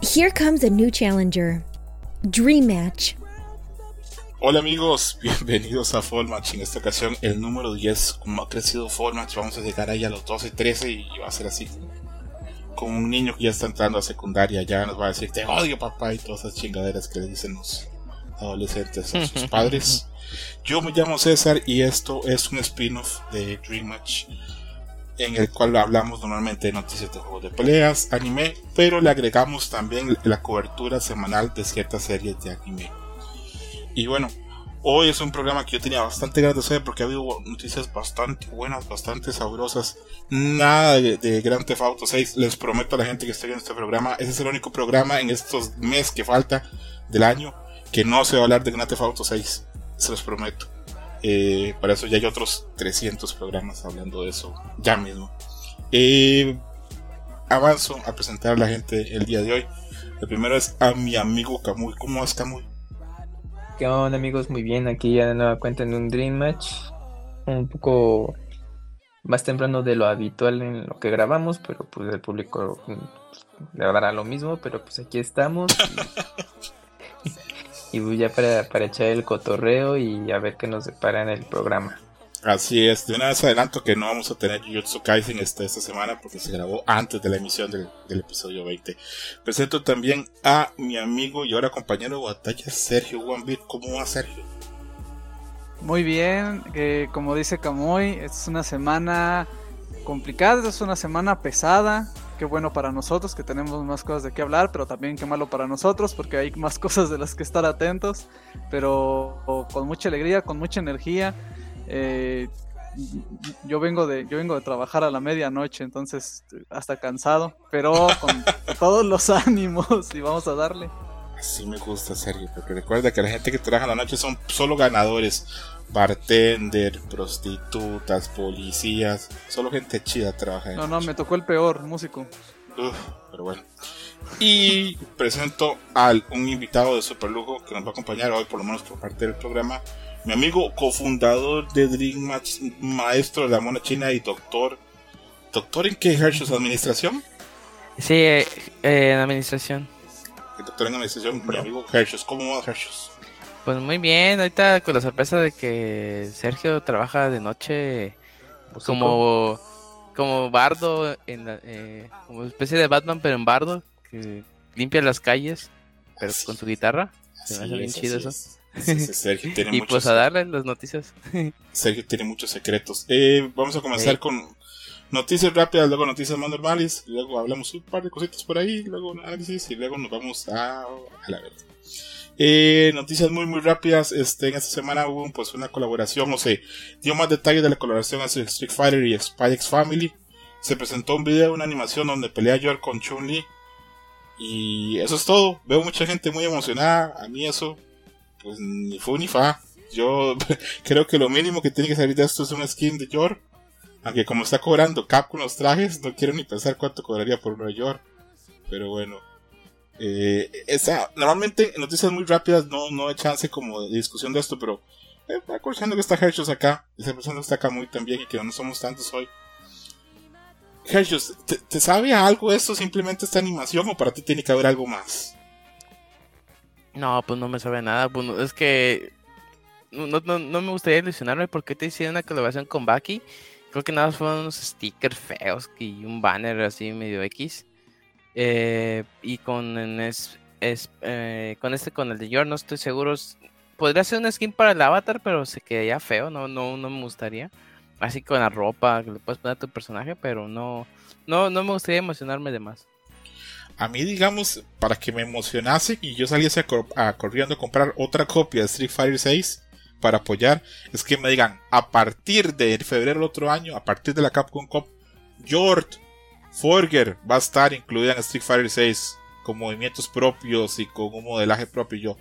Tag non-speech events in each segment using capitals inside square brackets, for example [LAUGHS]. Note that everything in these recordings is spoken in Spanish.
Here comes a new challenger. Dream Match. Hola amigos, [LAUGHS] bienvenidos a Fall Match. En esta ocasión, el número 10, como ha crecido Fall Match, vamos a llegar ahí a los 12, 13 y va a ser así. Con un niño que ya está entrando a secundaria, ya nos va a decir: Te odio, papá, y todas esas chingaderas que le dicen los adolescentes a sus [LAUGHS] padres. Yo me llamo César y esto es un spin-off de Dream Match en el cual hablamos normalmente de noticias de juegos de peleas, anime, pero le agregamos también la cobertura semanal de ciertas series de anime. Y bueno, hoy es un programa que yo tenía bastante ganas de hacer porque ha habido noticias bastante buenas, bastante sabrosas. Nada de, de Grand Theft Auto 6, les prometo a la gente que estoy en este programa, ese es el único programa en estos meses que falta del año que no se va a hablar de Grand Theft Auto 6, se los prometo. Eh, para eso ya hay otros 300 programas hablando de eso ya mismo. Eh, avanzo a presentar a la gente el día de hoy. El primero es a mi amigo Camuy. ¿Cómo vas, Camuy? ¿Qué onda, amigos? Muy bien, aquí ya de nueva cuenta en un Dream Match. Un poco más temprano de lo habitual en lo que grabamos, pero pues el público le dará lo mismo, pero pues aquí estamos. y [LAUGHS] ya para, para echar el cotorreo y a ver qué nos depara en el programa. Así es, de una vez adelanto que no vamos a tener Jujutsu Kaisen esta, esta semana porque se grabó antes de la emisión del, episodio 20. Presento también a mi amigo y ahora compañero de batalla Sergio Wambir. ¿Cómo va Sergio? Muy bien, que como dice Camoy, es una semana complicada, es una semana pesada, qué bueno para nosotros que tenemos más cosas de qué hablar, pero también qué malo para nosotros porque hay más [LAUGHS] cosas de las que estar atentos, pero con mucha alegría, con mucha energía. Eh, yo vengo de yo vengo de trabajar a la medianoche, entonces hasta cansado, pero con [LAUGHS] todos los ánimos y vamos a darle. Así me gusta, Sergio, porque recuerda que la gente que trabaja a la noche son solo ganadores bartender, prostitutas, policías, solo gente chida trabaja. No, no, me tocó el peor músico. pero bueno. Y presento al un invitado de super lujo que nos va a acompañar hoy, por lo menos por parte del programa, mi amigo cofundador de Dream Match, maestro de la mona china y doctor. ¿Doctor en qué ejerces? ¿Administración? Sí, eh, eh, en administración. doctor en administración, mi amigo Hershus. ¿Cómo va Hershus? Pues muy bien, ahorita con la sorpresa de que Sergio trabaja de noche como como bardo en eh, como especie de Batman pero en bardo que limpia las calles pero con su guitarra se me hace bien chido eso [LAUGHS] Sergio tiene y pues a darle las noticias [LAUGHS] Sergio tiene muchos secretos eh, vamos a comenzar con noticias rápidas luego noticias más normales luego hablamos un par de cositas por ahí luego análisis y luego nos vamos a, a la verdad eh, noticias muy muy rápidas. Este, en esta semana hubo pues una colaboración, o sea, dio más detalles de la colaboración entre Street Fighter y Spy X Family. Se presentó un video, una animación donde pelea York con Chun-Li. Y eso es todo. Veo mucha gente muy emocionada. A mí eso, pues ni fu ni fa. Yo [LAUGHS] creo que lo mínimo que tiene que salir de esto es un skin de York. Aunque como está cobrando Cap con los trajes, no quiero ni pensar cuánto cobraría por de York. Pero bueno, eh, normalmente en noticias muy rápidas no, no hay chance como de discusión de esto, pero eh, acordando que está Hershus acá, esa persona está acá muy también y que no somos tantos hoy. Hershus, ¿te, sabe algo esto? ¿Simplemente esta animación o para ti tiene que haber algo más? No, pues no me sabe nada. Pues es que no, no, no, me gustaría ilusionarme porque te hicieron una colaboración con Baki. Creo que nada más fueron unos stickers feos y un banner así medio X. Eh, y con, es, eh, con este, con el de York, no estoy seguro. Podría ser una skin para el avatar, pero se quedaría feo, no, no, no me gustaría. Así con la ropa que le puedes poner a tu personaje, pero no, no, no me gustaría emocionarme de más. A mí, digamos, para que me emocionase y yo saliese a, corriendo a comprar otra copia de Street Fighter 6 para apoyar, es que me digan, a partir de febrero del otro año, a partir de la Capcom Cup, York Forger va a estar incluida en Street Fighter 6 con movimientos propios y con un modelaje propio. yo,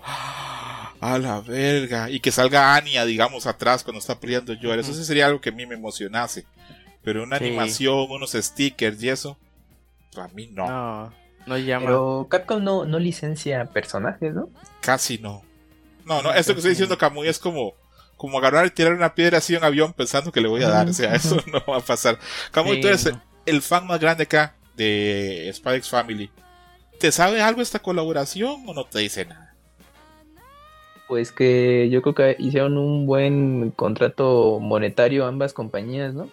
a la verga. Y que salga Anya, digamos, atrás cuando está peleando Joel. Eso sí sería algo que a mí me emocionase. Pero una Sí. animación, unos stickers y eso, a mí no, No, no llama. Pero Capcom no, no licencia personajes, ¿no? casi no. No, no, esto que estoy diciendo Camuy es como, como agarrar y tirar una piedra así a un avión pensando que le voy a dar. O sea, eso no va a pasar. Camuy, Sí, tú eres no. el fan más grande acá de X Family. ¿Te sabe algo esta colaboración o no te dice nada? Pues que yo creo que hicieron un buen contrato monetario ambas compañías, ¿no?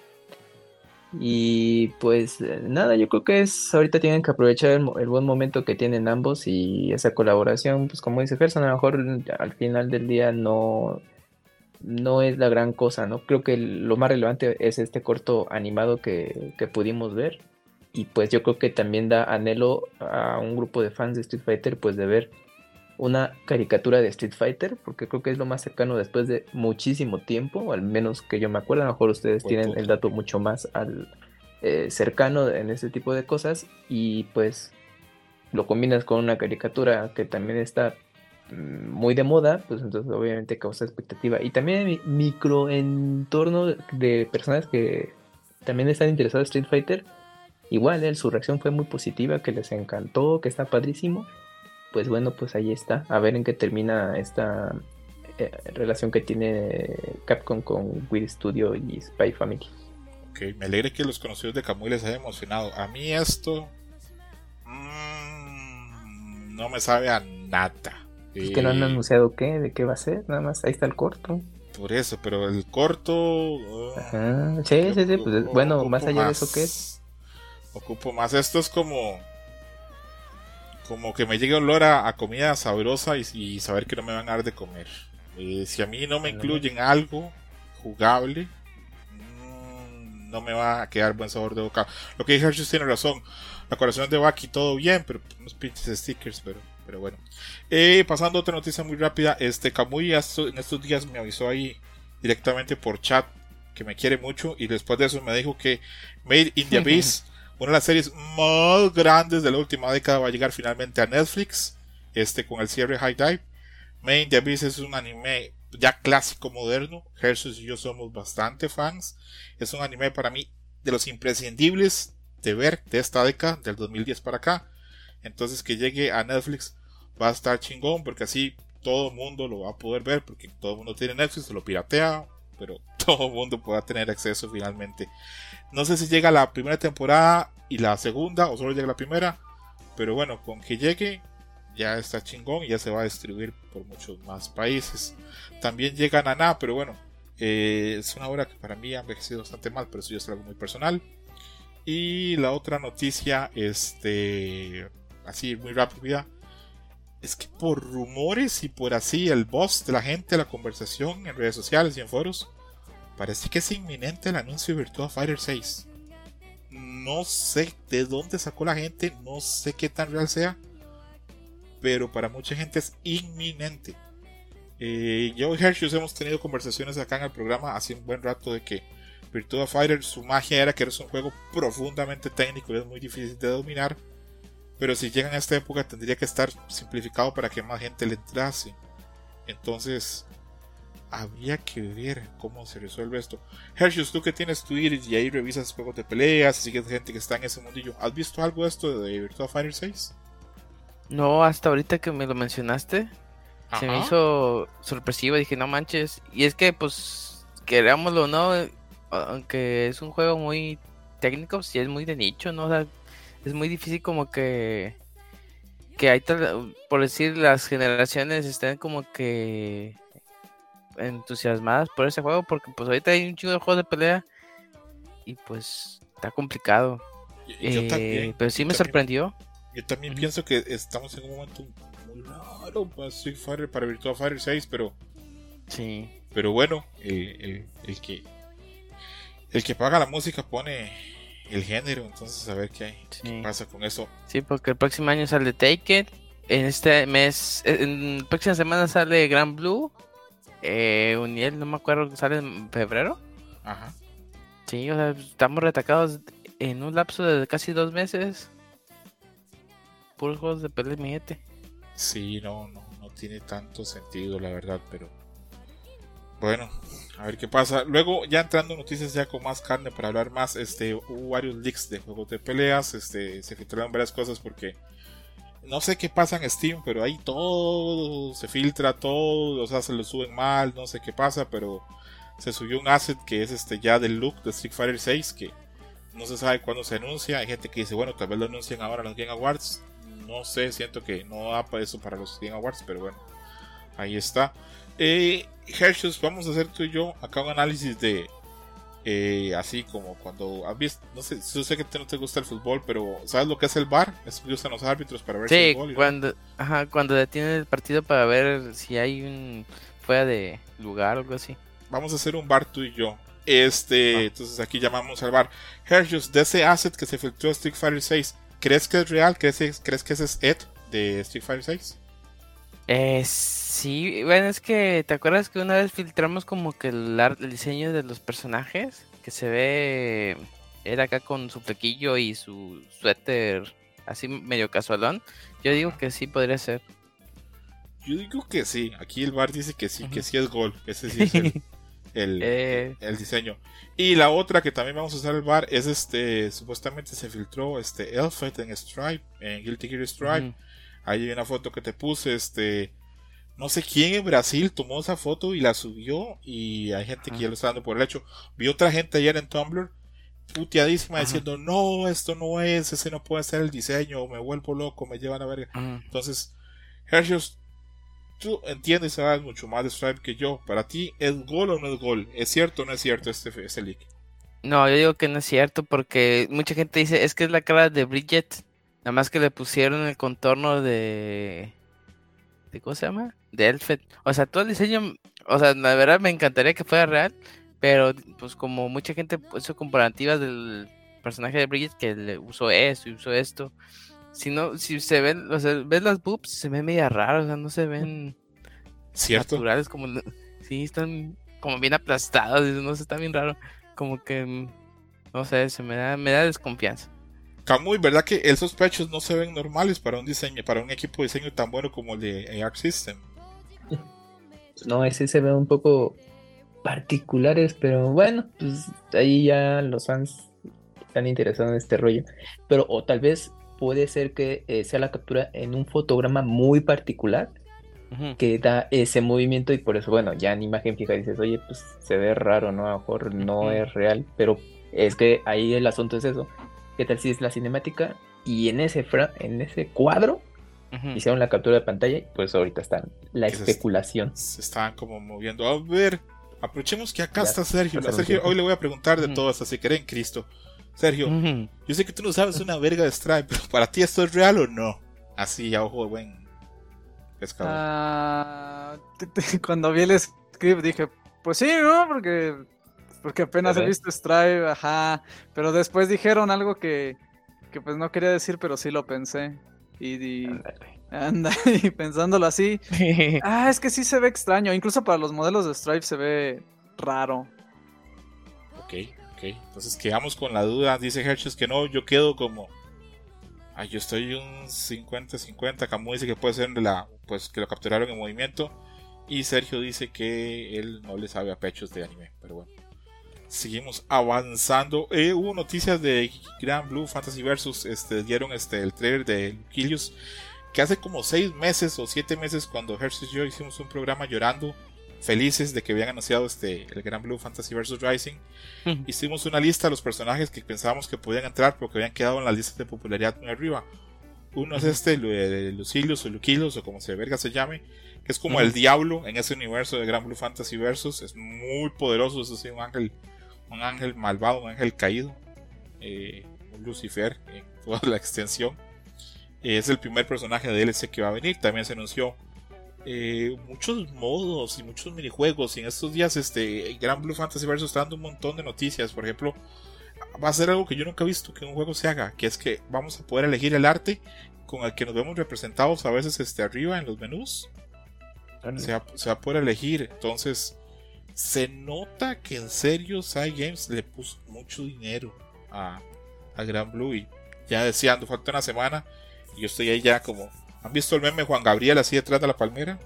Y pues eh, nada, yo creo que es ahorita tienen que aprovechar el, el buen momento que tienen ambos y esa colaboración, pues como dice Gerson, a lo mejor al final del día no, no es la gran cosa, ¿no? Creo que lo más relevante es este corto animado que, que pudimos ver y pues yo creo que también da anhelo a un grupo de fans de Street Fighter pues de ver una caricatura de Street Fighter, porque creo que es lo más cercano después de muchísimo tiempo, o al menos que yo me acuerdo, a lo mejor ustedes Buen tienen punto. el dato mucho más al eh, cercano en ese tipo de cosas y pues lo combinas con una caricatura que también está mm, muy de moda, pues entonces obviamente causa expectativa. Y también mi microentorno de personas que también están interesadas en Street Fighter, igual eh, su reacción fue muy positiva, que les encantó, que está padrísimo pues bueno, pues ahí está. A ver en qué termina esta eh, relación que tiene Capcom con Wii Studio y Spy Family. Ok, me alegra que los conocidos de Camuy les haya emocionado. A mí esto mm, no me sabe a nada. Es que no han Eh, anunciado qué, de qué va a ser, nada más ahí está el corto. Por eso, pero el corto. uh, Ajá. Sí, sí, sí, pues bueno, más allá de eso, ¿qué es? Ocupo más. Esto es como. Como que me llegue olor a, a comida sabrosa y, y saber que no me van a dar de comer. Eh, si a mí no me incluyen algo jugable, mm, no me va a quedar buen sabor de boca. Lo que dice Hershey tiene razón. La corazón de Baki todo bien, pero unos pinches stickers, pero, pero bueno. Eh, pasando a otra noticia muy rápida, este Kamui en estos días me avisó ahí directamente por chat que me quiere mucho y después de eso me dijo que Made in the [LAUGHS] Abyss, una de las series más grandes de la última década, va a llegar finalmente a Netflix, este con el cierre High Dive. Made in the Abyss es un anime ya clásico moderno, Hershey y yo somos bastante fans. Es un anime para mí de los imprescindibles de ver de esta década, del 2010 para acá. Entonces que llegue a Netflix va a estar chingón porque así todo el mundo lo va a poder ver porque todo el mundo tiene Netflix, se lo piratea, pero [LAUGHS] todo el mundo podrá tener acceso finalmente. No sé si llega la primera temporada y la segunda o solo llega la primera, pero bueno, con que llegue ya está chingón y ya se va a distribuir por muchos más países. También llega Naná, pero bueno, eh, es una obra que para mí ha envejecido bastante mal, pero eso ya es algo muy personal. Y la otra noticia, este, así muy rápida, es que por rumores y por así el voz de la gente, la conversación en redes sociales y en foros, parece que es inminente el anuncio de Virtua Fighter 6. No sé de dónde sacó la gente, no sé qué tan real sea, pero para mucha gente es inminente. Eh, yo y Hershey hemos tenido conversaciones acá en el programa hace un buen rato de que Virtua Fighter, su magia era que es un juego profundamente técnico y es muy difícil de dominar. Pero si llegan a esta época tendría que estar simplificado para que más gente le entrase. Entonces, habría que ver cómo se resuelve esto. Hershey, tú que tienes Twitter y ahí revisas juegos de peleas, sigues gente que está en ese mundillo. ¿Has visto algo de esto de Virtua Fighter 6? No, hasta ahorita que me lo mencionaste, se me hizo sorpresivo. Dije, no manches. Y es que, pues, querámoslo o no, aunque es un juego muy técnico, sí es muy de nicho, ¿no? O sea, es muy difícil como que. Que hay, tal- por decir, las generaciones estén como que entusiasmadas por ese juego, porque pues ahorita hay un chingo de juegos de pelea y pues está complicado. Yo Eh, también, pero sí yo me también- sorprendió. Yo también pienso que estamos en un momento muy raro para Street Fighter, para Virtua Fighter 6, pero, Sí. pero bueno, el, el- el que el que paga la música pone el género, entonces a ver qué, hay, qué Sí. pasa con eso. Sí, porque el próximo año sale Take It. En este mes, en la próxima semana sale Grand Blue. Eh, Uniel, no me acuerdo, sale en febrero. Ajá. Sí, o sea, estamos retacados en un lapso de casi dos meses. Puros juegos de pelea, mi gente. Sí, no, no, no tiene tanto sentido, la verdad, pero bueno, a ver qué pasa. Luego, ya entrando en noticias ya con más carne para hablar más, este, hubo varios leaks de juegos de peleas, este, se filtraron varias cosas porque no sé qué pasa en Steam, pero ahí todo se filtra, todo, o sea, se lo suben mal, no sé qué pasa, pero se subió un asset que es este ya del look de Street Fighter 6 que no se sabe cuándo se anuncia. Hay gente que dice, bueno, tal vez lo anuncien ahora en los Game Awards. No sé, siento que no da eso para los Game Awards, pero bueno, ahí está. Eh, Hershus, vamos a hacer tú y yo acá un análisis de eh, así como cuando has visto, no sé, yo sé que no te gusta el fútbol, pero ¿sabes lo que es el bar? Es que usan los árbitros para ver sí, si hay gol. cuando, ajá, cuando detienen el partido para ver si hay un fuera de lugar o algo así. Vamos a hacer un bar tú y yo. Este, ah. entonces aquí llamamos al bar. Hershus, de ese asset que se filtró Street Fighter 6, ¿crees que es real? ¿Crees, ¿crees que ese es Ed de Street Fighter 6? Eh, sí, bueno, es que ¿te acuerdas que una vez filtramos como que el, el diseño de los personajes? Que se ve, era acá con su flequillo y su suéter así medio casualón. Yo digo que sí podría ser. Yo digo que sí, aquí el bar dice que sí, que sí es gol, ese sí es el, [LAUGHS] eh. el, diseño. Y la otra que también vamos a usar el bar es este, supuestamente se filtró este Elfet en Stripe, en Guilty Gear Stripe. Ahí hay una foto que te puse, este, no sé quién en Brasil tomó esa foto y la subió y hay gente que ya lo está dando por el hecho. Vi otra gente ayer en Tumblr puteadísima diciendo, no, esto no es, ese no puede ser el diseño, me vuelvo loco, me llevan a ver. Entonces, Hershey's, tú entiendes sabes mucho más de Stripe que yo. Para ti, ¿es gol o no es gol? ¿Es cierto o no es cierto este, este leak? No, yo digo que no es cierto porque mucha gente dice, es que es la cara de Bridget Nada más que le pusieron el contorno de. ¿De cómo se llama? De Elfet. O sea, todo el diseño. O sea, la verdad me encantaría que fuera real. Pero, pues, como mucha gente puso comparativas del personaje de Bridget que le usó esto y usó esto. Si no, si se ven, o sea, ves las boobs, se ven media raras, o sea, no se ven ¿Cierto? naturales como sí, están como bien aplastados, no sé, está bien raro. Como que no sé, se me da, me da desconfianza. Camuy, ¿verdad que esos sospechos no se ven normales para un diseño, para un equipo de diseño tan bueno como el de Arc System? [LAUGHS] No, ese se ve un poco particulares, pero bueno, pues ahí ya los fans están interesados en este rollo. Pero o tal vez puede ser que eh, sea la captura en un fotograma muy particular que da ese movimiento y por eso, bueno, ya en imagen fija dices, oye, pues se ve raro, ¿no? A lo mejor no es real, pero es que ahí el asunto es eso, ¿Qué tal si es la cinemática? Y en ese, en ese cuadro hicieron la captura de pantalla y pues ahorita está la especulación. Se, están como moviendo. A ver, aprovechemos que acá está Sergio. Sergio hoy le voy a preguntar de todo hasta si creen Cristo. Sergio, yo sé que tú no sabes una verga de Stripe, pero ¿para ti esto es real o no? Así, a ojo de buen pescador. Ah, [LAUGHS] cuando vi el script dije, pues sí, ¿no? Porque porque apenas he visto Strive, ajá. Pero después dijeron algo que, que pues no quería decir, pero sí lo pensé. Y, anda, [LAUGHS] y pensándolo así. [LAUGHS] ah, es que sí se ve extraño. Incluso para los modelos de Strive se ve raro. Ok, ok. Entonces quedamos con la duda. Dice Hershey que no, yo quedo como. Ay, yo estoy un 50-50. Camus dice que puede ser la, pues que lo capturaron en movimiento. Y Sergio dice que él no le sabe a pechos de anime. Pero bueno seguimos avanzando. Eh, hubo noticias de Grand Blue Fantasy Versus. Este, dieron este, el trailer de Kilius. Que hace como 6 meses o 7 meses, cuando Hershey y yo hicimos un programa llorando, felices de que habían anunciado este, el Grand Blue Fantasy Versus Rising. Hicimos una lista de los personajes que pensábamos que podían entrar, porque habían quedado en la lista de popularidad muy arriba. Uno es este, Lucilius o Luquilus, o como se verga se llame, que es como el diablo en ese universo de Grand Blue Fantasy Versus. Es muy poderoso, es así, un ángel un ángel malvado, un ángel caído, eh, un Lucifer en [LAUGHS] toda la extensión. es el primer personaje de DLC que va a venir. También se anunció eh, muchos modos y muchos minijuegos. Y en estos días, este Gran Blue Fantasy Versus está dando un montón de noticias. Por ejemplo, va a ser algo que yo nunca he visto que un juego se haga, que es que vamos a poder elegir el arte con el que nos vemos representados a veces este, arriba en los menús. Se va, se va a poder elegir. Entonces, se nota que en serio Games le puso mucho dinero a, a Gran Blue y ya deseando, falta una semana y yo estoy ahí ya como ¿Han visto el meme Juan Gabriel así detrás de la palmera?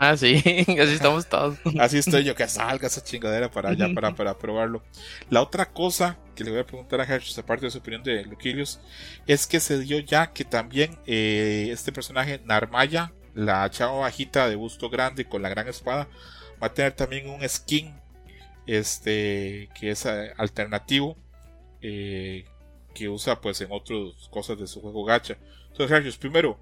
Ah, sí, [LAUGHS] así estamos todos. Así estoy yo, que salga esa chingadera para allá, para, para probarlo. La otra cosa que le voy a preguntar a Hershey, aparte de su opinión de Luquilius, es que se dio ya que también eh, este personaje, Narmaya, la chava bajita de busto grande con la gran espada, va a tener también un skin este que es eh, alternativo eh, que usa pues en otras cosas de su juego gacha. Entonces, Hershey, primero,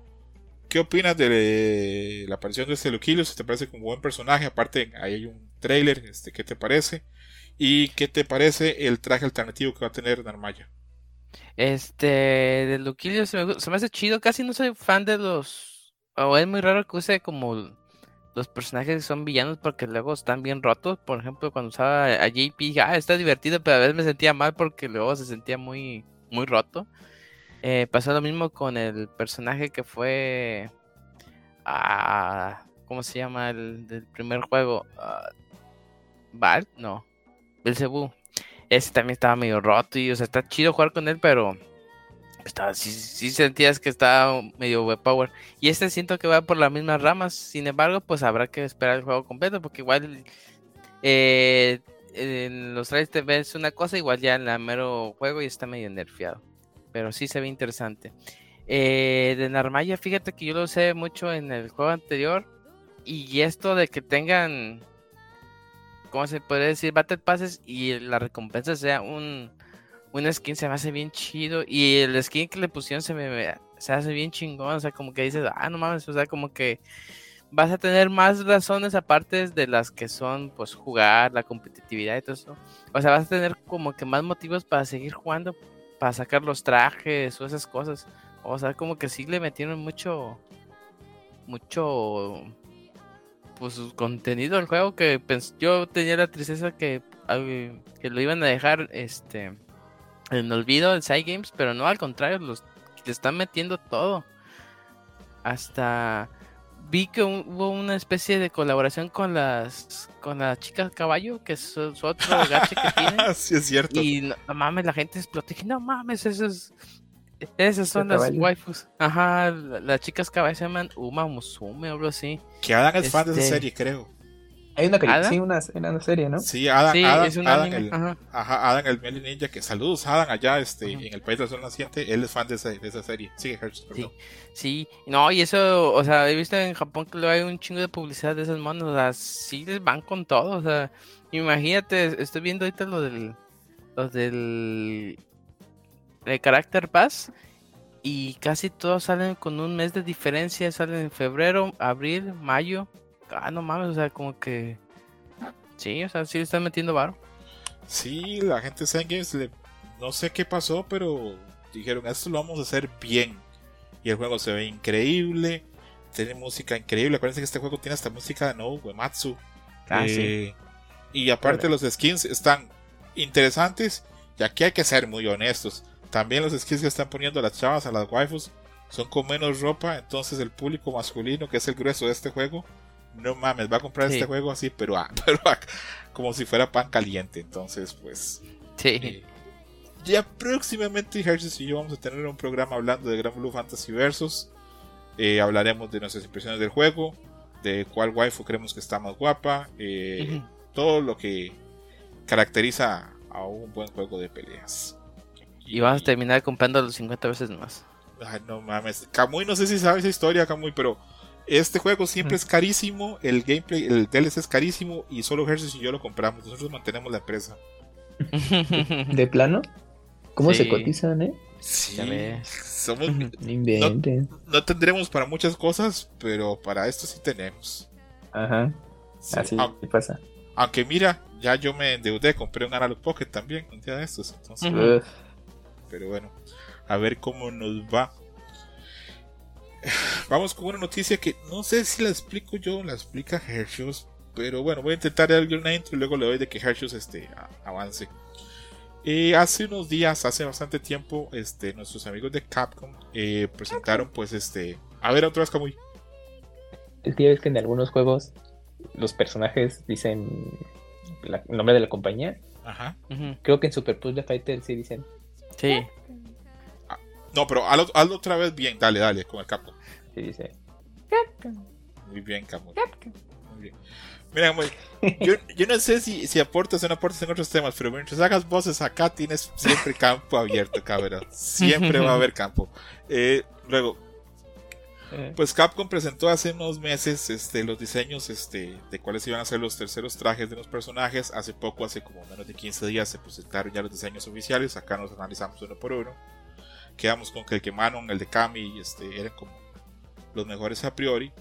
¿Qué opinas de la aparición de este Si ¿Te parece como buen personaje? Aparte, ahí hay un trailer. Este, ¿Qué te parece? ¿Y qué te parece el traje alternativo que va a tener Narmaya? Este, de Luquilio se me, se me hace chido. Casi no soy fan de los. O es muy raro que use como los personajes son villanos porque luego están bien rotos. Por ejemplo, cuando usaba a JP, ah, está divertido, pero a veces me sentía mal porque luego se sentía muy, muy roto. Eh, pasó lo mismo con el personaje que fue. Ah, ¿Cómo se llama el del primer juego? ¿Bart? No. Belzebú. Ese también estaba medio roto y, o sea, está chido jugar con él, pero. Estaba, sí, sí sentías que estaba medio web power. Y este siento que va por las mismas ramas. Sin embargo, pues habrá que esperar el juego completo, porque igual. Eh, en los trailers te ves una cosa, igual ya en el mero juego y está medio nerfeado pero sí se ve interesante. Eh, de Narmaya, fíjate que yo lo sé mucho en el juego anterior. Y esto de que tengan, ¿cómo se puede decir? Battle Passes y la recompensa sea un, un skin, se me hace bien chido. Y el skin que le pusieron se me se hace bien chingón. O sea, como que dices, ah, no mames, o sea, como que vas a tener más razones aparte de las que son, pues, jugar, la competitividad y todo eso. O sea, vas a tener como que más motivos para seguir jugando para sacar los trajes o esas cosas. O sea, como que sí le metieron mucho, mucho, pues contenido al juego que yo tenía la tristeza que, que lo iban a dejar, este, en olvido el Side Games, pero no, al contrario, los le están metiendo todo. Hasta vi que hubo una especie de colaboración con las con las chicas caballo, que es otro [LAUGHS] gache que tiene. sí, es cierto. Y no, mames, la gente explotó. Dije, no mames, esas, esas son las waifus. Ajá, las chicas caballo se llaman Uma Musume o algo así. Que Adam es fan de esa este, serie, creo. Hay una, sí, una, una, serie, ¿no? Sí, Adam, Adam, es Adam, el, ajá. Adam, el Meli Ninja, que saludos Adam allá este, en el país del sol naciente, él es fan de esa, de esa serie. Sigue Hertz, sí, sí, no, y eso, o sea, he visto en Japón que luego hay un chingo de publicidad de esos monos, o sea, sí les van con todo, o sea, imagínate, estoy viendo ahorita lo del, lo del, de Character Pass, y casi todos salen con un mes de diferencia, salen en febrero, abril, mayo, Ah, no mames, o sea, como que. Sí, o sea, sí le están metiendo varo. Sí, la gente de Games, le... no sé qué pasó, pero dijeron, esto lo vamos a hacer bien. Y el juego se ve increíble, tiene música increíble. Acuérdense que este juego tiene hasta música de No Uematsu. Ah, eh, y aparte los skins están interesantes, y aquí hay que ser muy honestos. También los skins que están poniendo las chavas a las waifus son con menos ropa, entonces el público masculino, que es el grueso de este juego, no mames, va a comprar este juego así, pero, ah, [LAUGHS] pero ah, como si fuera pan caliente. Entonces, pues. Sí. Eh, ya próximamente Hershey y yo vamos a tener un programa hablando de Gran Blue Fantasy Versus. Eh, hablaremos de nuestras impresiones del juego, de cuál waifu creemos que está más guapa, eh, todo lo que caracteriza a un buen juego de peleas. Y, vamos a terminar comprando los 50 veces más. Ay, no mames. Kamui, no sé si sabes esa historia, Kamui, pero este juego siempre es carísimo, el gameplay, el DLC es carísimo y solo Hershey y yo lo compramos. Nosotros mantenemos la empresa. ¿De plano? ¿Cómo se cotizan, eh? Sí, somos. no, tendremos para muchas cosas, pero para esto sí tenemos. Ajá. Así pasa. Aunque mira, ya yo me endeudé, compré un Analog Pocket también un día de estos. Entonces, Pero bueno, a ver cómo nos va. [LAUGHS] Vamos con una noticia que no sé si la explico yo, la explica Hershey's, pero bueno, voy a intentar darle una intro y luego le doy de que Hershey's este, avance. Eh, hace unos días, hace bastante tiempo, este, nuestros amigos de Capcom eh, presentaron, pues, este. A ver, otra vez, Kamui. Es que ya ves que en algunos juegos los personajes dicen el nombre de la compañía. Ajá. Creo que en Super Puzzle Fighter sí dicen. Sí. No, pero hazlo, hazlo, otra vez bien, dale, dale, con el capo. Sí, dice. Muy bien, Camuy. Muy bien. Mira, muy, yo, yo no sé si, si aportas o no aportas en otros temas, pero mientras hagas voces acá tienes siempre campo abierto, cabrón. Siempre va a haber campo. Eh, luego, Eh, pues Capcom presentó hace unos meses este, los diseños este, de cuáles iban a ser los terceros trajes de los personajes. Hace poco, hace como menos de 15 días, se presentaron ya los diseños oficiales. Acá nos analizamos uno por uno. Quedamos con que el que Manon, el de Kami, este, eran como los mejores a priori.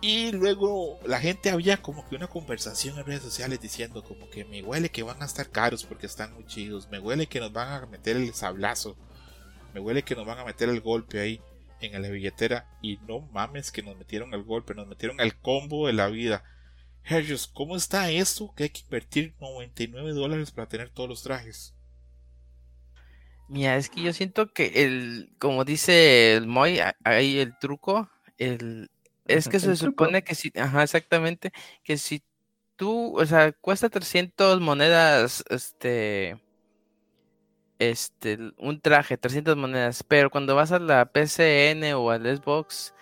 Y luego la gente había como que una conversación en redes sociales diciendo como que me huele que van a estar caros porque están muy chidos. Me huele que nos van a meter el sablazo. Me huele que nos van a meter el golpe ahí en la billetera y no mames que nos metieron el golpe, nos metieron el combo de la vida. Hergios, ¿cómo está eso que hay que invertir 99 dólares para tener todos los trajes? Mira, es que yo siento que el, como dice el Moy, ahí el truco, el, es que se supone que si, ajá, exactamente, que si tú, o sea, cuesta 300 monedas, este, este, un traje, 300 monedas, pero cuando vas a la PCN o al Xbox,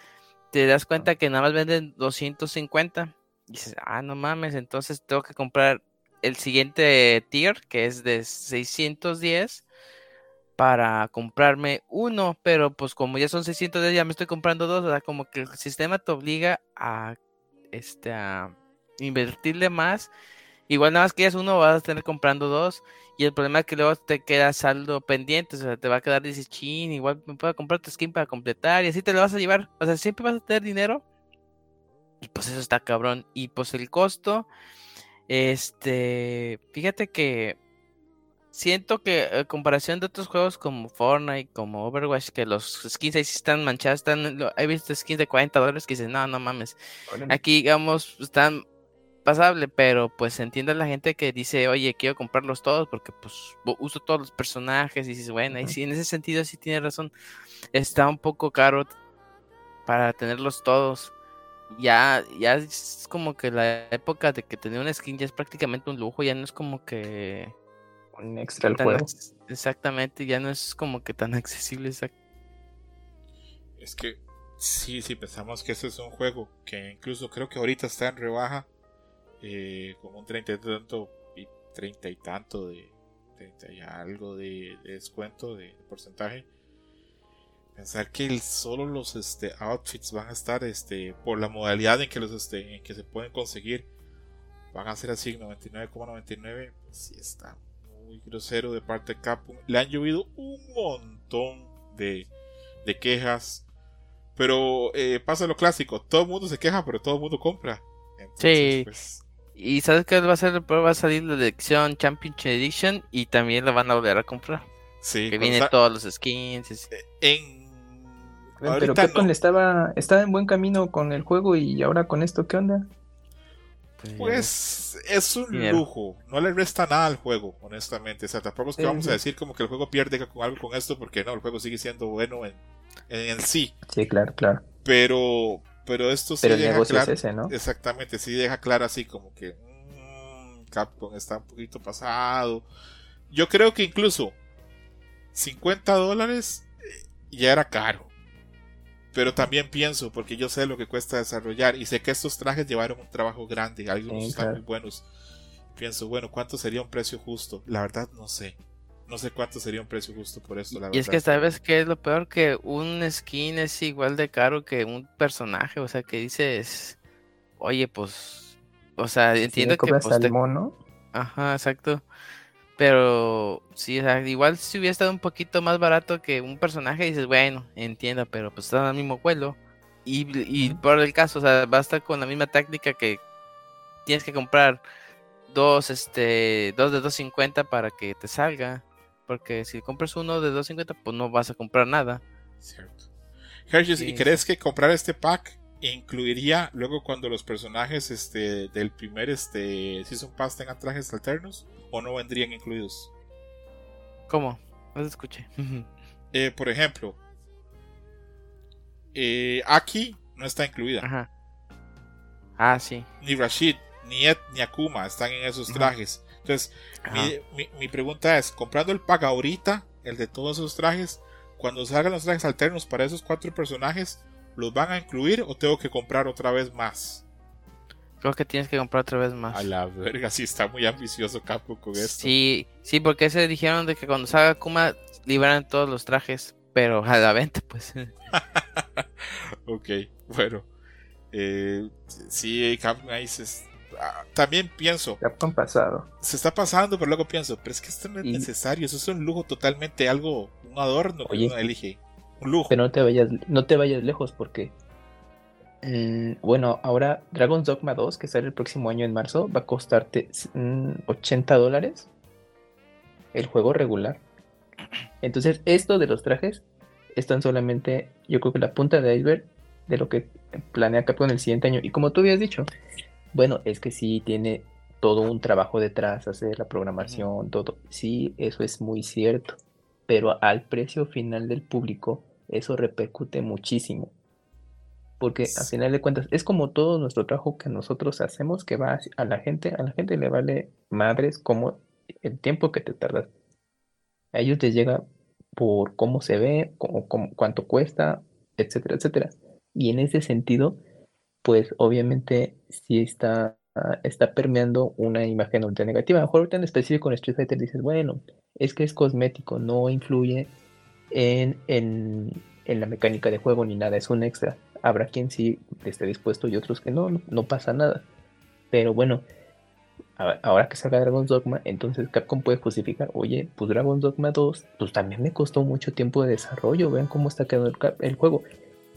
te das cuenta que nada más venden 250. Y dices, ah, no mames, entonces tengo que comprar el siguiente tier, que es de 610, para comprarme uno, pero pues como ya son 610, ya me estoy comprando dos, o sea, como que el sistema te obliga a, este, a invertirle más. Igual nada más que ya uno, vas a tener comprando dos. Y el problema es que luego te queda saldo pendiente, o sea, te va a quedar, dices, chin, igual me puedo comprar tu skin para completar, y así te lo vas a llevar. O sea, siempre vas a tener dinero. Y pues eso está cabrón. Y pues el costo, este, fíjate que siento que a comparación de otros juegos como Fortnite, como Overwatch, que los skins ahí sí están manchados, están, lo- he visto skins de 40 dólares que dicen, no, no mames. órale. Aquí, digamos, están pasable, pero pues entiende la gente que dice, oye, quiero comprarlos todos porque pues uso todos los personajes y dices, bueno, y Ujú. sí, en ese sentido sí tiene razón, está un poco caro para tenerlos todos. Ya, ya es como que la época de que tener una skin ya es prácticamente un lujo, ya no es como que Un extra al juego. exactamente, ya no es como que tan accesible. exact- Es que sí, sí, pensamos que este es un juego que incluso creo que ahorita está en rebaja, eh, con un 30 y tanto y 30 y tanto de 30 y algo de, de descuento de, porcentaje. Pensar que el- solo los este, outfits van a estar este, por la modalidad en que los este, en que se pueden conseguir van a ser así 99,99 pues sí está muy grosero de parte de Capcom le han llovido un montón de, de quejas pero eh, pasa lo clásico todo el mundo se queja pero todo el mundo compra Entonces, Sí. pues, Y sabes que va a ser, va a salir la edición Championship Edition y también la van a volver a comprar. sí, Que cuando viene está- todos los skins. y así. en Pero Capcom no. estaba, estaba en buen camino con el juego y ahora con esto, ¿qué onda? Pues es un Dinero. lujo, no le resta nada al juego, honestamente. O sea, tampoco es que vamos a decir como que el juego pierde con algo con esto, porque no, el juego sigue siendo bueno en, en, en sí. Sí, claro, claro. Pero, pero esto sí Pero el deja negocio claro, es ese, ¿no? exactamente, sí deja claro así como que mm, Capcom está un poquito pasado. Yo creo que incluso 50 dólares eh, ya era caro. Pero también pienso, porque yo sé lo que cuesta desarrollar y sé que estos trajes llevaron un trabajo grande, algunos Sí, están claro. muy buenos. Pienso, bueno, ¿cuánto sería un precio justo? La verdad no sé. No sé cuánto sería un precio justo por esto, la Y es verdad. que sabes que es lo peor que un skin es igual de caro que un personaje. O sea, que dices, oye, pues, o sea, entiendo le que cobras pues, al te- mono, Ajá, exacto. Pero sí, o sea, igual si hubiera estado un poquito más barato que un personaje, dices, bueno, entiendo, pero pues están al mismo vuelo. Y, por el caso, o sea, va a estar con la misma técnica que tienes que comprar dos, este, dos de 250 para que te salga. Porque si compras uno de 250, pues no vas a comprar nada. Cierto. Hershey's, ¿y crees que comprar este pack incluiría luego cuando los personajes este, del primer este, Season Pass tengan trajes alternos? ¿O no vendrían incluidos? ¿Cómo? No te escuché. Eh, por ejemplo, eh, Aki no está incluida. Ajá. Ah, sí. Ni Rashid, ni Ed, ni Akuma están en esos Ajá. trajes. Entonces, mi- mi pregunta es, comprando el pack ahorita, el de todos esos trajes, cuando salgan los trajes alternos para esos cuatro personajes, ¿los van a incluir o tengo que comprar otra vez más? Creo que tienes que comprar otra vez más. A la verga, sí está muy ambicioso Capcom con esto. Sí, sí, porque se dijeron de que cuando salga Kuma liberan todos los trajes, pero a la venta, pues. [LAUGHS] [LAUGHS] ok, bueno. Eh, sí, Capcom ahí se, ah, también pienso. Capcom pasado. Se está pasando, pero luego pienso, pero es que esto no es necesario, eso es un lujo totalmente, algo, un adorno que uno elige. Lujo. Pero no te vayas, no te vayas lejos porque Mm, bueno, ahora Dragon's Dogma 2, que sale el próximo año en marzo, va a costarte 80 mm, dólares el juego regular. Entonces, esto de los trajes están solamente, yo creo que la punta de iceberg de lo que planea Capcom el siguiente año. Y como tú habías dicho, bueno, es que sí tiene todo un trabajo detrás, hacer la programación, todo. Sí, eso es muy cierto. Pero al precio final del público, eso repercute muchísimo. Porque al final de cuentas es como todo nuestro trabajo que nosotros hacemos que va a la gente, a la gente le vale madres como el tiempo que te tardas. A ellos les llega por cómo se ve, como, cuánto cuesta, etcétera, etcétera. Y en ese sentido, pues obviamente sí está, está permeando una imagen ultra negativa. A lo mejor ahorita en específico en Street Fighter dices, bueno, es que es cosmético, no influye en, en, en la mecánica de juego ni nada, es un extra. Habrá quien sí esté dispuesto y otros que no, no, pasa nada. Pero bueno, ahora que salga Dragon's Dogma, entonces Capcom puede justificar, oye, pues Dragon's Dogma 2, pues también me costó mucho tiempo de desarrollo, vean cómo está quedando el, el, juego.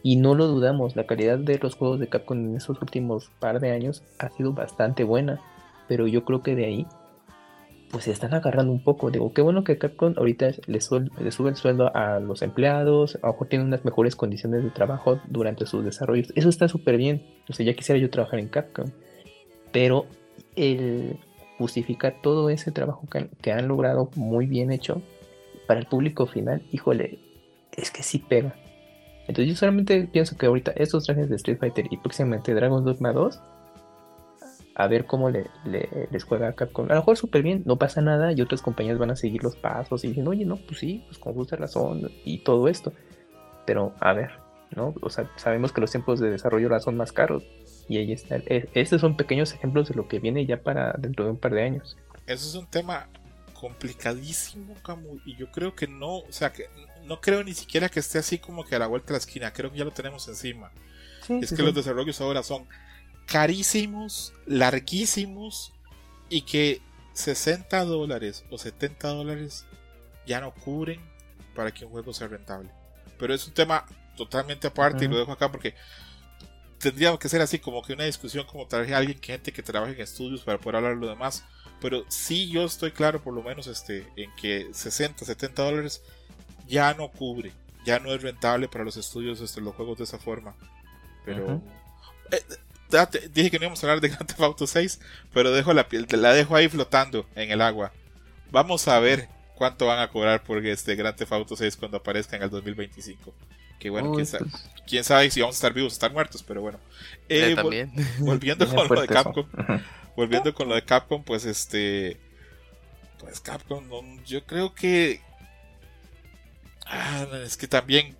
Y no lo dudamos, la calidad de los juegos de Capcom en esos últimos par de años ha sido bastante buena, pero yo creo que de ahí pues se están agarrando un poco. Digo, qué bueno que Capcom ahorita le, sube el sueldo a los empleados, a lo mejor tienen unas mejores condiciones de trabajo durante sus desarrollos. Eso está súper bien. O sea, ya quisiera yo trabajar en Capcom. Pero el justificar todo ese trabajo que han, logrado muy bien hecho para el público final, híjole, es que sí pega. Entonces yo solamente pienso que ahorita estos trajes de Street Fighter y próximamente Dragon Dogma 2 a ver cómo le, les juega Capcom. A lo mejor súper bien, no pasa nada y otras compañías van a seguir los pasos y dicen, oye, no, pues sí, pues con justa razón y todo esto. Pero a ver, ¿no? O sea, sabemos que los tiempos de desarrollo ahora son más caros y ahí está. E, estos son pequeños ejemplos de lo que viene ya para dentro de un par de años. Eso es un tema complicadísimo, Camu, y yo creo que no, o sea, que no creo ni siquiera que esté así como que a la vuelta de la esquina, creo que ya lo tenemos encima. es que los desarrollos ahora son carísimos, larguísimos y que 60 dólares o 70 dólares ya no cubren para que un juego sea rentable. Pero es un tema totalmente aparte y lo dejo acá porque tendríamos que ser así como que una discusión como traje a alguien que gente que trabaje en estudios para poder hablar de lo demás. Pero sí yo estoy claro por lo menos este en que 60, 70 dólares ya no cubre, ya no es rentable para los estudios este, los juegos de esa forma. Pero dije que no íbamos a hablar de Grand Theft Auto 6, pero dejo la, la dejo ahí flotando en el agua. Vamos a ver cuánto van a cobrar por este Grand Theft Auto 6 cuando aparezca en el 2025. Que bueno, quién, sabe, quién, sabe, si vamos a estar vivos o estar muertos, pero bueno. Eh, [LAUGHS] volviendo con lo de Capcom. volviendo con lo de Capcom, pues este. Pues Capcom, yo creo que. Ah, es que también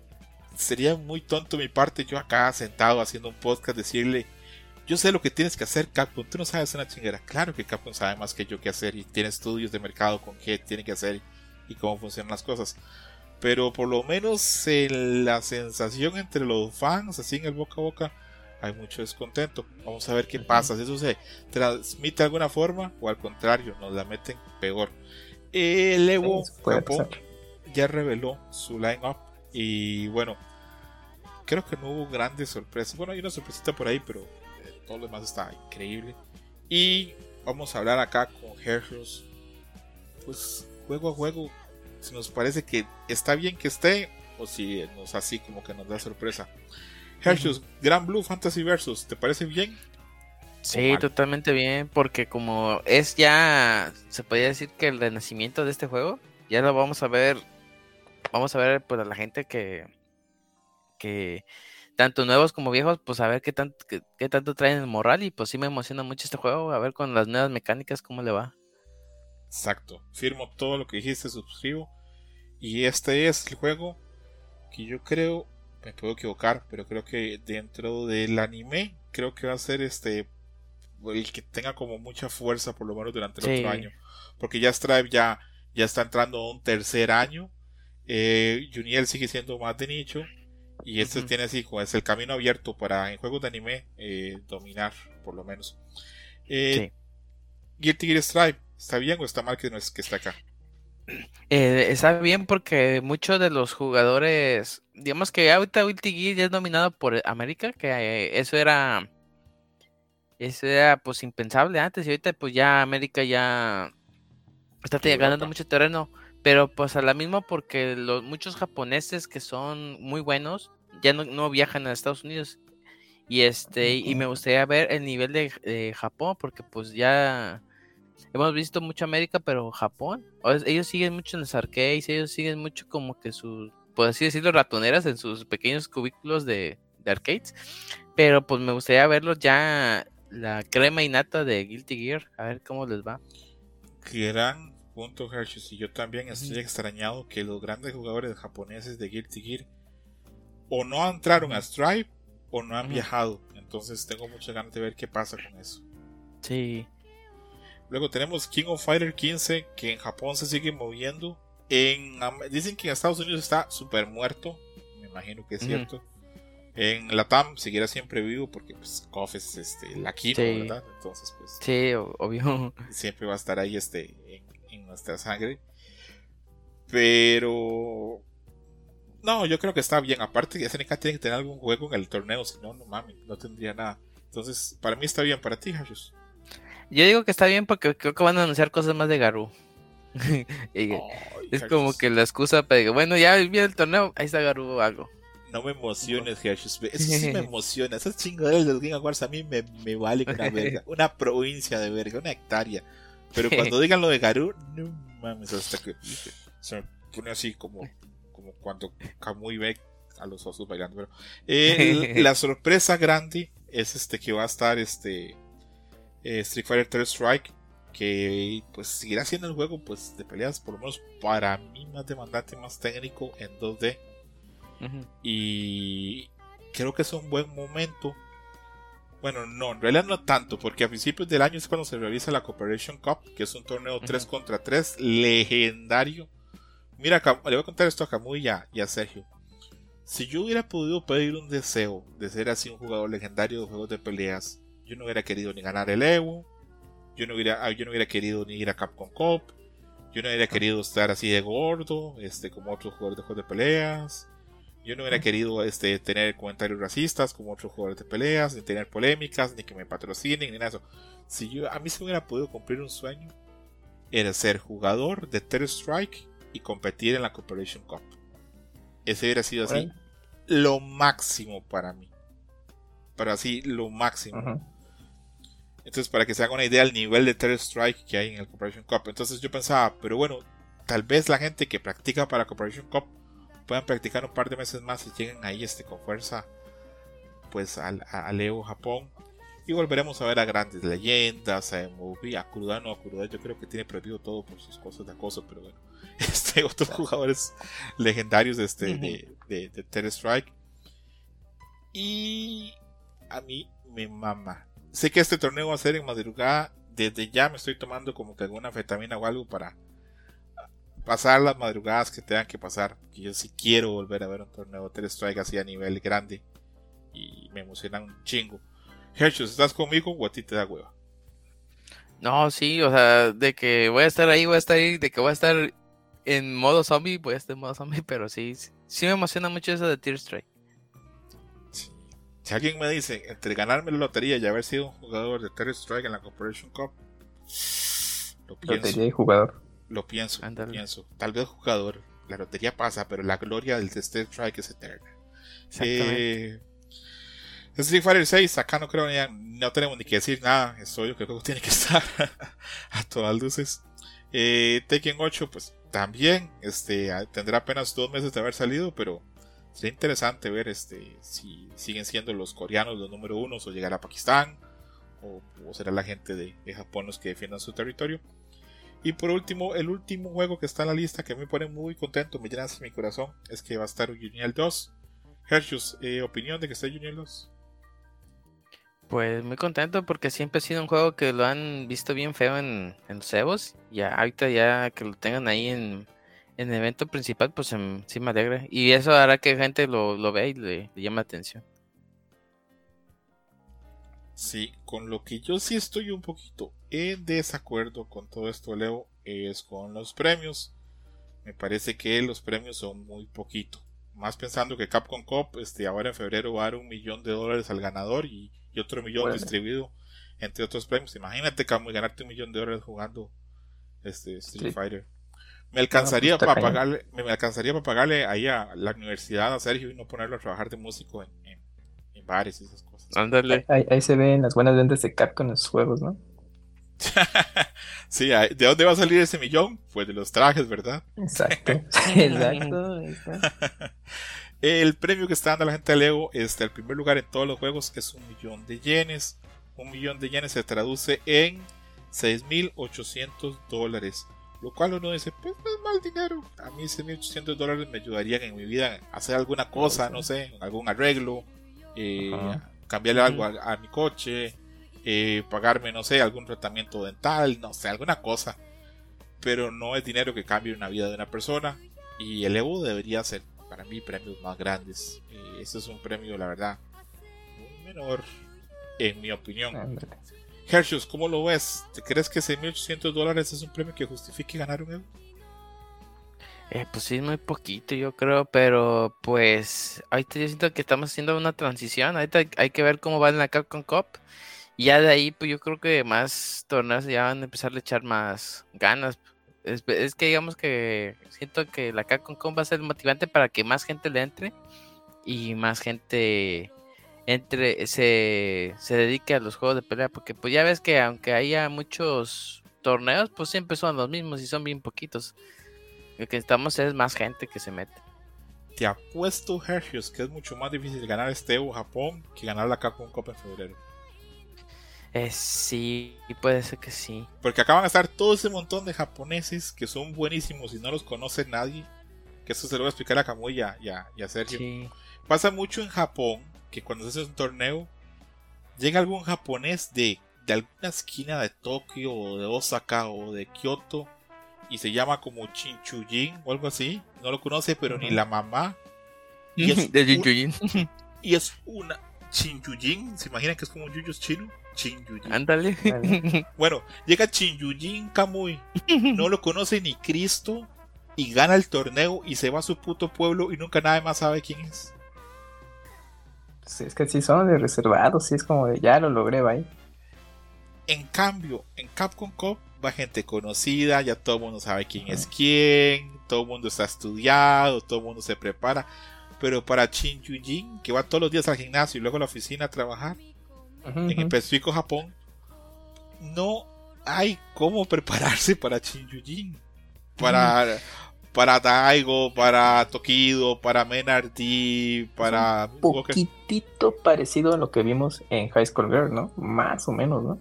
sería muy tonto mi parte yo acá sentado haciendo un podcast decirle yo sé lo que tienes que hacer, Capcom. Tú no sabes una chingera. Claro que Capcom sabe más que yo qué hacer y tiene estudios de mercado con qué tiene que hacer y cómo funcionan las cosas. Pero por lo menos en la sensación entre los fans, así en el boca a boca, hay mucho descontento. Vamos a ver qué pasa. Si eso se transmite de alguna forma o al contrario, nos la meten peor. El Evo Japón ya reveló su line-up y bueno, creo que no hubo grandes sorpresas. Bueno, hay una sorpresita por ahí, pero todo lo demás está increíble. Y vamos a hablar acá con Hershus. Pues juego a juego, si nos parece que está bien que esté, o si nos así como que nos da sorpresa. Hershus, Gran Blue Fantasy Versus, ¿te parece bien? Sí, totalmente bien, porque como es ya, se podría decir que el renacimiento de este juego, ya lo vamos a ver, vamos a ver pues a la gente que, que tanto nuevos como viejos, pues a ver qué, tanto qué, tanto traen el moral y pues sí me emociona mucho este juego, a ver con las nuevas mecánicas cómo le va. Exacto, firmo todo lo que dijiste, suscribo. Y este es el juego que yo creo, me puedo equivocar, pero creo que dentro del anime, creo que va a ser este el que tenga como mucha fuerza por lo menos durante el otro año. Porque ya Stripe ya, ya está entrando a un tercer año. Eh, Juniel sigue siendo más de nicho. Y este tiene así, es el camino abierto para en juegos de anime eh, dominar, por lo menos. Eh, Guilty Gear Stripe, ¿está bien o está mal que no es que está acá? Eh, está bien porque muchos de los jugadores, digamos que ahorita Guilty Gear ya es dominado por América, que eso era, eso era pues impensable antes y ahorita pues ya América ya está ganando mucho terreno. Pero pues a la misma porque los muchos japoneses que son muy buenos ya no, viajan a Estados Unidos. Y este, y me gustaría ver el nivel de, Japón, porque pues ya hemos visto mucho América, pero Japón, ellos siguen mucho en los arcades, ellos siguen mucho como que sus, por así decirlo, ratoneras en sus pequeños cubículos de, de arcades. Pero pues me gustaría verlos ya la crema innata de Guilty Gear, a ver cómo les va. Gran punto, Hershey. Y yo también estoy extrañado que los grandes jugadores japoneses de Guilty Gear o no entraron a Stripe o no han viajado. Entonces tengo muchas ganas de ver qué pasa con eso. Sí. Luego tenemos King of Fighter 15 que en Japón se sigue moviendo. En, dicen que en Estados Unidos está súper muerto. Me imagino que es cierto. En Latam seguirá siempre vivo porque pues KOF es este, la Kino, ¿verdad? Entonces pues... Sí, obvio. Siempre va a estar ahí este, nuestra sangre. Pero... No, yo creo que está bien. Aparte, SNK tiene que tener algún juego en el torneo, si no, no mames, no tendría nada. Entonces, para mí está bien, para ti, Jajus. Yo digo que está bien porque creo que van a anunciar cosas más de Garú. [LAUGHS] es como que la excusa para que, bueno, ya viene el torneo, ahí está Garú algo. No me emociones, Hershey. Eso sí me [LAUGHS] emociona. Esas chingaderas de los Game Awards a mí me, me valen una verga. [LAUGHS] Una provincia de verga, una hectárea. Pero [LAUGHS] cuando digan lo de Garú, no mames, hasta que se me pone así como, como cuando Kamui ve a los osos bailando. Pero, [LAUGHS] eh, la sorpresa grande es este que va a estar este eh, Street Fighter 3 Strike. Que pues seguirá siendo el juego pues de peleas, por lo menos para mí, más demandante, más técnico en 2D y creo que es un buen momento. Bueno, no, en realidad no tanto, porque a principios del año es cuando se realiza la Cooperation Cup, que es un torneo 3 contra 3 legendario. Mira, le voy a contar esto a Camus y a, Sergio. Si yo hubiera podido pedir un deseo de ser así un jugador legendario de juegos de peleas, yo no hubiera querido ni ganar el Evo, yo no hubiera, ah, yo no hubiera querido ni ir a Capcom Cup, yo no hubiera querido estar así de gordo, este, como otros jugadores de juegos de peleas, yo no hubiera querido este, tener comentarios racistas como otros jugadores de peleas, ni tener polémicas, ni que me patrocinen, ni nada de eso. Si yo, a mí se me hubiera podido cumplir un sueño, era ser jugador de Terror Strike y competir en la Cooperation Cup. Ese hubiera sido así lo máximo para mí. Pero así, lo máximo. Entonces, para que se haga una idea del nivel de Terror Strike que hay en el Cooperation Cup. Entonces yo pensaba, pero bueno, tal vez la gente que practica para Cooperation Cup puedan practicar un par de meses más y lleguen ahí este, con fuerza pues al, a Leo Japón y volveremos a ver a grandes leyendas, a Movie, a Kuruda, no, a Kuruda yo creo que tiene prohibido todo por sus cosas de acoso, pero bueno, [LAUGHS] este, otros jugadores legendarios este, de, de, de Strike. Y a mí me mama. Sé que este torneo va a ser en madrugada, desde ya me estoy tomando como que alguna fetamina o algo para pasar las madrugadas que tengan que pasar. Que yo sí quiero volver a ver un torneo de Strike así a nivel grande. Y me emociona un chingo. Hershus, ¿estás conmigo o a ti te da hueva? No, sí, o sea, de que voy a estar ahí, voy a estar ahí, de que voy a estar en modo zombie, voy a estar en modo zombie, pero sí, sí me emociona mucho eso de Tear Strike. Si alguien me dice, entre ganarme la lotería y haber sido un jugador de Tear Strike en la Corporation Cup, lo pienso. Lotería y jugador. Lo pienso, pienso. Tal vez jugador, la lotería pasa, pero la gloria del State Strike es eterna. Eh, Street Fighter 6, acá no creo ni, no tenemos ni que decir nada, es obvio que el juego [LAUGHS] tiene que estar a todas luces. Eh, Tekken 8, pues también, este, tendrá apenas dos meses de haber salido, pero sería interesante ver este, si siguen siendo los coreanos los número uno o llegar a Pakistán, o, será la gente de, de Japón los que defiendan su territorio. Y por último, el último juego que está en la lista que me pone muy contento, me llena mi corazón, es que va a estar Uniel 2. Hershus, eh, opinión de que esté Uniel 2. Pues muy contento porque siempre ha sido un juego que lo han visto bien feo en, en los Evos. Ya ahorita ya que lo tengan ahí en, en el evento principal, pues em, sí me alegra. Y eso hará que gente lo, lo vea y le, le llame la atención. Sí, con lo que yo sí estoy un poquito en desacuerdo con todo esto, Leo, es con los premios. Me parece que los premios son muy poquito. Más pensando que Capcom Cup este, ahora en febrero va a dar un millón de dólares al ganador y, y otro millón distribuido entre otros premios. Imagínate, Camu, y ganarte un millón de dólares jugando este Street Sí. Fighter. Me alcanzaría está para pagarle, me me alcanzaría para pagarle ahí a la universidad a Sergio y no ponerlo a trabajar de músico en, en- en bares y esas cosas. Ándale. Ahí, ahí se ven las buenas ventas de Capcom en sus juegos, ¿no? [LAUGHS] sí, ¿de dónde va a salir ese millón? Pues de los trajes, ¿verdad? Exacto. [LAUGHS] Exacto. [LAUGHS] El premio que está dando la gente de Lego, este, el primer lugar en todos los juegos es un millón de yenes. Un millón de yenes se traduce en 6.800 dólares. Lo cual uno dice, pues no es mal dinero. A mí 6.800 dólares me ayudarían en mi vida a hacer alguna cosa, no sé, algún arreglo, eh, cambiarle algo a, a mi coche, eh, pagarme, no sé, algún tratamiento dental, no sé, alguna cosa. Pero no es dinero que cambie una vida de una persona. Y el Evo debería ser, para mí, premios más grandes. Eh, este es un premio, la verdad, muy menor, en mi opinión. Hershus, ¿cómo lo ves? ¿Te crees que 6.800 dólares es un premio que justifique ganar un Evo? Eh, pues sí, muy poquito, yo creo, pero pues ahorita yo siento que estamos haciendo una transición. Ahorita hay, hay que ver cómo va en la Capcom Cup. Y ya de ahí, pues yo creo que más torneos ya van a empezar a echar más ganas. Es, es que digamos que siento que la Capcom Cup va a ser motivante para que más gente le entre y más gente entre se, se dedique a los juegos de pelea. Porque pues ya ves que aunque haya muchos torneos, pues siempre son los mismos y son bien poquitos. Lo que necesitamos es más gente que se mete. Te apuesto, Hershus, que es mucho más difícil ganar este Evo Japón que ganar la Capcom Cup en febrero. Eh, sí, puede ser que sí. Porque acaban de estar todo ese montón de japoneses que son buenísimos y no los conoce nadie. Que eso se lo voy a explicar a Kamui y a, y a- y a Sergio. Sí. Pasa mucho en Japón que cuando se hace un torneo, llega algún japonés de, de alguna esquina de Tokio o de Osaka o de Kyoto y se llama como Chinchujin o algo así. No lo conoce, pero ni la mamá. Y [LAUGHS] es, De un- [LAUGHS] y es una Chinchujin. ¿Se imaginan que es como un yuyos chino? Chinchujin. Ándale. Ándale. [LAUGHS] Bueno, llega Chinchujin Kamui. No lo conoce ni Cristo. Y gana el torneo y se va a su puto pueblo y nunca nadie más sabe quién es. Sí, es que sí son de reservados, sí es como de ya lo logré, bye. En cambio, en Capcom Cup va gente conocida, ya todo el mundo sabe quién es quién, todo el mundo está estudiado, todo el mundo se prepara. Pero para Chin Yujin, que va todos los días al gimnasio y luego a la oficina a trabajar, En. Pacífico Japón, no hay cómo prepararse para Chin Yujin. Para, para Daigo, para Tokido, para Menardi, para... Poquitito parecido a lo que vimos en High School Girl, ¿no? Más o menos, ¿no?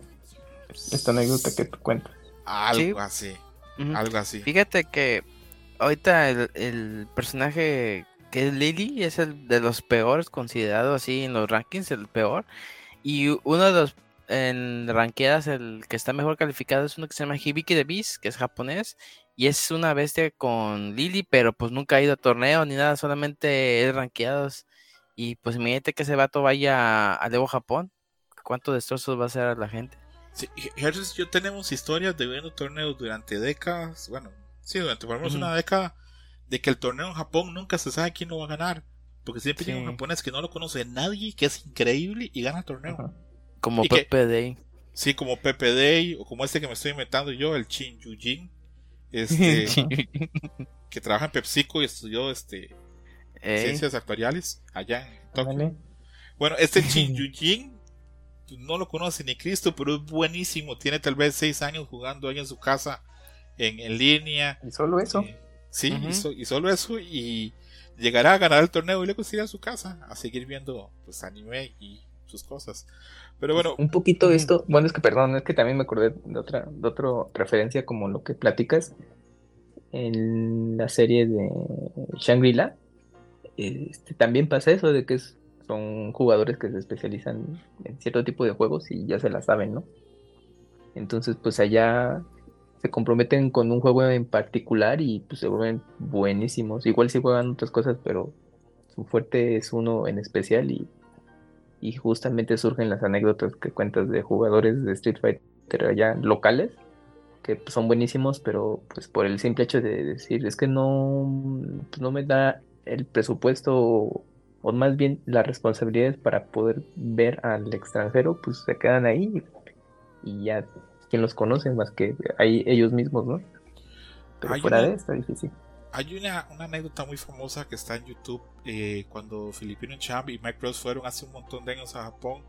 Esta anécdota que tú cuentas. Algo Sí. así, algo así. Fíjate que ahorita el, el personaje que es Lily es el de los peores, considerado así en los rankings, el peor. Y uno de los en ranqueadas, el que está mejor calificado es uno que se llama Hibiki the Beast, que es japonés. Y es una bestia con Lily, pero pues nunca ha ido a torneo ni nada, solamente es ranqueados. Y pues imagínate que ese vato vaya a Evo Japón. ¿Cuánto destrozos va a hacer a la gente? Sí, yo tenemos historias de viendo torneos durante décadas, bueno, sí, durante por lo menos una década, de que el torneo en Japón nunca se sabe quién lo va a ganar. Porque siempre llega un Sí. japonés que no lo conoce nadie, que es increíble y gana el torneo. Ajá. Como. Pepe Day. Sí, como Pepe Day o como este que me estoy inventando yo, el Chin Yujin, [LAUGHS] este, que trabaja en PepsiCo y estudió este, Ey. ciencias actuariales allá en Tokio. Bueno, este Chin [LAUGHS] Yujin pues, no lo conoce ni Cristo, pero es buenísimo. Tiene tal vez seis años jugando ahí en su casa en, en línea. Y solo eso. Eh, sí, y, so- y solo eso. Y llegará a ganar el torneo y luego se a su casa a seguir viendo pues, anime y sus cosas. Pero bueno. Un poquito esto, bueno, es que perdón, es que también me acordé de otra, de otra referencia como lo que platicas en la serie de Shangri-La. Este, también pasa eso de que son jugadores que se especializan en cierto tipo de juegos y ya se la saben, ¿no? Entonces, pues allá se comprometen con un juego en particular y pues se vuelven buenísimos. Igual si juegan otras cosas, pero su fuerte es uno en especial y, y justamente surgen las anécdotas que cuentas de jugadores de Street Fighter allá locales que pues, son buenísimos, pero pues por el simple hecho de decir es que no, pues, no me da el presupuesto o, más bien las responsabilidades para poder ver al extranjero, pues se quedan ahí y ya quien los conoce más que ahí ellos mismos, ¿no? Pero fuera de está difícil. Hay una, una, anécdota muy famosa que está en YouTube eh, cuando Filipino Champ y Mike Bros fueron hace un montón de años a Japón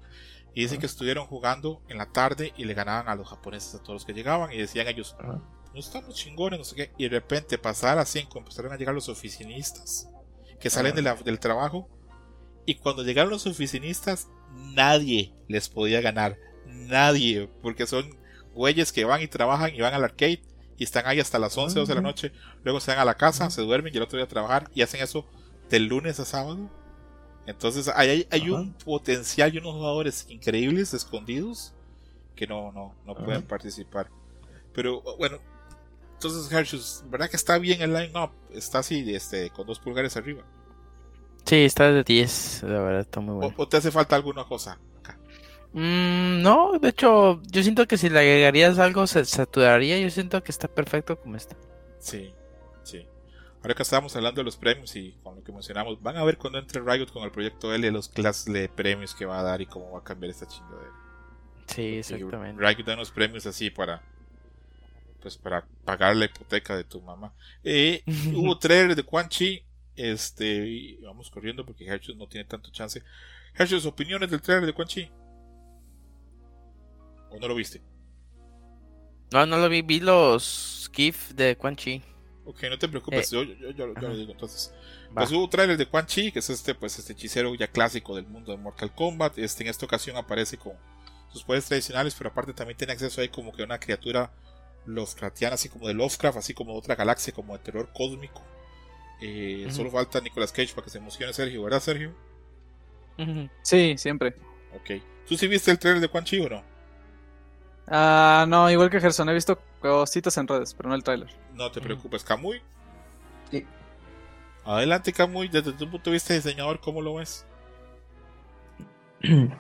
y dicen que estuvieron jugando en la tarde y le ganaban a los japoneses a todos los que llegaban y decían ellos, no estamos chingones, no sé qué. Y de repente pasar a 5 empezaron a llegar los oficinistas que salen del trabajo y cuando llegaron los oficinistas nadie les podía ganar. Nadie, porque son güeyes que van y trabajan y van al arcade y están ahí hasta las 11, 12 de la noche. Luego se van a la casa, se duermen y el otro día a trabajar y hacen eso del lunes a sábado entonces hay, hay un potencial y unos jugadores increíbles escondidos que no, no, no pueden participar. Pero bueno, entonces Hershus, ¿verdad que está bien el line-up? Está así, este, con dos pulgares arriba. Sí, está de 10, la verdad, está muy bueno. ¿O, te hace falta alguna cosa? Mm, no, de hecho, yo siento que si le agregarías algo se saturaría. Yo siento que está perfecto como está. Sí, sí. Ahora que estábamos hablando de los premios y con lo que mencionamos, van a ver cuando entre Riot con el proyecto L los clases de premios que va a dar y cómo va a cambiar esta chingadera. Sí, exactamente. Riot da unos premios así para pues para pagar la hipoteca de tu mamá. Eh, [LAUGHS] hubo trailer de Quan Chi. Este, vamos corriendo porque Hershus no tiene tanto chance. Hershus, opiniones del trailer de Quan Chi. ¿O no lo viste? No, no lo vi, vi los GIF de Quan Chi. Ok, no te preocupes, eh, yo, yo, lo digo entonces. Pues hubo trailer de Quan Chi, que es este, pues este hechicero ya clásico del mundo de Mortal Kombat. Este, en esta ocasión aparece con sus poderes tradicionales, pero aparte también tiene acceso ahí como que a una criatura Lovecraftiana, así como de Lovecraft, así como de otra galaxia, como de terror cósmico. Eh, solo falta Nicolas Cage para que se emocione Sergio, ¿verdad Sergio? Sí, siempre. Ok. ¿Tú sí viste el trailer de Quan Chi o no? Ah, no, igual que Gerson, he visto cositas en redes, pero no el tráiler. No te preocupes, Camuy. Sí. Adelante, Camuy, desde tu punto de vista diseñador, ¿cómo lo ves? [CLEARS THROAT]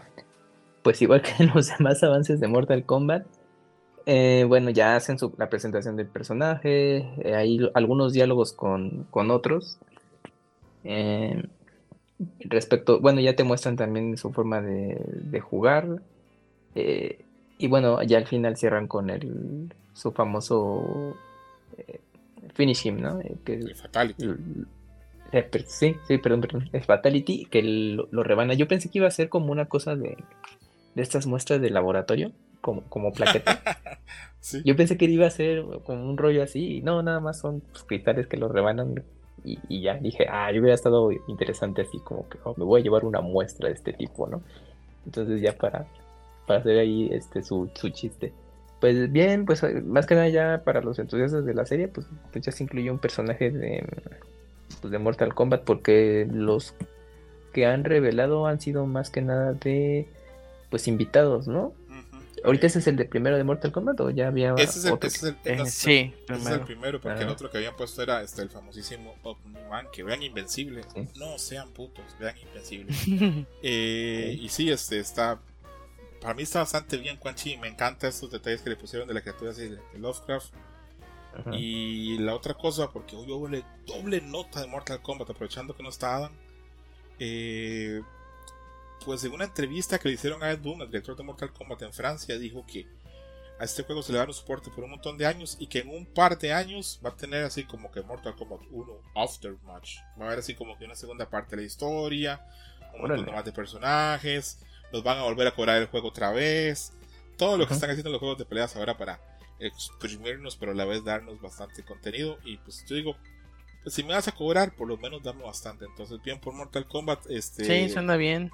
Pues igual que en [LAUGHS] los demás avances de Mortal Kombat, eh, bueno, ya hacen la presentación del personaje, eh, hay algunos diálogos con, otros. Eh, respecto, bueno, ya te muestran también su forma de, de jugar. Y bueno, ya al final cierran con el, su famoso eh, finishing, ¿no? Eh, que, Fatality. Eh, sí, sí, perdón, perdón. Es Fatality, que lo, lo, rebana. Yo pensé que iba a ser como una cosa de, de estas muestras de laboratorio, como, como plaqueta. [LAUGHS] Yo pensé que iba a ser como un rollo así, y no, nada más son pues, cristales que lo rebanan. Y, y, ya dije, ah, yo hubiera estado interesante así, como que oh, me voy a llevar una muestra de este tipo, ¿no? Entonces, ya para, para hacer ahí este su, su chiste. Pues bien, pues más que nada ya para los entusiastas de la serie, pues, pues, ya se incluyó un personaje de, pues, de Mortal Kombat porque los que han revelado han sido más que nada de pues invitados, ¿no? Ahorita ese es el de primero de Mortal Kombat o ya había ese es el, Ese es el, sí, ese es el primero porque el otro que habían puesto era este el famosísimo Man, que vean Invencible. No sean putos, vean Invencible. [LAUGHS] eh, y sí, este está para mí está bastante bien Quan Chi. Me encantan estos detalles que le pusieron de la criatura así de, Lovecraft. Y la otra cosa, porque hoy hubo doble, nota de Mortal Kombat, aprovechando que no está Adam. Eh, pues en una entrevista que le hicieron a Ed Boon, el director de Mortal Kombat en Francia, dijo que a este juego se le da un soporte por un montón de años y que en un par de años va a tener así como que Mortal Kombat 1 Aftermatch. Va a haber así como que una segunda parte de la historia, un montón más de personajes nos van a volver a cobrar el juego otra vez. Todo lo que están haciendo los juegos de peleas ahora para exprimirnos, pero a la vez darnos bastante contenido. Y pues yo digo, pues si me vas a cobrar, por lo menos dame bastante. Entonces, bien por Mortal Kombat. Este... Sí, suena bien.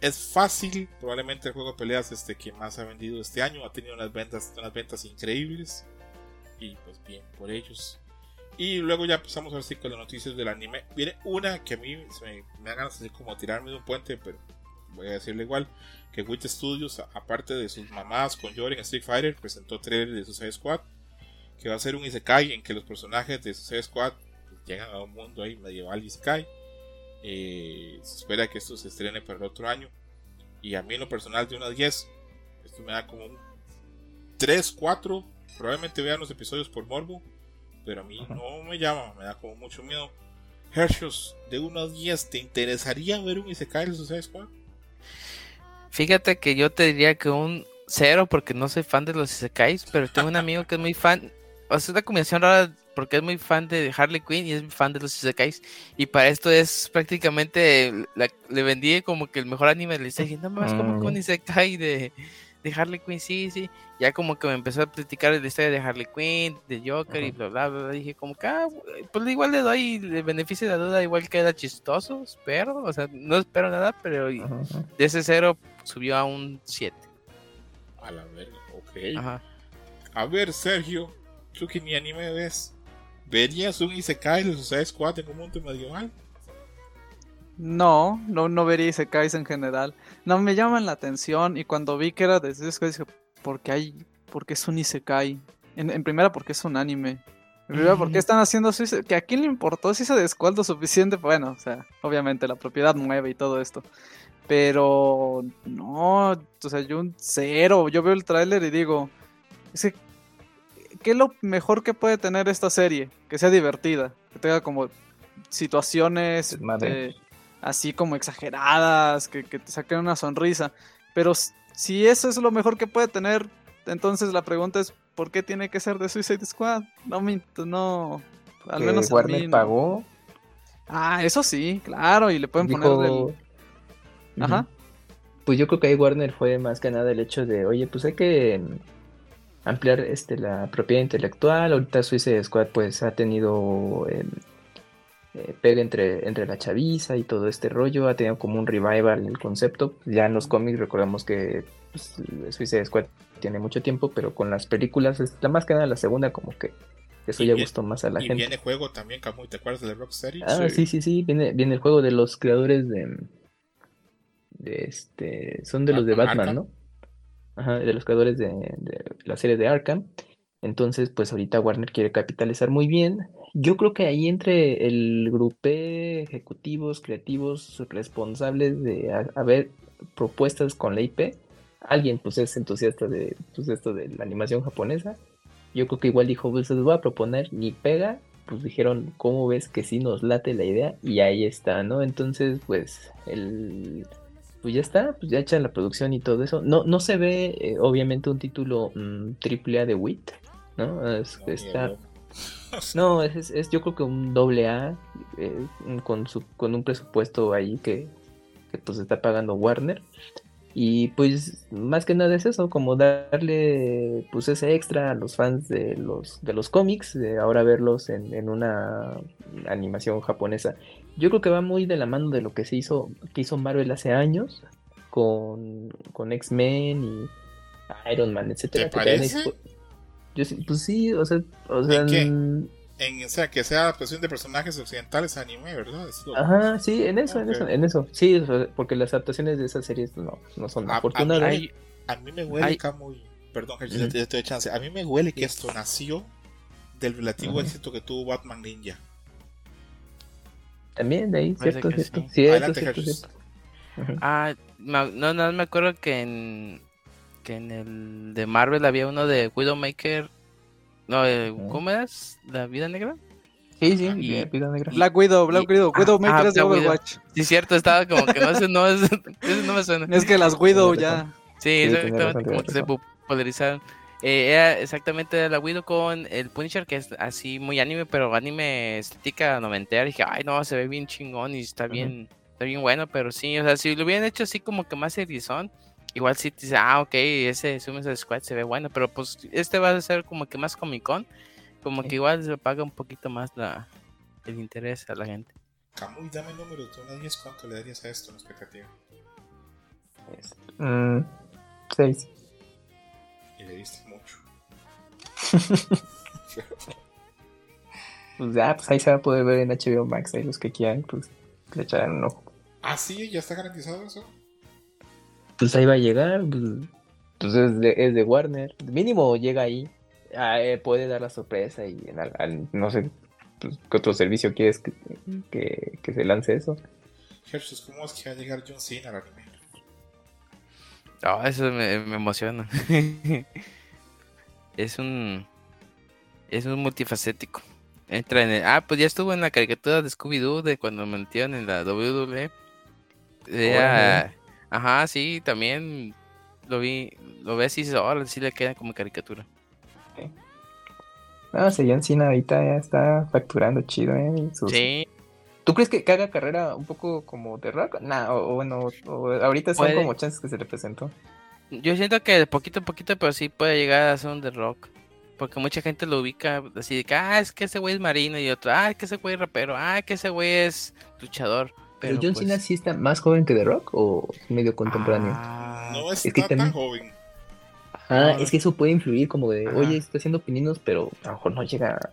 es fácil, probablemente el juego de peleas este que más ha vendido este año, ha tenido unas ventas, unas ventas increíbles y pues bien por ellos. Y luego ya empezamos a ver si con las noticias del anime. Viene una que a mí me, me da ganas de como tirarme de un puente, pero voy a decirle igual, que Wit Studios, aparte de sus mamás con Jory en Street Fighter, presentó trailer de Suicide Squad, que va a ser un Isekai en que los personajes de Suicide Squad pues, llegan a un mundo ahí medieval Isekai. Eh, se espera que esto se estrene para el otro año. Y a mí en lo personal de una 10, esto me da como un 3, 4, probablemente vean los episodios por morbo, pero a mí no me llama, me da como mucho miedo. Hershus, de 1 a 10, ¿te interesaría ver un Isekai de Suicide Squad? Fíjate que yo te diría que un cero porque no soy fan de los Isekais, pero tengo un amigo que es muy fan. O sea, es una combinación rara porque es muy fan de Harley Quinn y es fan de los Isekais. Y para esto es prácticamente. le vendí como que el mejor anime. Le dije, no vas como con Isekai de, de Harley Quinn, sí, sí. Ya como que me empezó a platicar la historia de Harley Quinn, de Joker y bla, bla, bla. Dije, como que, ah, pues igual le doy el beneficio de la duda, igual que era chistoso, espero. O sea, no espero nada, pero de ese cero subió a un 7. A la verga, ok. A ver, Sergio, tú que ni anime ves, ¿verías un Isekai de Suicide Squad en un mundo medieval? No, no, no vería Isekais en general. No me llaman la atención y cuando vi que era de Suicide Squad dije, ¿por qué hay, porque es un Isekai? En, en primera porque es un anime. En primera porque están haciendo Suicide Que a quién le importó si se descuento suficiente. Bueno, o sea, obviamente la propiedad mueve y todo esto. Pero no, o sea, yo un cero. Yo veo el tráiler y digo, ¿qué es lo mejor que puede tener esta serie? Que sea divertida, que tenga como situaciones eh, así como exageradas, que, te saquen una sonrisa. Pero si eso es lo mejor que puede tener, entonces la pregunta es, ¿por qué tiene que ser de Suicide Squad? No, no, al menos Warner pagó. Ah, eso sí, claro, y le pueden poner el Ajá. Pues yo creo que ahí Warner fue más que nada el hecho de, oye, pues hay que mm, ampliar este la propiedad intelectual. Ahorita Suicide Squad pues ha tenido eh, eh, pega entre, entre la chaviza y todo este rollo. Ha tenido como un revival el concepto. Ya en los cómics recordamos que pues, Suicide Squad tiene mucho tiempo, pero con las películas es la más que nada la segunda como que eso ya gustó más a la gente. Y viene juego también, Camuy, ¿te acuerdas de Rocksteady? Ah, sí, sí, sí, viene, viene el juego de los creadores de este, son de los de Batman, ¿no? Ajá, de los creadores de, la serie de Arkham. Entonces, pues ahorita Warner quiere capitalizar muy bien. Yo creo que ahí entre el grupo ejecutivos, creativos, responsables de haber propuestas con la IP, alguien pues es entusiasta de pues, esto de la animación japonesa. Yo creo que igual dijo, pues les voy a proponer, ni pega, pues dijeron, ¿cómo ves que sí nos late la idea? Y ahí está, ¿no? Entonces, pues el pues ya está, pues ya hecha la producción y todo eso. No, no se ve, eh, obviamente, un título mm, triple A de WIT, ¿no? Es, no, está... [LAUGHS] no es, es, yo creo que un doble A eh, con, su, con un presupuesto ahí que, que pues está pagando Warner. Y pues más que nada es eso, como darle pues ese extra a los fans de los, de los cómics, de ahora verlos en, en una animación japonesa. Yo creo que va muy de la mano de lo que se hizo, que hizo Marvel hace años con, con X-Men y Iron Man, etcétera. ¿Te parece? Yo, pues sí, o sea, o sea, en, o sea, que sea adaptación de personajes occidentales a anime, ¿verdad? Ajá, sí, en eso, en eso, en eso. Sí, porque las adaptaciones de esas series no, no son afortunadas. A, mí me huele acá muy... Perdón, que yo te doy chance. A mí me huele que esto nació del relativo éxito que tuvo Batman Ninja. También de ahí, cierto, cierto, cierto, cierto, cierto, Ah, no, no me acuerdo que en que en el de Marvel había uno de Widowmaker. No, eh, ¿cómo es? ¿La vida negra? Sí, sí, y... vida negra. Black Widow, Black Widow, ah, Widowmaker ah, es de Overwatch. Sí, cierto, estaba como que no, no, es, [LAUGHS] eso no me suena. Es que las Widow ya. Sí, exactamente, como que se popularizaron. Eh, era exactamente la Widow con el Punisher, que es así muy anime, pero anime estética noventera. Dije, ay, no, se ve bien chingón y está bien, está bien bueno, pero sí, o sea, si lo hubieran hecho así como que más erizón, igual sí te dice, ah, ok, ese Suicide Squad se ve bueno, pero pues este va a ser como que más Comic Con, como que igual se paga un poquito más la, el interés a la gente. Camuy, dame el número de una 10, ¿cuánto le darías a esto en expectativa? Mm, seis. Y le diste. Pues ya, pues ahí se va a poder ver en HBO Max. Ahí los que quieran, pues le echarán un ojo. ah, sí, ya está garantizado eso. Pues ahí va a llegar. Pues, pues es, de, es de Warner. Mínimo llega ahí. Ah, eh, puede dar la sorpresa y en al- al- no sé pues, qué otro servicio quieres que, que, que se lance eso. Jesús, ¿cómo es que va a llegar John Cena al anime? Oh, eso me, me emociona. [LAUGHS] es un. Es un multifacético. Entra en el. Ah, pues ya estuvo en la caricatura de Scooby-Doo de cuando me metieron en la WWE. Era- Ajá, sí, también lo vi. Lo ves y dices, ahora sí le queda como caricatura. No, si John Cena ahorita ya está facturando chido, ¿eh? Sus- Sí, ¿Tú crees que, haga carrera un poco como de rock? Nah, o, bueno, ahorita son Puede. como chances que se le presentó. Yo siento que de poquito a poquito, pero sí puede llegar a ser un The Rock. Porque mucha gente lo ubica así de que, ah, es que ese güey es marino. Y otro, ah, es que ese güey es rapero. Ah, es que ese güey es luchador. Pero, Pero John pues, Cena sí está más joven que The Rock o es medio contemporáneo. ah, No es que está tan también- joven. Ah, no. es que eso puede influir como de, Ajá. oye, está haciendo pininos, pero a lo mejor no llega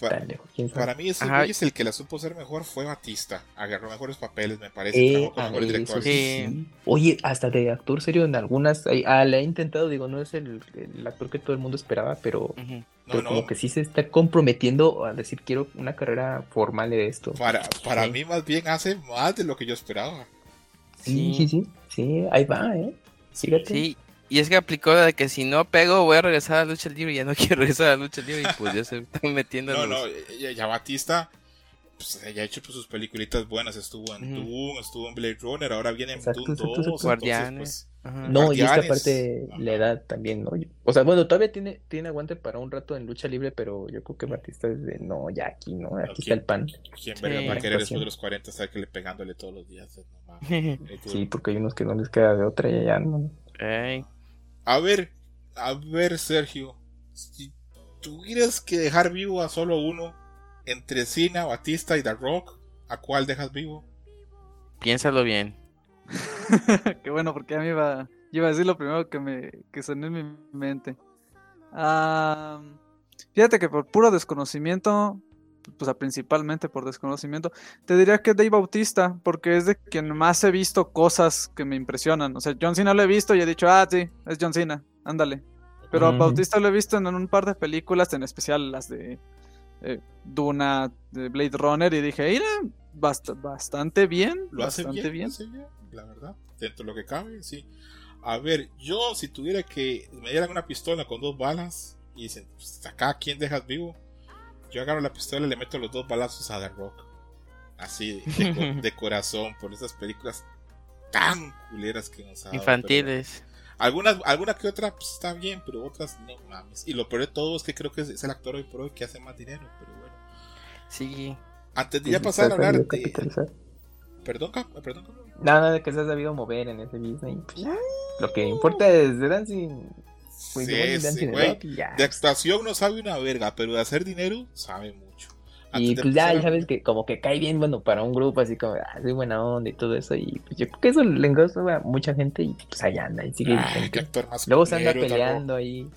Para, tan lejos. ¿quién sabe? para mí, ese güey es el que la supo hacer mejor fue Batista. Agarró mejores papeles, me parece. Eh, con mejores directores. Sí. Oye, hasta de actor serio en algunas, ah, le ha intentado, digo, no es el, el actor que todo el mundo esperaba, pero, ujú. No, pero no. como que sí se está comprometiendo a decir, quiero una carrera formal de esto. Para, para Sí. mí, más bien hace más de lo que yo esperaba. Sí, Sí. sí, sí, sí, ahí va, ¿eh? Fíjate. Sí, y es que aplicó la de que si no pego voy a regresar a la lucha libre y ya no [LAUGHS] quiero regresar a la lucha libre y pues ya se están metiendo No, no, ya, ya Batista pues, ya ha hecho pues, sus peliculitas buenas. Estuvo en Ujú. Doom, estuvo en Blade Runner, ahora viene en Exacto, Doom exacto, 2. exacto. entonces, Guardianes. pues. No, y es que Guardianes. aparte Ajá. la edad también, ¿no? O sea, bueno, todavía tiene, tiene aguante para un rato en lucha libre, pero yo creo que Batista es de, no, ya aquí, ¿no? Aquí está el pan. ¿Quién Sí. verga va a querer después de los 40 estar que le pegándole todos los días? [LAUGHS] No. Sí, porque hay unos que no les queda de otra y ya no. A ver, a ver, Sergio. Si tuvieras que dejar vivo a solo uno entre Cena, Batista y The Rock, ¿a cuál dejas vivo? piénsalo bien. [LAUGHS] Qué bueno, porque a mí iba, iba a decir lo primero que me que sonó en mi mente. Ah, fíjate que por puro desconocimiento, pues ah, principalmente por desconocimiento, te diría que Dave Bautista, porque es de quien más he visto cosas que me impresionan. O sea, John Cena lo he visto y he dicho, ah, sí, es John Cena, ándale. Pero a. Bautista lo he visto en un par de películas, en especial las de eh, Duna, de Blade Runner, y dije, mira, bast- bastante bien, Lo hace bien, bien. lo hace bien, la verdad. Dentro de lo que cabe, sí. A ver, yo si tuviera que me dieran una pistola con dos balas y dicen, pues, acá, ¿a quién dejas vivo? Yo agarro la pistola y le meto los dos balazos a The Rock. Así, de, co- [LAUGHS] de corazón, por esas películas tan culeras que nos ha dado, Infantiles. pero Algunas, alguna que otra pues, está bien, pero otras no mames. Y lo peor de todo es que creo que es, es el actor hoy por hoy que hace más dinero, pero bueno. Sí. Antes de ya pasar a hablar de... Perdón, perdón, cabrón. Nada de que se ha sabido mover en ese Disney. pues ya. Lo que importa es de Dancing. Pues Sí, de güey. Actuación no sabe una verga, pero de hacer dinero sabe mucho. Y Antes pues ya, a- sabes que como que cae bien, bueno, para un grupo así como, ah, soy buena onda y todo eso. Y pues yo creo que eso le engaña a mucha gente y pues allá anda y sigue Ay, Luego se anda peleando ahí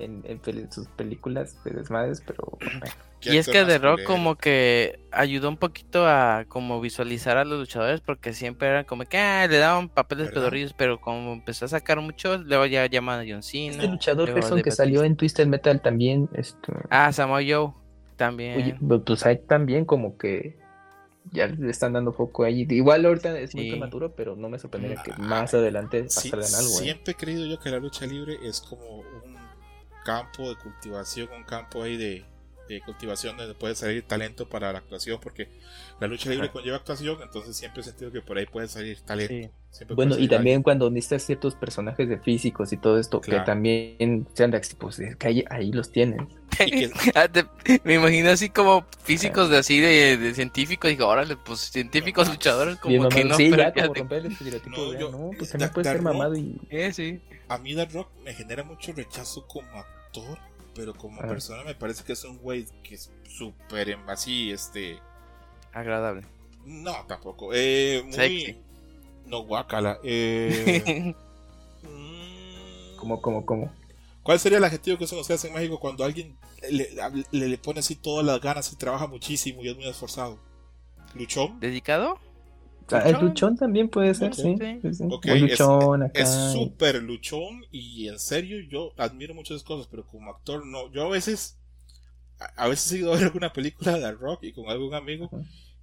en, en sus películas de desmadres, pero bueno. Y es que The Rock culero. como que ayudó un poquito a como visualizar a los luchadores porque siempre eran como que ah, le daban papeles ¿Verdad? pedorrillos, pero como empezó a sacar mucho, luego ya llaman a John Cena. Este luchador Gerson que salió en Twisted Metal también, este, Ah, Samoa Joe también. oye, pues ahí también como que ya le están dando foco ahí. Igual ahorita es muy Sí. prematuro, pero no me sorprendería que Ah, más adelante Sí, salgan algo. ¿eh? siempre he creído yo que la lucha libre es como campo de cultivación, un campo ahí de, de cultivación donde puede salir talento para la actuación, porque la lucha libre Ajá. conlleva actuación, entonces siempre he sentido que por ahí puede salir talento. Sí. Siempre Bueno, y también cuando necesitas ciertos personajes de físicos y todo esto, Claro. que también sean de pues es que ahí, ahí los tienen. [LAUGHS] Ah, me imagino así como físicos de así de, de científicos, digo, órale, pues científicos No, luchadores como que no, sí, pero ya como romper el estereotipo No, yo- no, pues también puede ser mamado y Eh, sí. A mí The Rock me genera mucho rechazo como actor, pero como Ah. persona me parece que es un güey que es súper así, este... Agradable. No, tampoco. Eh, muy, Sexy. No, guacala. Eh, [LAUGHS] mm, ¿Cómo, cómo, cómo? ¿Cuál sería el adjetivo que usan ustedes en México cuando alguien le, le- le pone así todas las ganas y trabaja muchísimo y es muy esforzado? ¿Luchón? ¿Dedicado? Ah, el ¿Luchón? luchón también puede ser, sí. Sí. sí, sí. Ok, Muy es- luchón acá. Es súper luchón y en serio yo admiro muchas cosas, pero como actor no. Yo a veces, a, a veces he ido a ver alguna película de rock y con algún amigo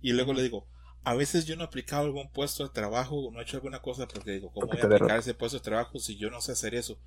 y luego le digo, a veces yo no he aplicado algún puesto de trabajo o no he hecho alguna cosa porque digo, ¿cómo voy Porque a te de aplicar ese puesto de trabajo si yo no sé hacer eso?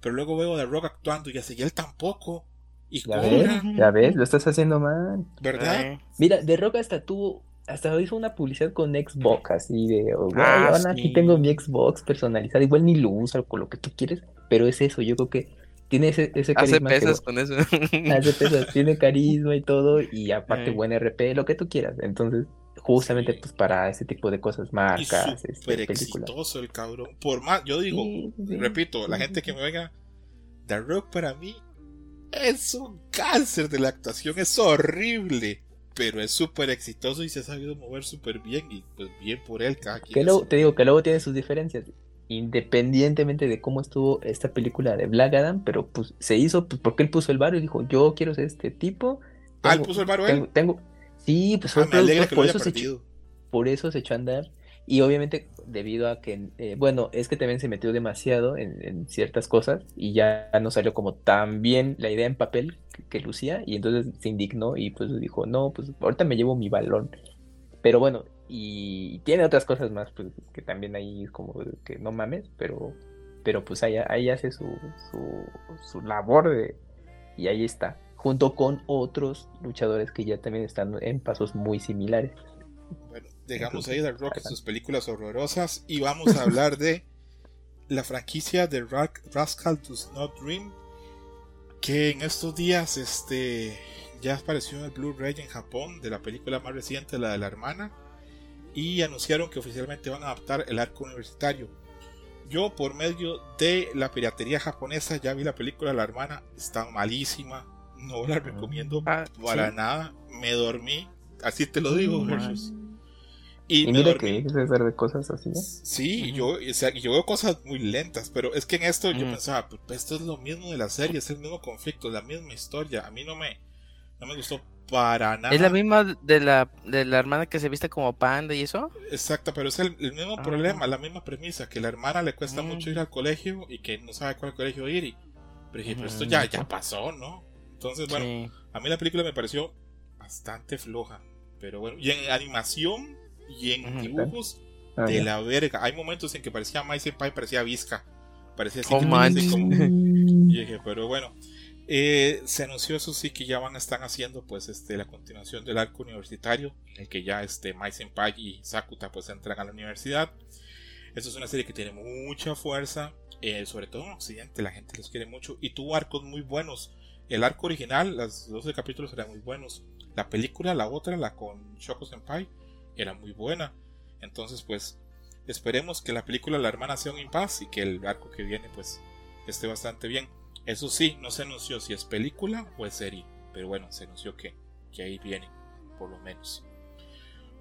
Pero luego veo a The Rock actuando y así, y él tampoco. Y Ya ves, ya ves, lo estás haciendo mal. ¿verdad? Eh, Mira, The Rock hasta tuvo, hasta hizo una publicidad con Xbox, [LAUGHS] así de, oh, güey, Ah, aquí tengo mi Xbox personalizada, igual ni lo usa con lo que tú quieres, pero es eso, yo creo que tiene ese, ese Hace carisma que, pesas con eso. [LAUGHS] hace pesas, tiene carisma y todo, y aparte Eh. buen RP, lo que tú quieras, entonces, justamente Sí. pues para ese tipo de cosas, Y marcas, súper este, películas. exitoso el cabrón. Por más, yo digo, Sí, sí, sí. repito, la gente que me oiga, The Rock para mí es un cáncer de la actuación, es horrible, pero es súper exitoso y se ha sabido mover súper bien y pues bien por él, cada quien Que luego, te digo que luego tiene sus diferencias, independientemente de cómo estuvo esta película de Black Adam, pero pues se hizo pues, porque él puso el bar y dijo, yo quiero ser este tipo. Ah, él tengo- puso el varo él. tengo, tengo- Sí, pues Ah, fue me productor, que lo por haya eso se echó, por eso se echó a andar. Y obviamente debido a que, eh, bueno, es que también se metió demasiado en, ciertas cosas y ya no salió como tan bien la idea en papel que, lucía y entonces se indignó y pues dijo, no, pues ahorita me llevo mi balón. Pero bueno, y tiene otras cosas más pues, que también ahí como que no mames, pero, pero pues ahí, ahí hace su, su, su labor de, y ahí está, junto con otros luchadores que ya también están en pasos muy similares. Bueno, dejamos ahí The Rock en sus películas horrorosas y vamos a hablar de la franquicia de Ra- Rascal Does Not Dream que en estos días este ya apareció en el Blu-ray en Japón de la película más reciente, la de la hermana y anunciaron que oficialmente van a adaptar el arco universitario. Yo por medio de la piratería japonesa ya vi la película La hermana, está malísima, no la recomiendo Ah, para sí. nada, me dormí, así te lo digo, Mm, Jesús. Y, Y dormí. que es hacer de cosas así. ¿eh? Sí, Ujú. yo, o sea, yo veo cosas muy lentas, pero es que en esto yo Ujú. pensaba, pues esto es lo mismo de la serie, es el mismo conflicto, la misma historia. A mí no me, no me gustó para nada. ¿Es la misma de la, de la hermana que se viste como panda y eso? Exacto, pero es el, el mismo Ah. problema, la misma premisa, que la hermana le cuesta Mm. mucho ir al colegio y que no sabe a cuál colegio ir. Y, pero dije, pero esto Ujú. ya, ya pasó, ¿no? Entonces, bueno, Sí. a mí la película me pareció bastante floja, pero bueno, y en animación y en Ujú. dibujos Ah, de la verga. Hay momentos en que parecía Mai Senpai, parecía Vizca. Parecía así Oh, que como- [LAUGHS] y dije, pero bueno. eh, se anunció eso sí que ya van a estar haciendo pues este la continuación del arco universitario en el que ya este Mai Senpai y Sakuta pues entran a la universidad. Esto es una serie que tiene mucha fuerza, eh, sobre todo en Occidente, la gente los quiere mucho y tuvo arcos muy buenos. El arco original, los 12 capítulos eran muy buenos. La película, la otra, la con Shoko Senpai, era muy buena. Entonces, pues, esperemos que la película La hermana sea un impas y que el arco que viene, pues, esté bastante bien. Eso sí, no se anunció si es película o es serie, pero bueno, se anunció que, que ahí viene, por lo menos.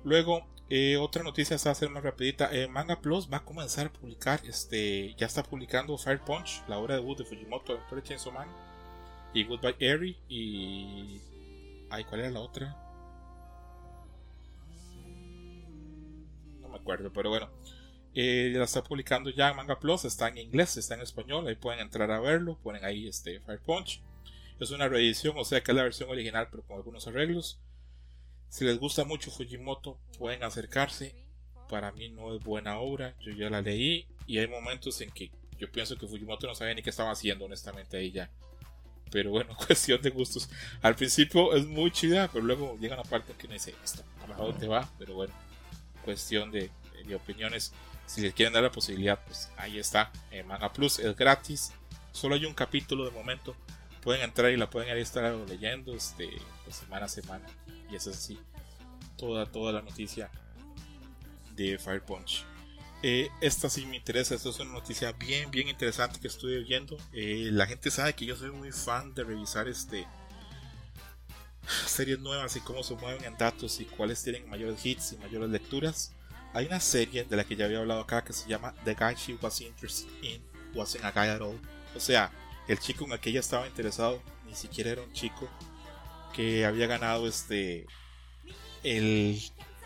Luego, eh, otra noticia, esta va a ser más rapidita. eh, Manga Plus va a comenzar a publicar, este, ya está publicando Fire Punch, la obra debut de Fujimoto, de Chainsaw Man, y Goodbye Eri, y... Ay, ¿cuál era la otra? Acuerdo, pero bueno. Eh, la está publicando ya en Manga Plus, está en inglés, está en español, ahí pueden entrar a verlo, ponen ahí este Fire Punch. Es una reedición, o sea que es la versión original, pero con algunos arreglos. Si les gusta mucho Fujimoto, pueden acercarse. Para mí no es buena obra, yo ya la leí y hay momentos en que yo pienso que Fujimoto no sabía ni qué estaba haciendo, honestamente, ahí ya. Pero bueno, [LAUGHS] cuestión de gustos. Al principio es muy chida, pero luego llega una parte que uno dice, ¿esto para dónde va? Pero bueno, cuestión de, de opiniones. Si les quieren dar la posibilidad, pues ahí está. En Manga Plus es gratis. Solo hay un capítulo de momento. Pueden entrar y la pueden estar leyendo este, pues, semana a semana. Y es así. Toda, toda la noticia de Fire Punch. Eh, esta sí me interesa, esta es una noticia bien, bien interesante que estoy viendo. Eh, la gente sabe que yo soy muy fan de revisar este series nuevas y cómo se mueven en datos y cuáles tienen mayores hits y mayores lecturas. hay una serie de la que ya había hablado acá que se llama The Guy She Was Interested In Wasn't a Guy at All. O sea, el chico en el que ella estaba interesado ni siquiera era un chico que había ganado este el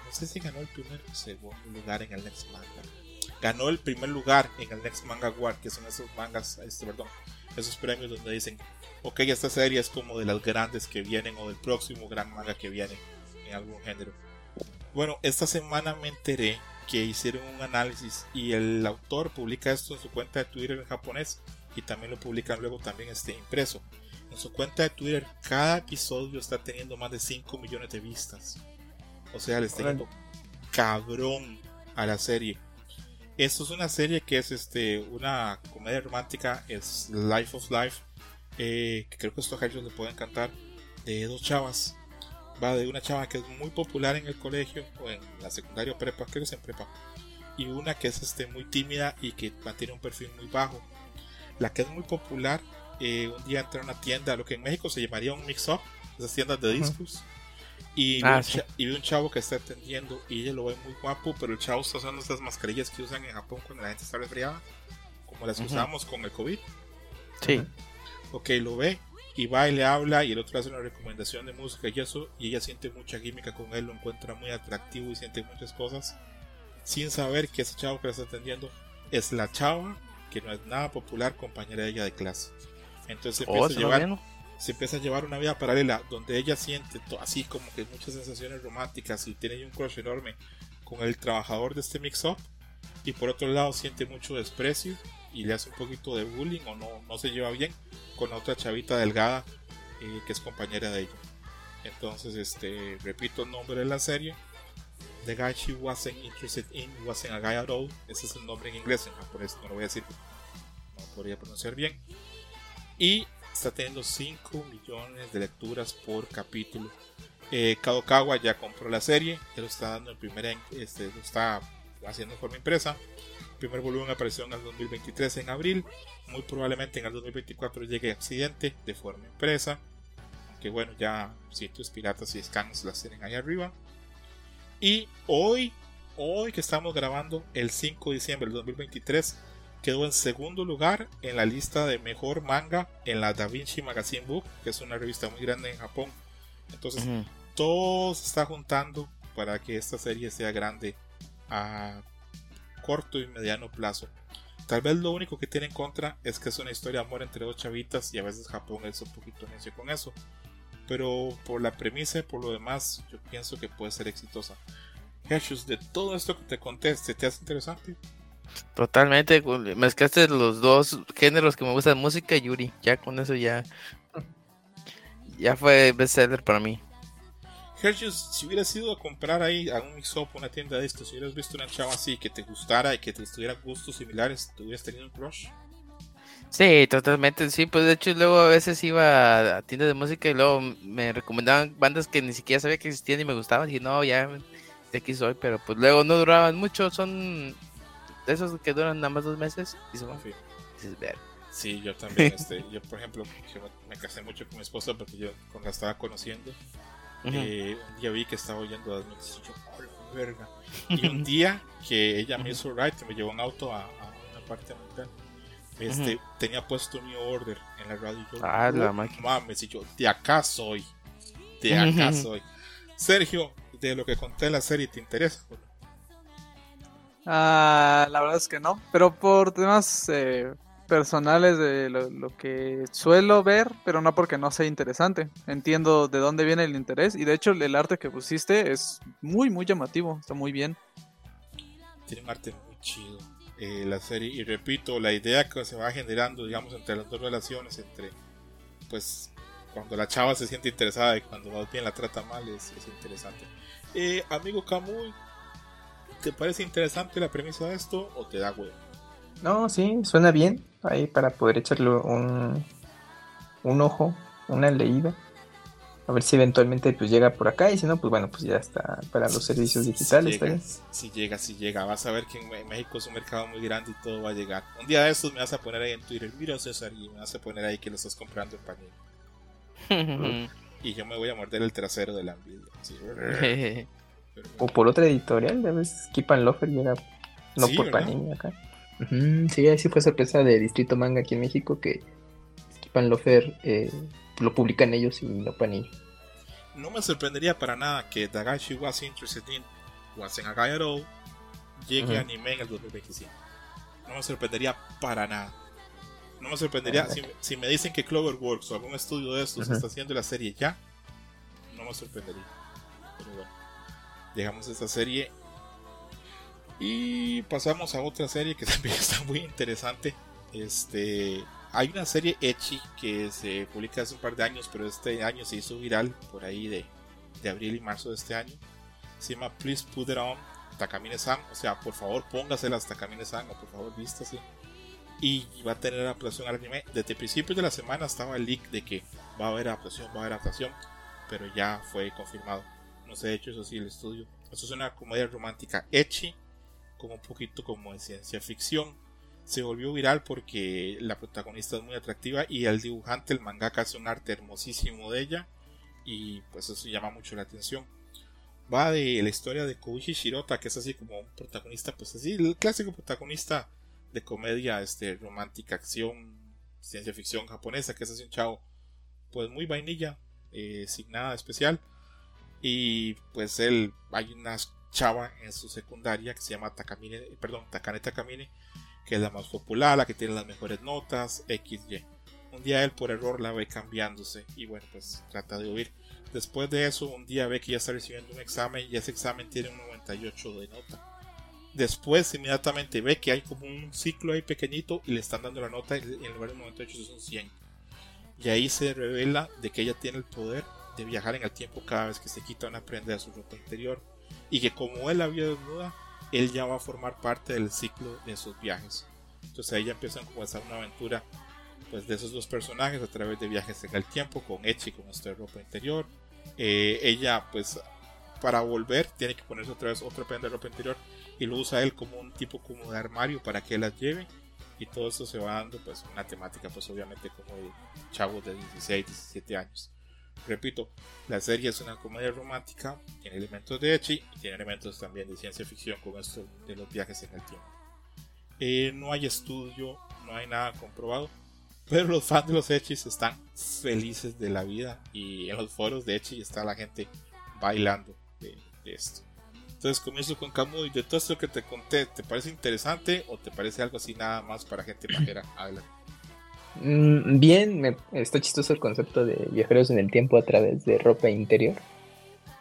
no sé si ganó el primer o segundo lugar en el Next Manga ganó el primer lugar en el Next Manga Award que son esos mangas este perdón esos premios donde dicen ok esta serie es como de las grandes que vienen o del próximo gran manga que viene en algún género. Bueno esta semana me enteré que hicieron un análisis y el autor publica esto en su cuenta de Twitter en japonés y también lo publican luego también este impreso. En su cuenta de Twitter cada episodio está teniendo más de 5 millones de vistas. O sea, le está yendo cabrón a la serie. Esto es una serie que es este una comedia romántica, es Life of Life, eh, que creo que estos ellos le pueden encantar, de dos chavas. Va de una chava que es muy popular en el colegio o en la secundaria o prepa, creo que es en prepa, y una que es este, muy tímida y que mantiene un perfil muy bajo. La que es muy popular, eh, un día entra a una tienda, lo que en México se llamaría un mix-up, esas tiendas de discos. Y, Ah, ve un sí. y ve un chavo que está atendiendo y ella lo ve muy guapo, pero el chavo está usando estas mascarillas que usan en Japón cuando la gente está resfriada, como las que Ujú. usamos con el COVID. Sí. Ok, lo ve y va y le habla y el otro hace una recomendación de música y eso, y ella siente mucha química con él, lo encuentra muy atractivo y siente muchas cosas, sin saber que ese chavo que la está atendiendo es la chava que no es nada popular, compañera de ella de clase. Entonces Oh, empieza a suena llevar bien. Se empieza a llevar una vida paralela donde ella siente así como que muchas sensaciones románticas y tiene un crush enorme con el trabajador de este mix-up y por otro lado siente mucho desprecio y le hace un poquito de bullying o no, no se lleva bien con la otra chavita delgada eh, que es compañera de ella. Entonces este repito el nombre de la serie The Guy She Wasn't Interested In Wasn't a Guy at All. Ese es el nombre en inglés en japonés no lo voy a decir no podría pronunciar bien. Y está teniendo 5 millones de lecturas por capítulo. Eh, Kadokawa ya compró la serie, ya lo está dando en primera, este, lo está haciendo en forma impresa. El primer volumen apareció en el 2023 en abril, muy probablemente en el 2024 llegue Accidente de forma impresa. Que bueno, ya sitios piratas y scans las tienen ahí arriba. Y hoy, hoy que estamos grabando, el 5 de diciembre del 2023, quedó en segundo lugar en la lista de mejor manga en la Da Vinci Magazine Book, que es una revista muy grande en Japón. Entonces, todo se está juntando para que esta serie sea grande a corto y mediano plazo. Tal vez lo único que tiene en contra es que es una historia de amor entre dos chavitas y a veces Japón es un poquito necio con eso. Pero por la premisa y por lo demás, yo pienso que puede ser exitosa. Jesús, de todo esto que te conté, ¿se ¿te hace interesante? Totalmente. Mezclaste los dos géneros que me gustan, música y Yuri. Ya con eso ya. Ya fue bestseller para mí. Jesús, si hubieras ido a comprar ahí a un mix-up, una tienda de estos, si hubieras visto una chava así que te gustara y que te tuviera gustos similares, ¿te hubieras tenido un crush? Sí, totalmente, sí, pues de hecho luego a veces iba a tiendas de música y luego me recomendaban bandas que ni siquiera sabía que existían y me gustaban y no, ya de aquí soy, pero pues luego no duraban mucho, son de esos que duran nada más dos meses y se van. Sí. Dices, "Ver". Sí, yo también, [LAUGHS] este, yo por ejemplo, yo me- casé mucho con mi esposa porque yo cuando la estaba conociendo, Ujú. eh, un día vi que estaba oyendo las noticias y yo, "Oh, verga. Y [LAUGHS] un día que ella me hizo right, me llevó en auto a, a una parte mundial, este, tenía puesto New Order en la radio y yo, Ah, la "Oh, máquina". mames, y yo, de acá soy, de [LAUGHS] acá soy. Sergio, de lo que conté en la serie, ¿te interesa? Ah, la verdad es que no, pero por temas eh, personales de lo, que suelo ver, pero no porque no sea interesante. Entiendo de dónde viene el interés y de hecho el arte que pusiste es muy, muy llamativo, está muy bien. tiene un arte muy chido eh, la serie y repito la idea que se va generando digamos entre las dos relaciones entre pues cuando la chava se siente interesada y cuando más bien la trata mal es, es interesante Eh, amigo Camuy ¿te parece interesante la premisa de esto o te da huevo? No, sí, suena bien. Ahí para poder echarle un, un ojo, una leída. A ver si eventualmente pues llega por acá y si no, pues bueno, pues ya está para los servicios digitales. si llega, si llega, si llega vas a ver que en Me- México es un mercado muy grande y todo va a llegar un día de estos me vas a poner ahí en Twitter mira César y me vas a poner ahí que lo estás comprando en pañuelo [LAUGHS] y yo me voy a morder el trasero de la envidia así. [LAUGHS] O por otra editorial, de vez Keep and Lofer y era no Sí, por ¿verdad? Panini acá. Sí, así fue sorpresa de Distrito Manga aquí en México que Keep and Lofer eh, lo publican ellos y no Panini. No me sorprendería para nada que Dagashi was interested in Wasn't a Guy at All llegue a anime en el 2025. No me sorprendería para nada. No me sorprendería si, si me dicen que Cloverworks o algún estudio de estos está haciendo la serie ya. No me sorprendería. Pero bueno, llegamos a esta serie y pasamos a otra serie que [LAUGHS] también está muy interesante. Este, hay una serie Echi que se publica hace un par de años, pero este año se hizo viral por ahí de, de abril y marzo de este año. Se llama Please Put It On Takamine-san. O sea, por favor, póngaselas Takamine-san o por favor, vístase. Y va a tener adaptación al anime. Desde principios de la semana estaba el leak de que va a haber adaptación, va a haber adaptación. Pero ya fue confirmado. No se ha hecho eso sí el estudio. Esto es una comedia romántica Echi, como un poquito como de ciencia ficción se volvió viral porque la protagonista es muy atractiva y el dibujante, el mangaka, hace un arte hermosísimo de ella y pues eso llama mucho la atención. Va de la historia de Koichi Shirota, que es así como un protagonista, pues así, el clásico protagonista de comedia este, romántica, acción, ciencia ficción japonesa, que es así un chavo, pues muy vainilla, eh, sin nada especial. Y pues él, hay una chava en su secundaria que se llama Takamine, perdón, Takane Takamine, que es la más popular, la que tiene las mejores notas, XY. Un día él por error la ve cambiándose y bueno, pues trata de huir. Después de eso, un día ve que ya está recibiendo un examen y ese examen tiene un 98 de nota. Después, inmediatamente ve que hay como un ciclo ahí pequeñito y le están dando la nota y en lugar de 98 es un 100. Y ahí se revela de que ella tiene el poder de viajar en el tiempo cada vez que se quita una prenda de su ropa interior. Y que como él la vio desnuda, él ya va a formar parte del ciclo de esos viajes. Entonces ahí ya empiezan a hacer una aventura pues de esos dos personajes a través de viajes en el tiempo con Echi con de ropa interior. Eh, ella pues para volver tiene que ponerse otra vez otra prenda de ropa interior y lo usa él como un tipo como de armario para que las lleve y todo eso se va dando pues una temática pues obviamente como de chavos de 16, 17 años. Repito, la serie es una comedia romántica, tiene elementos de Echi y tiene elementos también de ciencia ficción con esto de los viajes en el tiempo. Eh, no hay estudio, no hay nada comprobado, pero los fans de los Echis están felices de la vida y en los foros de Echi está la gente bailando de, esto. Entonces comienzo con Camuy, de todo esto que te conté, ¿te parece interesante o te parece algo así nada más para gente pajera? Adelante. Mm, Bien, me, está chistoso el concepto de viajeros en el tiempo a través de ropa interior.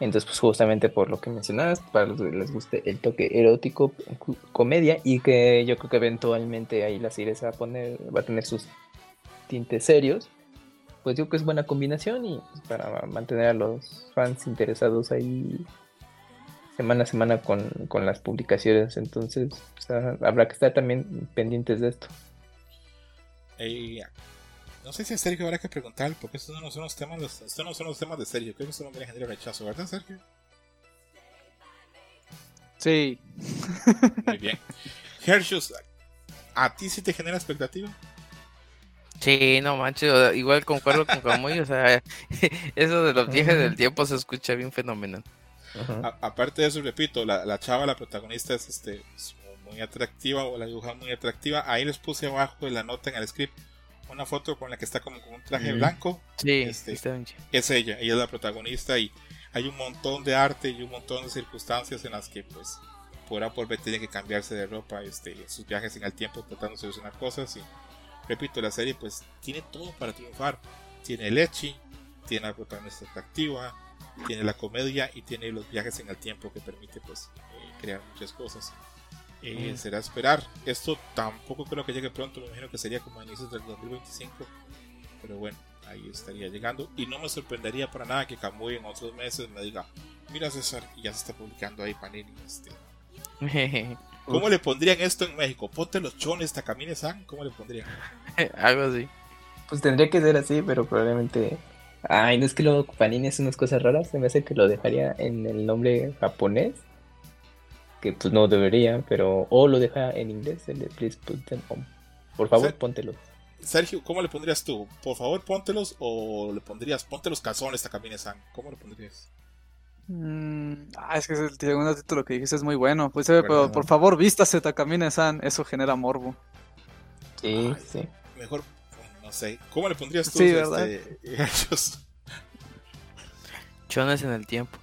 Entonces, pues justamente por lo que mencionabas, para los que les guste el toque erótico, comedia, y que yo creo que eventualmente ahí la serie se va a poner, va a tener sus tintes serios, pues yo creo que es buena combinación y pues, para mantener a los fans interesados ahí semana a semana con, con las publicaciones. Entonces, pues, habrá que estar también pendientes de esto. Eh, no sé si a Sergio habrá que preguntar, porque estos no son los temas, los- estos no son los temas de Sergio. Creo que esto no me genera rechazo, ¿verdad, Sergio? Sí. Muy bien. Hershus, ¿a ti sí te genera expectativa? Sí, no manches, igual concuerdo con Camuy, o sea, [LAUGHS] eso de los viajes del tiempo se escucha bien fenomenal. A- aparte de eso, repito, la, la chava, la protagonista es este es muy atractiva o la dibuja muy atractiva. Ahí les puse abajo en la nota en el script una foto con la que está como con un traje Mm. blanco. Sí, Este, está bien. Es ella, ella es la protagonista y hay un montón de arte y un montón de circunstancias en las que pues por A por B tiene que cambiarse de ropa este, en sus viajes en el tiempo tratando de solucionar cosas y repito, la serie pues tiene todo para triunfar. Tiene el Echi, tiene la protagonista atractiva, tiene la comedia y tiene los viajes en el tiempo que permite pues eh, crear muchas cosas. Eh, Mm. Será esperar. Esto tampoco creo que llegue pronto, me imagino que sería como a inicios del 2025. Pero bueno, ahí estaría llegando. Y no me sorprendería para nada que Kamui en otros meses me diga, mira César, y ya se está publicando ahí Panini. Este. [LAUGHS] ¿Cómo le pondrían esto en México? Ponte los chones, Takamine San, ¿cómo le pondrían? [LAUGHS] Algo así. Pues tendría que ser así, pero probablemente. Ay, no es que luego Panini hace unas cosas raras. Se me hace que lo dejaría en el nombre japonés. Que pues no debería, pero. O lo deja en inglés, el de Please Put Them On. Por favor, Sí. póntelo. Sergio, ¿cómo le pondrías tú? Por favor, póntelos o le pondrías, ponte los calzones, Takamine San. ¿Cómo le pondrías? Mm, ah, es que el segundo título que dijiste es muy bueno. Pues, eh, por favor, vístase Takamine-san. Eso genera morbo. Sí, sí. Mejor, no sé. ¿Cómo le pondrías tú sí, ¿verdad? este, [LAUGHS] Chones en el tiempo.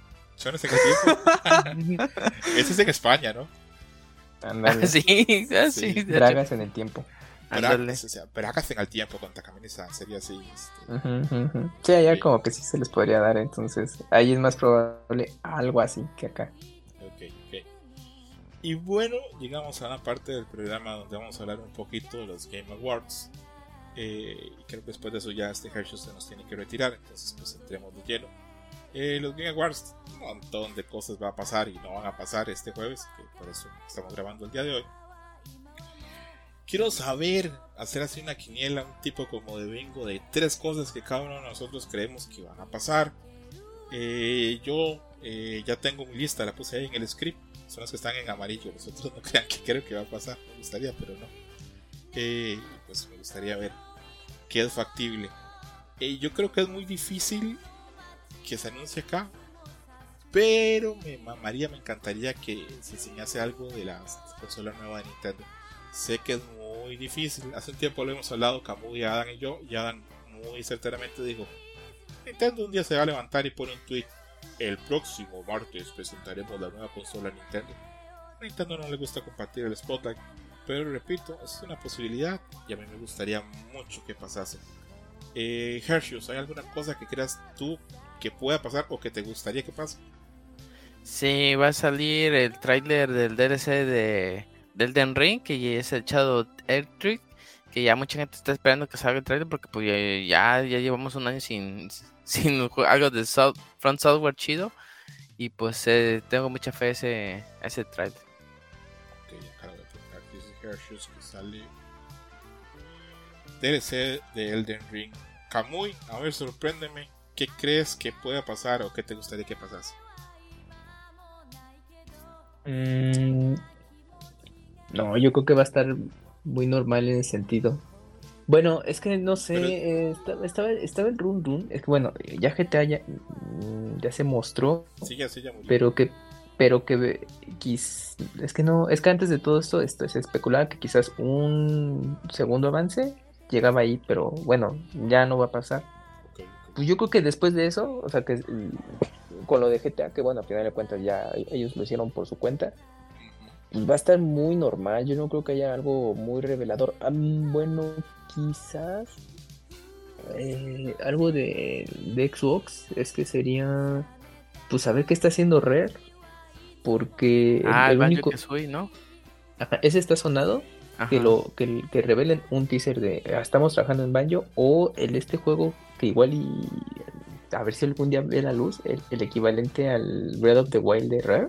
El tiempo. [LAUGHS] Ese es en España, ¿no? Ándale. [LAUGHS] sí, ah, sí. Dragas en el tiempo. Bragas, o sea, bragas en el tiempo con Takamine-san. Sería así. este. Sí, allá como que sí se les podría dar, entonces ahí es más probable algo así que acá. Ok, ok. Y bueno, llegamos a una parte del programa donde vamos a hablar un poquito de los Game Awards. Eh, y creo que después de eso ya este Hershey se nos tiene que retirar, entonces pues entremos de lleno. Eh, los Game Awards, un montón de cosas va a pasar y no van a pasar este jueves, que por eso estamos grabando el día de hoy. Quiero saber, hacer así una quiniela, un tipo como de bingo de tres cosas que cada uno de nosotros creemos que van a pasar. Eh, yo eh, ya tengo mi lista, la puse ahí en el script. Son las que están en amarillo. Los otros no [LAUGHS] crean que creo que va a pasar. Me gustaría, pero no. Eh, pues me gustaría ver qué es factible. Eh, yo creo que es muy difícil que se anuncie acá. Pero me mamaría, me encantaría que se enseñase algo de la consola nueva de Nintendo. Sé que es muy difícil. Hace un tiempo lo hemos hablado, Camu y Adam y yo. Y Adam muy certeramente dijo: Nintendo un día se va a levantar y pone un tweet. El próximo martes presentaremos la nueva consola Nintendo. A Nintendo no le gusta compartir el spotlight, pero repito, es una posibilidad y a mí me gustaría mucho que pasase. Eh, Hershey's, ¿hay alguna cosa que creas tú que pueda pasar o que te gustaría que pase? Sí, va a salir el tráiler del DLC de del Den Ring, que ya es el Shadow Electric, que ya mucha gente está esperando que salga el tráiler porque pues ya, ya, llevamos un año sin, [LAUGHS] sin algo de South- Front Software chido y pues eh, tengo mucha fe a ese, a ese tráiler. Ok, acá Hershey's que sale DLC de Elden Ring. Kamui, a ver, sorpréndeme. ¿Qué crees que pueda pasar o qué te gustaría que pasase? Mm, no, yo creo que va a estar muy normal en ese sentido. Bueno, es que no sé, Pero- eh, estaba, estaba, estaba en Run Run, es que bueno, ya GTA ya, mm, ya se mostró, Sí, ya, sí, ya murió. pero que, pero que quis- es que no, es que antes de todo esto, esto se especulaba que quizás un segundo avance llegaba ahí, pero bueno, ya no va a pasar. Pues yo creo que después de eso, o sea que mm, con lo de GTA, que bueno, a final de cuentas ya ellos lo hicieron por su cuenta, Ujú. va a estar muy normal. Yo no creo que haya algo muy revelador. Ah, bueno, quizás eh, algo de, de Xbox es que sería pues saber qué está haciendo Rare. Porque Ah, el el único. Kazooie, ¿no? Ajá, ese está sonado. Que lo que, que revelen un teaser de "Ah, estamos trabajando en Banjo o el este juego que igual y a ver si algún día ve la luz el, el equivalente al Breath of the Wild de Rare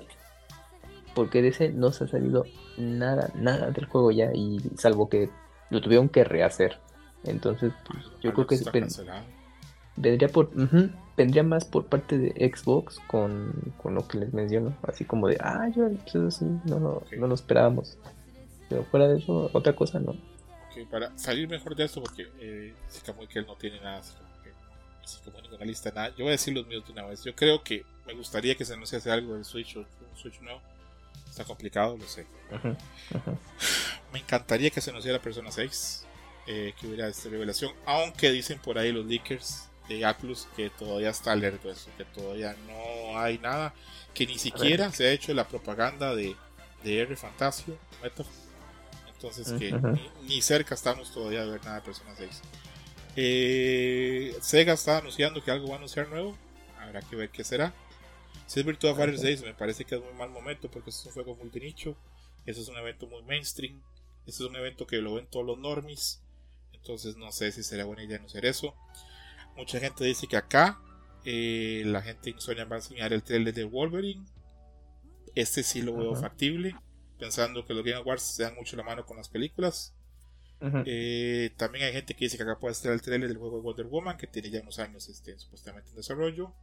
porque de ese no se ha salido nada nada del juego ya y salvo que lo tuvieron que rehacer. Entonces pues, yo creo que ven- vendría por ujú, vendría más por parte de Xbox con, con lo que les menciono así como de ah yo pues eso sí no Ok. no lo esperábamos pero fuera de eso otra cosa no Ok, para salir mejor de esto, porque eh, dice Kamui que él no tiene nada así como, como ninguna lista, nada. Yo voy a decir los míos de una vez. Yo creo que me gustaría que se anunciase algo del Switch o un Switch nuevo. Está complicado, lo sé. Me encantaría que se anunciara Persona 6, eh, que hubiera esta revelación, aunque dicen por ahí los leakers de Atlus que todavía está alerta eso, que todavía no hay nada, que ni siquiera se ha hecho la propaganda de, de R Fantasio. Entonces que ni, ni cerca estamos todavía de ver nada de Persona 6. Eh, Sega está anunciando que algo va a anunciar nuevo, habrá que ver qué será. Si es Virtua Fighter 6 me parece que es muy mal momento porque es un juego multinicho, eso es un evento muy mainstream, este es un evento que lo ven todos los normies. Entonces no sé si será buena idea anunciar eso. Mucha gente dice que acá eh, la gente en Sony va a enseñar el trailer de Wolverine. Este sí lo veo Ajá. factible. Pensando que los Game Awards se dan mucho la mano con las películas. Eh, también hay gente que dice que acá puede estar el trailer del juego de Wonder Woman, que tiene ya unos años este, supuestamente en desarrollo.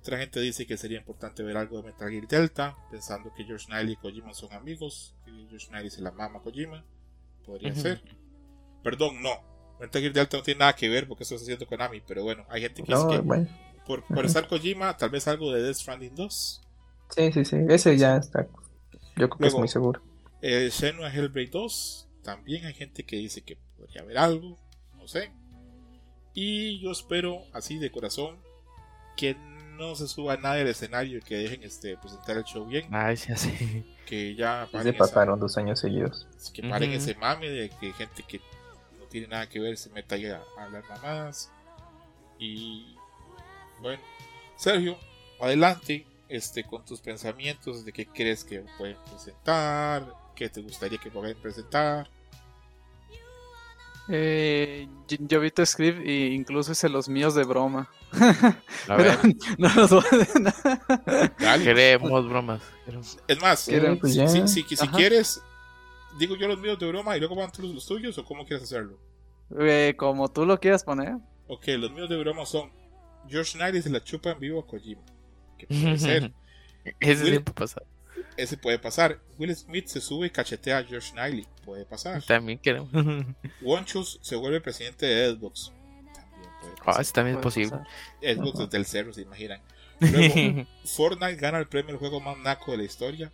Otra gente dice que sería importante ver algo de Metal Gear Delta, pensando que George Nile y Kojima son amigos, que George Nile se la mama a Kojima. Podría ser. Perdón, no. Metal Gear Delta no tiene nada que ver porque eso está haciendo Konami, pero bueno, hay gente que dice que bueno. por, por estar Kojima, tal vez algo de Death Stranding 2. Sí, sí, sí. Ese ya está. Yo creo que es muy seguro. Eh, Shenmue Hellblade 2. También hay gente que dice que podría haber algo. No sé. Y yo espero, así de corazón, que no se suba nada del escenario y que dejen este, presentar el show bien. Ay, sí, así. Que ya Se paren, esa- pasaron dos años seguidos. que paren Ujú. ese mame de que gente que no tiene nada que ver se meta ahí a, a hablar mamadas. Y bueno, Sergio, adelante este, con tus pensamientos de qué crees que pueden presentar, qué te gustaría que puedan presentar. Eh, yo- vi tu script e incluso hice los míos de broma. A [LAUGHS] ver, no los voy a... Dale. queremos bromas. queremos- Es más, Quiero- pues si, ya. si- si- si Ajá. quieres, digo yo los míos de broma y luego van tú los, los tuyos o cómo quieres hacerlo. Eh, como tú lo quieras poner. Ok, los míos de broma son George Knight se la chupa en vivo a Kojima. Que puede ser. [LAUGHS] Ese Will- tiempo pasado. Ese puede pasar. Will Smith se sube y cachetea a George Knightley. Puede pasar. También queremos. [LAUGHS] Wonchus se vuelve presidente de Xbox. También puede Ah, pasar. ese también es posible. pasar. Xbox desde el cerro, se imaginan. [LAUGHS] Luego, Fortnite gana el premio al juego más naco de la historia.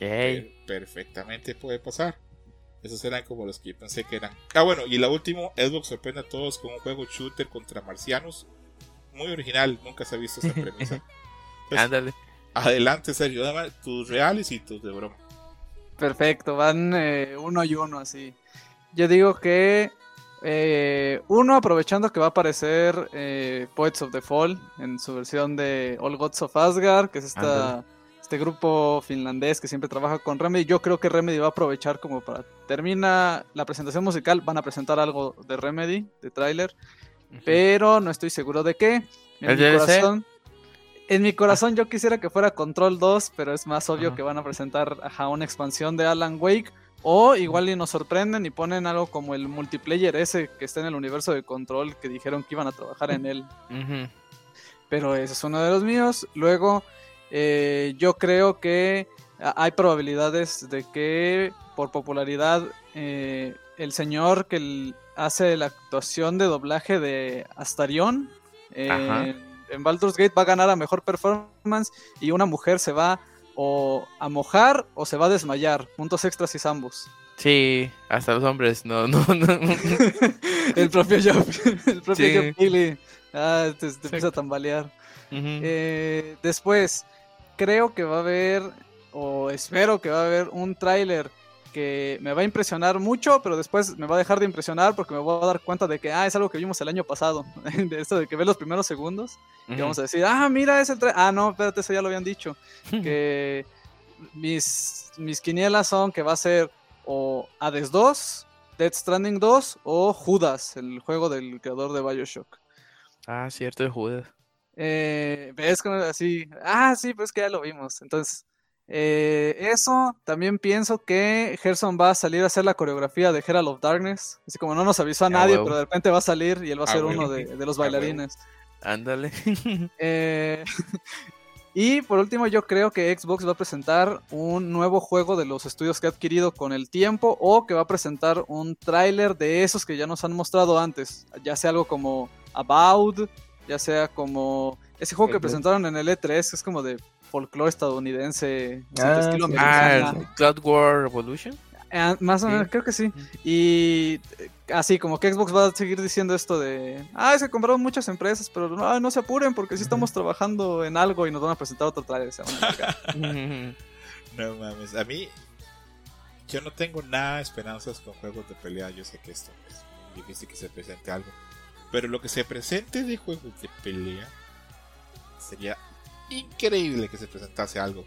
Yay. Perfectamente puede pasar. Esos eran como los que yo pensé que eran. Ah, bueno, y la última, Xbox sorprende a todos con un juego shooter contra marcianos. Muy original, nunca se ha visto esa premisa. Entonces, [LAUGHS] Ándale. Adelante, Sergio, dame tus reales y tus de broma. Perfecto, van eh, uno y uno así. Yo digo que eh, uno aprovechando que va a aparecer eh, Poets of the Fall en su versión de All Gods of Asgard, que es esta, este grupo finlandés que siempre trabaja con Remedy. Yo creo que Remedy va a aprovechar como para termina la presentación musical, van a presentar algo de Remedy, de tráiler, pero no estoy seguro de qué. En ¿El mi DLC? corazón, en mi corazón yo quisiera que fuera Control 2, pero es más obvio que van a presentar ajá, una expansión de Alan Wake. O igual y nos sorprenden y ponen algo como el multiplayer ese que está en el universo de Control, que dijeron que iban a trabajar en él. Pero ese es uno de los míos. Luego, eh, yo creo que a- hay probabilidades de que por popularidad eh, el señor que hace la actuación de doblaje de Astarion eh. En Baldur's Gate va a ganar a mejor performance y una mujer se va o a mojar o se va a desmayar. Puntos extras y ambos. Sí, hasta los hombres, no, no, no. [LAUGHS] el propio Joe, el propio Sí. Joe Keighley. Ah, te, te empieza a tambalear. Eh, después, creo que va a haber, o espero que va a haber un tráiler que me va a impresionar mucho, pero después me va a dejar de impresionar porque me voy a dar cuenta de que, ah, es algo que vimos el año pasado. [LAUGHS] de esto de que ve los primeros segundos y Ujú. vamos a decir, ah, mira, es el. Ah, no, espérate, eso ya lo habían dicho. [LAUGHS] que mis, mis quinielas son que va a ser o Hades 2, Dead Stranding 2 o Judas, el juego del creador de Bioshock. Ah, cierto, de Judas. Eh, ves como así, ah, sí, pues que ya lo vimos. Entonces, eh, eso también pienso que Gerson va a salir a hacer la coreografía de Herald of Darkness. Así como no nos avisó a Ah, nadie, pero de repente va a salir y él va a Ah, ser uno de, de los [LAUGHS] Ah, bailarines. Ándale. [LAUGHS] Eh, [LAUGHS] y por último, yo creo que Xbox va a presentar un nuevo juego de los estudios que ha adquirido con el tiempo o que va a presentar un tráiler de esos que ya nos han mostrado antes, ya sea algo como About, ya sea como ese juego que presentaron en el E3, que es como de folclore estadounidense, Ah, estilo sí. Ah, War Revolution. Ah, más o Sí. menos, creo que sí. Y eh, así como que Xbox va a seguir diciendo esto de, ah, es que compraron muchas empresas, pero no, no se apuren porque sí estamos trabajando en algo y nos van a presentar otro trailer. se van a encargar". [LAUGHS] Ujú. No mames, a mí yo no tengo nada de esperanzas con juegos de pelea. Yo sé que esto es muy difícil que se presente algo. Pero lo que se presente de juegos de pelea sería increíble que se presentase algo.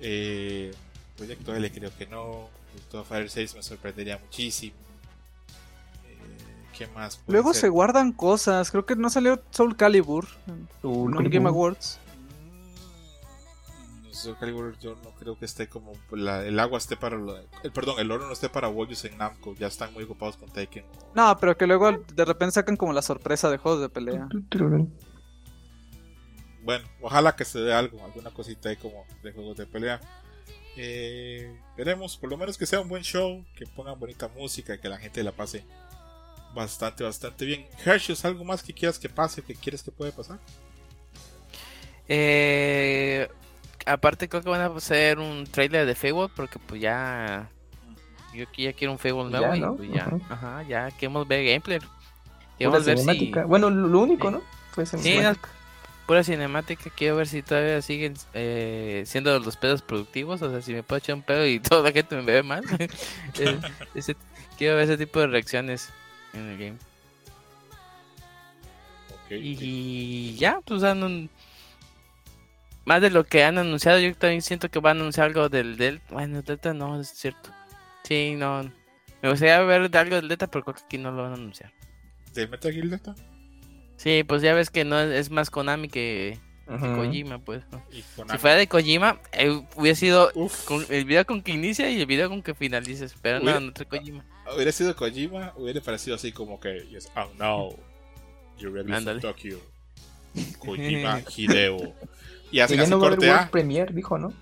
Eh, Proyecto L creo que no. Proyecto Fire 6 me sorprendería muchísimo. Eh, ¿Qué más? Luego ser? se guardan cosas. Creo que no salió Soul Calibur en Soul un Calibur. Game Awards. Mm, Soul Calibur yo no creo que esté como la- el agua esté para lo- el perdón el oro no esté para Warriors en Namco ya están muy ocupados con Taken No, pero que luego de repente sacan como la sorpresa de juegos de pelea. Bueno ojalá que se dé algo alguna cosita ahí como de juegos de pelea Eh, veremos por lo menos que sea un buen show que pongan bonita música y que la gente la pase bastante bastante bien Hershey's algo más que quieras que pase que quieres que puede pasar Eh, aparte creo que van a hacer un trailer de Fable porque pues ya yo aquí ya quiero un Fable nuevo Ya, y ¿no? pues ya, ajá, ya queremos ver gameplay. Queremos ver si. Bueno, lo único, Sí. ¿no? Fue Sí, cinemática. Pura cinemática, quiero ver si todavía siguen eh, siendo los pedos productivos, o sea, si me puedo echar un pedo y [LAUGHS] toda la gente me ve mal. [LAUGHS] Eh, ese- quiero ver ese tipo de reacciones en el game. Y ya, pues un- más de lo que han anunciado, yo también siento que van a anunciar algo del Delta. Bueno, Delta no, es cierto. Sí, no. Me gustaría ver algo del Delta, pero creo que aquí no lo van a anunciar. ¿De Metal Gear Delta? Sí, pues ya ves que no es, más Konami que, que. Kojima, pues. ¿no? Si fuera de Kojima, eh, hubiera sido con el video con que inicia y el video con que finalices, pero no, Hubiera- no trae Kojima. hubiera sido Kojima, hubiera parecido así como que, yes, oh no, you're ready Ándale. for Tokyo. [LAUGHS] Kojima Hideo. Y Que hacen ya así no va a haber World. Premiere, dijo, ¿no?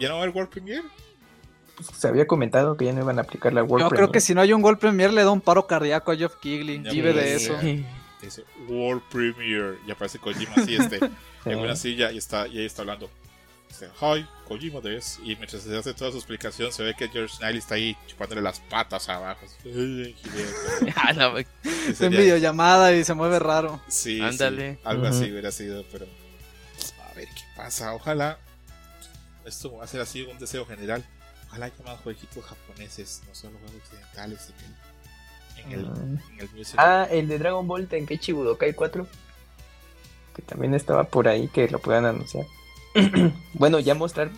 ¿Ya no va a haber World Premiere? Pues se había comentado que ya no iban a aplicar la World Yo Premiere. creo que si no hay un gol premier le da un paro cardíaco a Geoff Keighley. Ya Vive de eso. Dice World Premiere. Y aparece Kojima así, este, Sí. [LAUGHS] en una silla y está, y ahí está hablando. Dice, Hi, Kojima des. Y mientras se hace toda su explicación, se ve que George Snell está ahí chupándole las patas abajo. Y [LAUGHS] Es en videollamada y se mueve raro. Sí, Ándale. sí, algo así hubiera sido, pero a ver qué pasa. Ojalá esto va a ser así un deseo general. Ojalá haya más jueguitos japoneses, no solo juegos occidentales en el, en el, en el music. Ah, el de Dragon Ball Tenkaichi Budokai 4. Que también estaba por ahí que lo puedan anunciar. [CLEARS THROAT] bueno, ya mostrar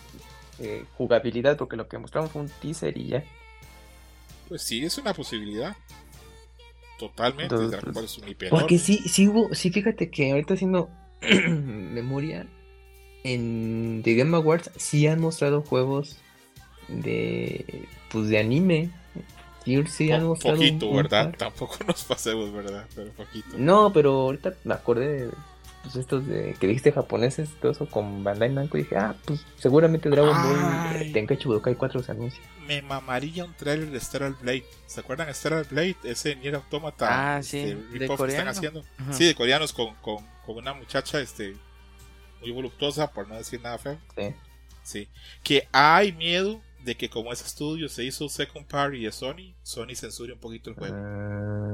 eh, jugabilidad, porque lo que mostraron fue un teaser y ya. Pues sí, es una posibilidad. Totalmente. Entonces, Dragon Ball es un IP Porque sí, sí hubo, sí, fíjate que ahorita haciendo [CLEARS THROAT] memoria, en The Game Awards sí han mostrado juegos de, pues de anime. Sí, sí han Po- mostrado poquito, un- un ¿verdad? par. Tampoco [LAUGHS] nos pasemos, ¿verdad? Pero poquito. No, pero ahorita me acordé de pues, estos de que dijiste japoneses, todo eso con Bandai Namco y dije, ah, pues seguramente Dragon Ball eh, Tenkaichi Budokai 4 se anuncia. Me mamaría un trailer de Stellar Blade. ¿Se acuerdan de Stellar Blade? Ese Nier Automata. Ah, sí, este, de que están coreano. haciendo. Ajá. Sí, de coreanos con, con, con una muchacha este, muy voluptuosa, por no decir nada feo. Sí. Sí. Que hay miedo de que como ese estudio se hizo second party de Sony, Sony censure un poquito el juego.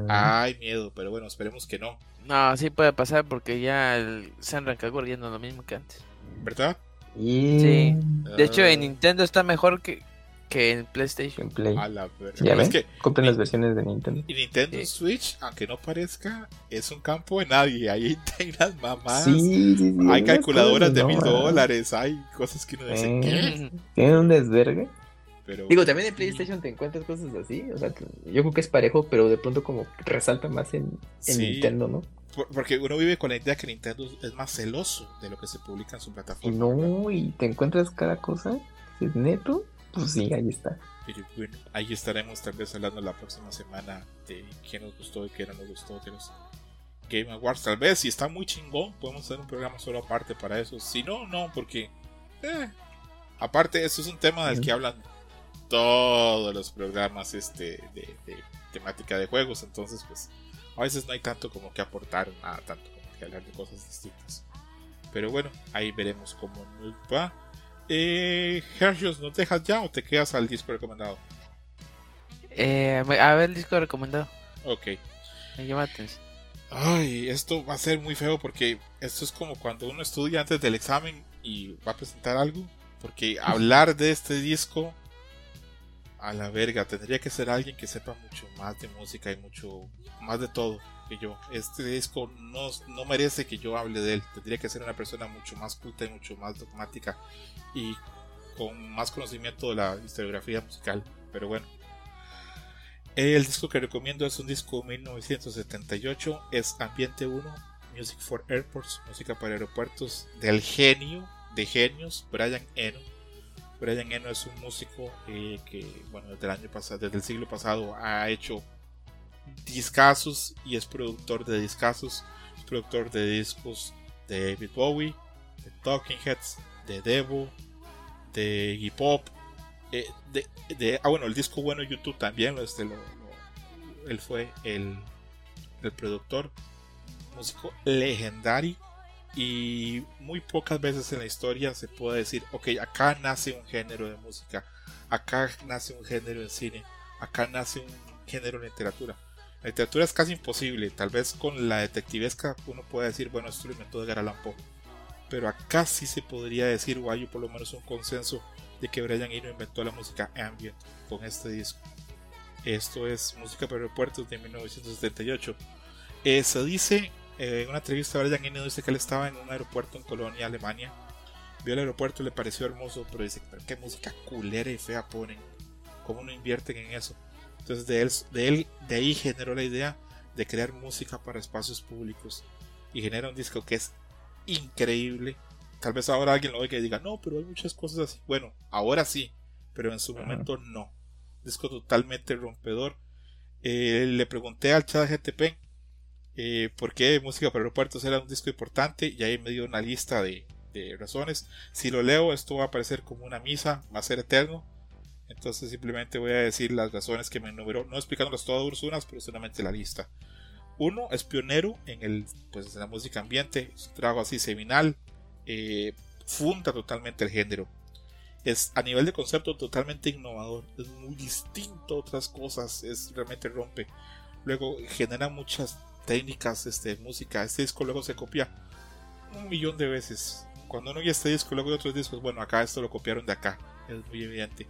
Ah, Hay miedo, pero bueno, esperemos que no. No, sí puede pasar porque ya el Senran Kagura ya no es lo mismo que antes. ¿Verdad? y Sí. De hecho, Ah, en Nintendo está mejor que, que en PlayStation. gameplay. A la verga. Ya Es ven, que compren las versiones de Nintendo. y Nintendo Sí. Switch, aunque no parezca, es un campo de nadie. Ahí [LAUGHS] hay unas mamás. Sí, sí, sí, Hay calculadoras de mil no, dólares, hay cosas que uno dice, Eh. ¿qué? Tienen un desvergue. Pero, Digo, también en PlayStation te encuentras cosas así. O sea, yo creo que es parejo, pero de pronto como resalta más en, en Sí. Nintendo, ¿no? por- porque uno vive con la idea que Nintendo es más celoso de lo que se publica en su plataforma. no, y te encuentras cada cosa. Si es neto, pues sí, ahí está. Pero bueno, ahí estaremos tal vez hablando la próxima semana de qué nos gustó y qué no nos gustó de los Game Awards. Tal vez, si está muy chingón, podemos hacer un programa solo aparte para eso. Si no, no, porque... eh, aparte, eso es un tema del que hablan todos los programas este de, de temática de juegos. Entonces, pues, a veces no hay tanto como que aportar, nada tanto como que hablar de cosas distintas. Pero bueno, ahí veremos cómo nos va. Eh, Hershey's, ¿nos dejas ya o te quedas al disco recomendado? Eh, a ver el disco recomendado. Ok. Me llama la atención. Ay, esto va a ser muy feo porque esto es como cuando uno estudia antes del examen y va a presentar algo. Porque [LAUGHS] hablar de este disco a la verga tendría que ser alguien que sepa mucho más de música y mucho más de todo que yo. Este disco no, no merece que yo hable de él. Tendría que ser una persona mucho más culta y mucho más dogmática y con más conocimiento de la historiografía musical. Pero bueno. El disco que recomiendo es un disco 1978, es Ambiente 1, Music for Airports, música para aeropuertos, del genio de genios, Brian Eno. Brian Eno es un músico eh, que, bueno, desde el año pasado, desde el siglo pasado ha hecho discazos y es productor de discazos, es productor de discos de David Bowie, de Talking Heads, de Devo, de hip hop, eh, de, ah bueno el disco bueno YouTube también este, lo- él fue el, el productor músico legendario Y muy pocas veces en la historia se puede decir, ok, acá nace un género de música, acá nace un género de cine, acá nace un género de literatura. La literatura es casi imposible, tal vez con la detectivesca uno puede decir, bueno, esto lo inventó de Allan Poe. Pero acá sí se podría decir, o hay por lo menos un consenso de que Brian Eno inventó la música ambient con este disco. Esto es Música para Aeropuertos de 1978. Eh, se dice eh, en una entrevista Brian Eno dice que él estaba en un aeropuerto en Colonia, Alemania. Vio el aeropuerto y le pareció hermoso, pero dice, pero qué música culera y fea ponen. ¿Cómo no invierten en eso? Entonces de él, de él, de ahí generó la idea de crear música para espacios públicos. Y genera un disco que es increíble. Tal vez ahora alguien lo oiga y diga, no, pero hay muchas cosas así. Bueno, ahora sí, pero en su momento no. Disco totalmente rompedor. Eh, le pregunté al chat GTP eh, por qué Música para Aeropuertos era un disco importante y ahí me dio una lista de, razones. Si lo leo, esto va a aparecer como una misa, va a ser eterno. Entonces simplemente voy a decir las razones que me enumeró, no explicándolas todas unas, pero solamente la lista. Uno es pionero en el pues en la música ambiente, es un trabajo así seminal, eh, funda totalmente el género. Es a nivel de concepto totalmente innovador, es muy distinto a otras cosas, es realmente rompe. Luego genera muchas técnicas este, música. Este disco luego se copia un millón de veces. Cuando uno oye este disco, luego hay otros discos, bueno, acá esto lo copiaron de acá, es muy evidente.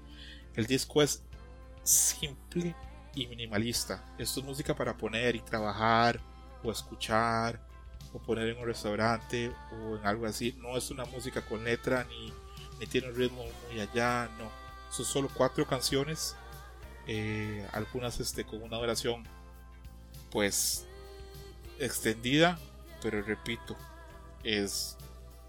El disco es simple y minimalista. Esto es música para poner y trabajar o escuchar o poner en un restaurante o en algo así. No es una música con letra ni, ni tiene un ritmo muy allá, no. Son solo cuatro canciones, eh, algunas este, con una duración pues extendida, pero repito, es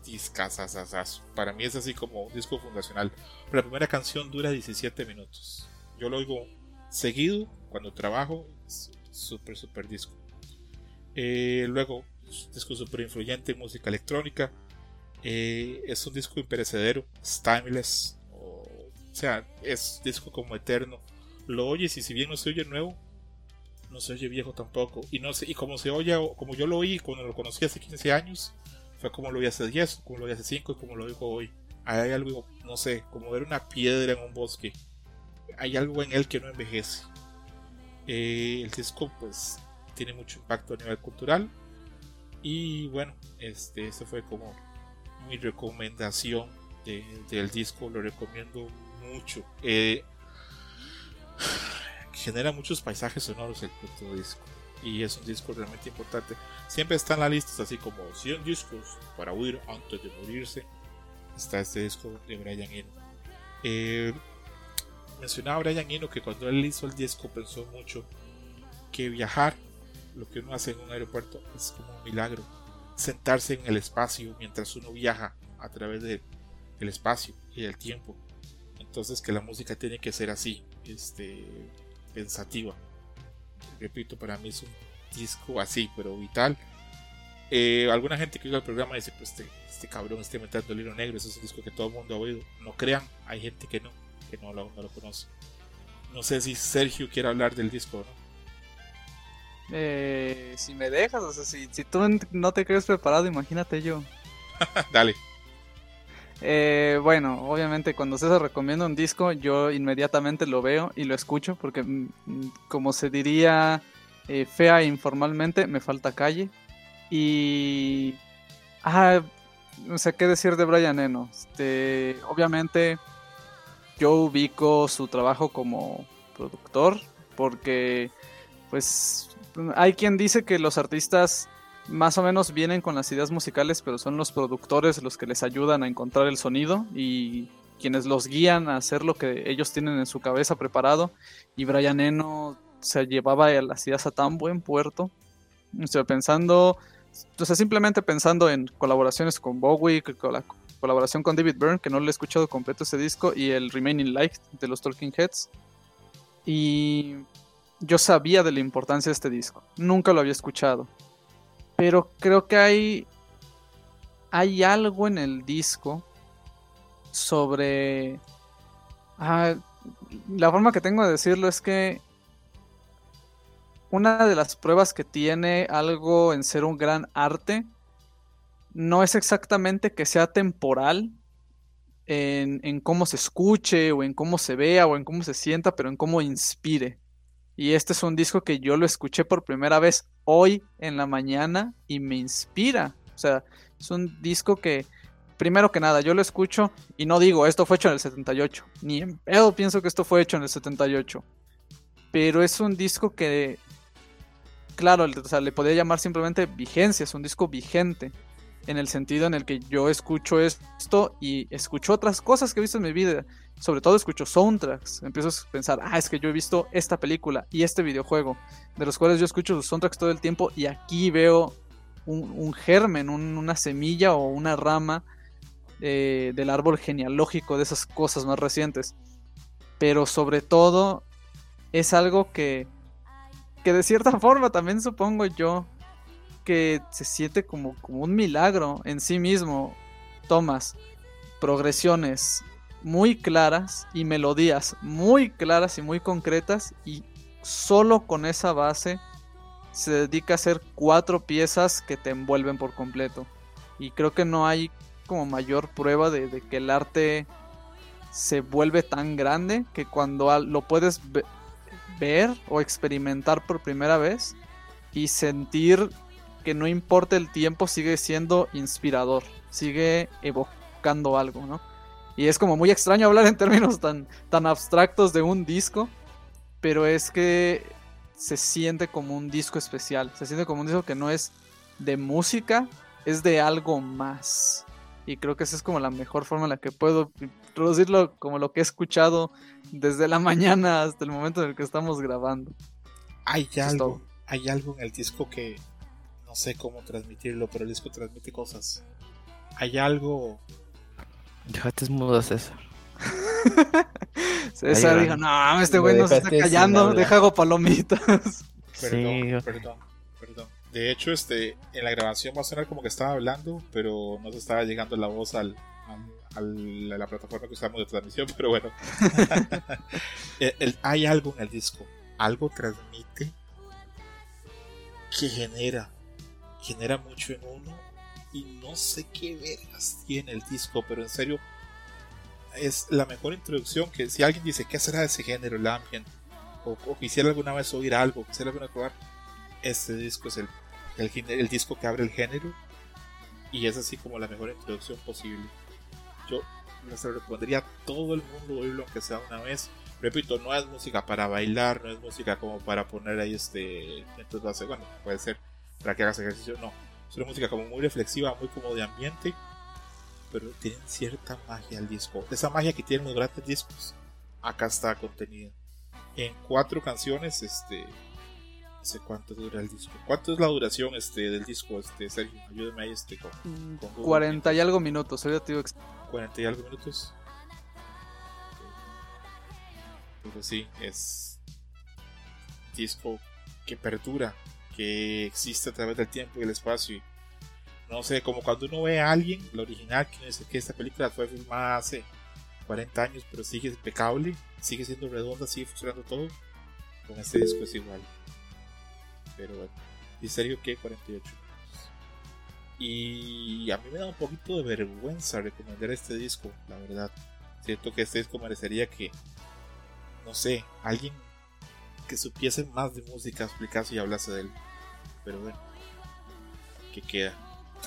discazazazazo. Para mí es así como un disco fundacional. la primera canción dura 17 minutos. Yo lo oigo seguido cuando trabajo. Súper, súper disco. Eh, luego, disco súper influyente en música electrónica. Eh, es un disco imperecedero, es timeless. O, sea, es disco como eterno. Lo oyes y si bien no se oye nuevo, no se oye viejo tampoco. Y no sé, y como se oye, como yo lo oí cuando lo conocí hace 15 años, fue como lo vi hace 10, como lo vi hace 5 y como lo digo hoy. Hay algo, no sé, como ver una piedra en un bosque. Hay algo en él que no envejece. Eh, el disco pues tiene mucho impacto a nivel cultural. Y bueno, este, eso fue como mi recomendación del disco. Lo recomiendo mucho. Eh, genera muchos paisajes sonoros el disco y es un disco realmente importante. Siempre están las listas así como 100 discos para huir antes de morirse. Está este disco de Brian Eno. Eh, mencionaba Brian Eno que cuando él hizo el disco pensó mucho que viajar, lo que uno hace en un aeropuerto, es como un milagro. Sentarse en el espacio mientras uno viaja a través del espacio y del tiempo. Entonces que la música tiene que ser así, este, pensativa repito, para mí es un disco así, pero vital. Eh, alguna gente que oiga el programa dice, pues este, este cabrón está inventando el hilo negro, ese es un disco que todo el mundo ha oído. No crean, hay gente que no, que no lo, no lo conoce. No sé si Sergio quiere hablar del disco no. Eh, si me dejas, o sea, si, si tú no te crees preparado, imagínate yo. [LAUGHS] Dale. Eh, bueno, obviamente cuando César recomienda un disco, yo inmediatamente lo veo y lo escucho porque, mm, como se diría eh, fea e informalmente, me falta calle. Y... Ah, no sé qué decir de Brian Eno. Este, obviamente yo ubico su trabajo como productor porque, pues, hay quien dice que los artistas más o menos vienen con las ideas musicales, pero son los productores los que les ayudan a encontrar el sonido y quienes los guían a hacer lo que ellos tienen en su cabeza preparado. Y Brian Eno se llevaba las ideas a tan buen puerto. Estoy pensando, o simplemente pensando en colaboraciones con Bowie, con la colaboración con David Byrne, que no le he escuchado completo ese disco, y el Remaining Light de los Talking Heads. Y yo sabía de la importancia de este disco, nunca lo había escuchado. Pero creo que hay. Hay algo en el disco sobre. Ah, la forma que tengo de decirlo es que. Una de las pruebas que tiene algo en ser un gran arte. no es exactamente que sea temporal en, en, cómo se escuche o en cómo se vea o en cómo se sienta, pero en cómo inspire. Y este es un disco que yo lo escuché por primera vez hoy en la mañana y me inspira. O sea, es un disco que, primero que nada, yo lo escucho y no digo, esto fue hecho en el 78. Ni en pedo pienso que esto fue hecho en el 78. Pero es un disco que, claro, o sea, le podría llamar simplemente vigencia, es un disco vigente en el sentido en el que yo escucho esto y escucho otras cosas que he visto en mi vida. Sobre todo escucho soundtracks. Empiezo a pensar, ah, es que yo he visto esta película y este videojuego, de los cuales yo escucho los soundtracks todo el tiempo y aquí veo un, germen, una semilla o una rama eh, del árbol genealógico de esas cosas más recientes. Pero sobre todo es algo que, que de cierta [LAUGHS] forma también supongo yo que se siente como, como un milagro en sí mismo. Tomas progresiones muy claras y melodías muy claras y muy concretas y solo con esa base se dedica a hacer cuatro piezas que te envuelven por completo. Y creo que no hay como mayor prueba de, que el arte se vuelve tan grande que cuando lo puedes ver o experimentar por primera vez y sentir que no importa el tiempo, sigue siendo inspirador, sigue evocando algo, ¿no? Y es como muy extraño hablar en términos tan, tan abstractos de un disco, pero es que se siente como un disco especial, se siente como un disco que no es de música, es de algo más. Y creo que esa es como la mejor forma en la que puedo introducirlo como lo que he escuchado desde la [LAUGHS] mañana hasta el momento en el que estamos grabando. Hay algo, hay algo en el disco que, no sé cómo transmitirlo, pero el disco transmite cosas. Hay algo. Déjate mudo, César. [LAUGHS] César dijo, no, este güey no se está callando, deja hago palomitas. [LAUGHS] Perdón, perdón, perdón. De hecho, este, en la grabación va a sonar como que estaba hablando, pero no se estaba llegando la voz al, a la plataforma que usamos de transmisión, pero bueno. [LAUGHS] hay algo en el disco, algo transmite que genera genera mucho en uno y no sé qué vergas tiene el disco, pero en serio es la mejor introducción que si alguien dice qué será ese género, el ambient, o, quisiera alguna vez oír algo, quisiera alguna vez este disco es el, el, disco que abre el género y es así como la mejor introducción posible. Yo les recomendaría a todo el mundo oírlo aunque sea una vez. Repito, no es música para bailar, no es música como para poner ahí este. Entonces, bueno, puede ser para que hagas ejercicio, no. Es una música como muy reflexiva, muy como de ambiente, pero tiene cierta magia el disco. Esa magia que tienen los grandes discos, acá está contenida. En cuatro canciones, este. No sé cuánto dura el disco. ¿Cuánto es la duración este, del disco, este, Sergio? Ayúdame ahí este, con, 40 y algo minutos, 40 y algo minutos. Pero sí, es disco que perdura que existe a través del tiempo y el espacio. no sé, como cuando uno ve a alguien, la original, que dice que esta película fue filmada hace 40 años, pero sigue impecable, sigue siendo redonda, sigue funcionando todo. Con este disco es igual. Pero bueno, ¿y serio que 48? Y a mí me da un poquito de vergüenza recomendar este disco, la verdad. Siento que este disco merecería que, no sé, alguien que supiese más de música explicase y hablase de él. Pero bueno, que queda.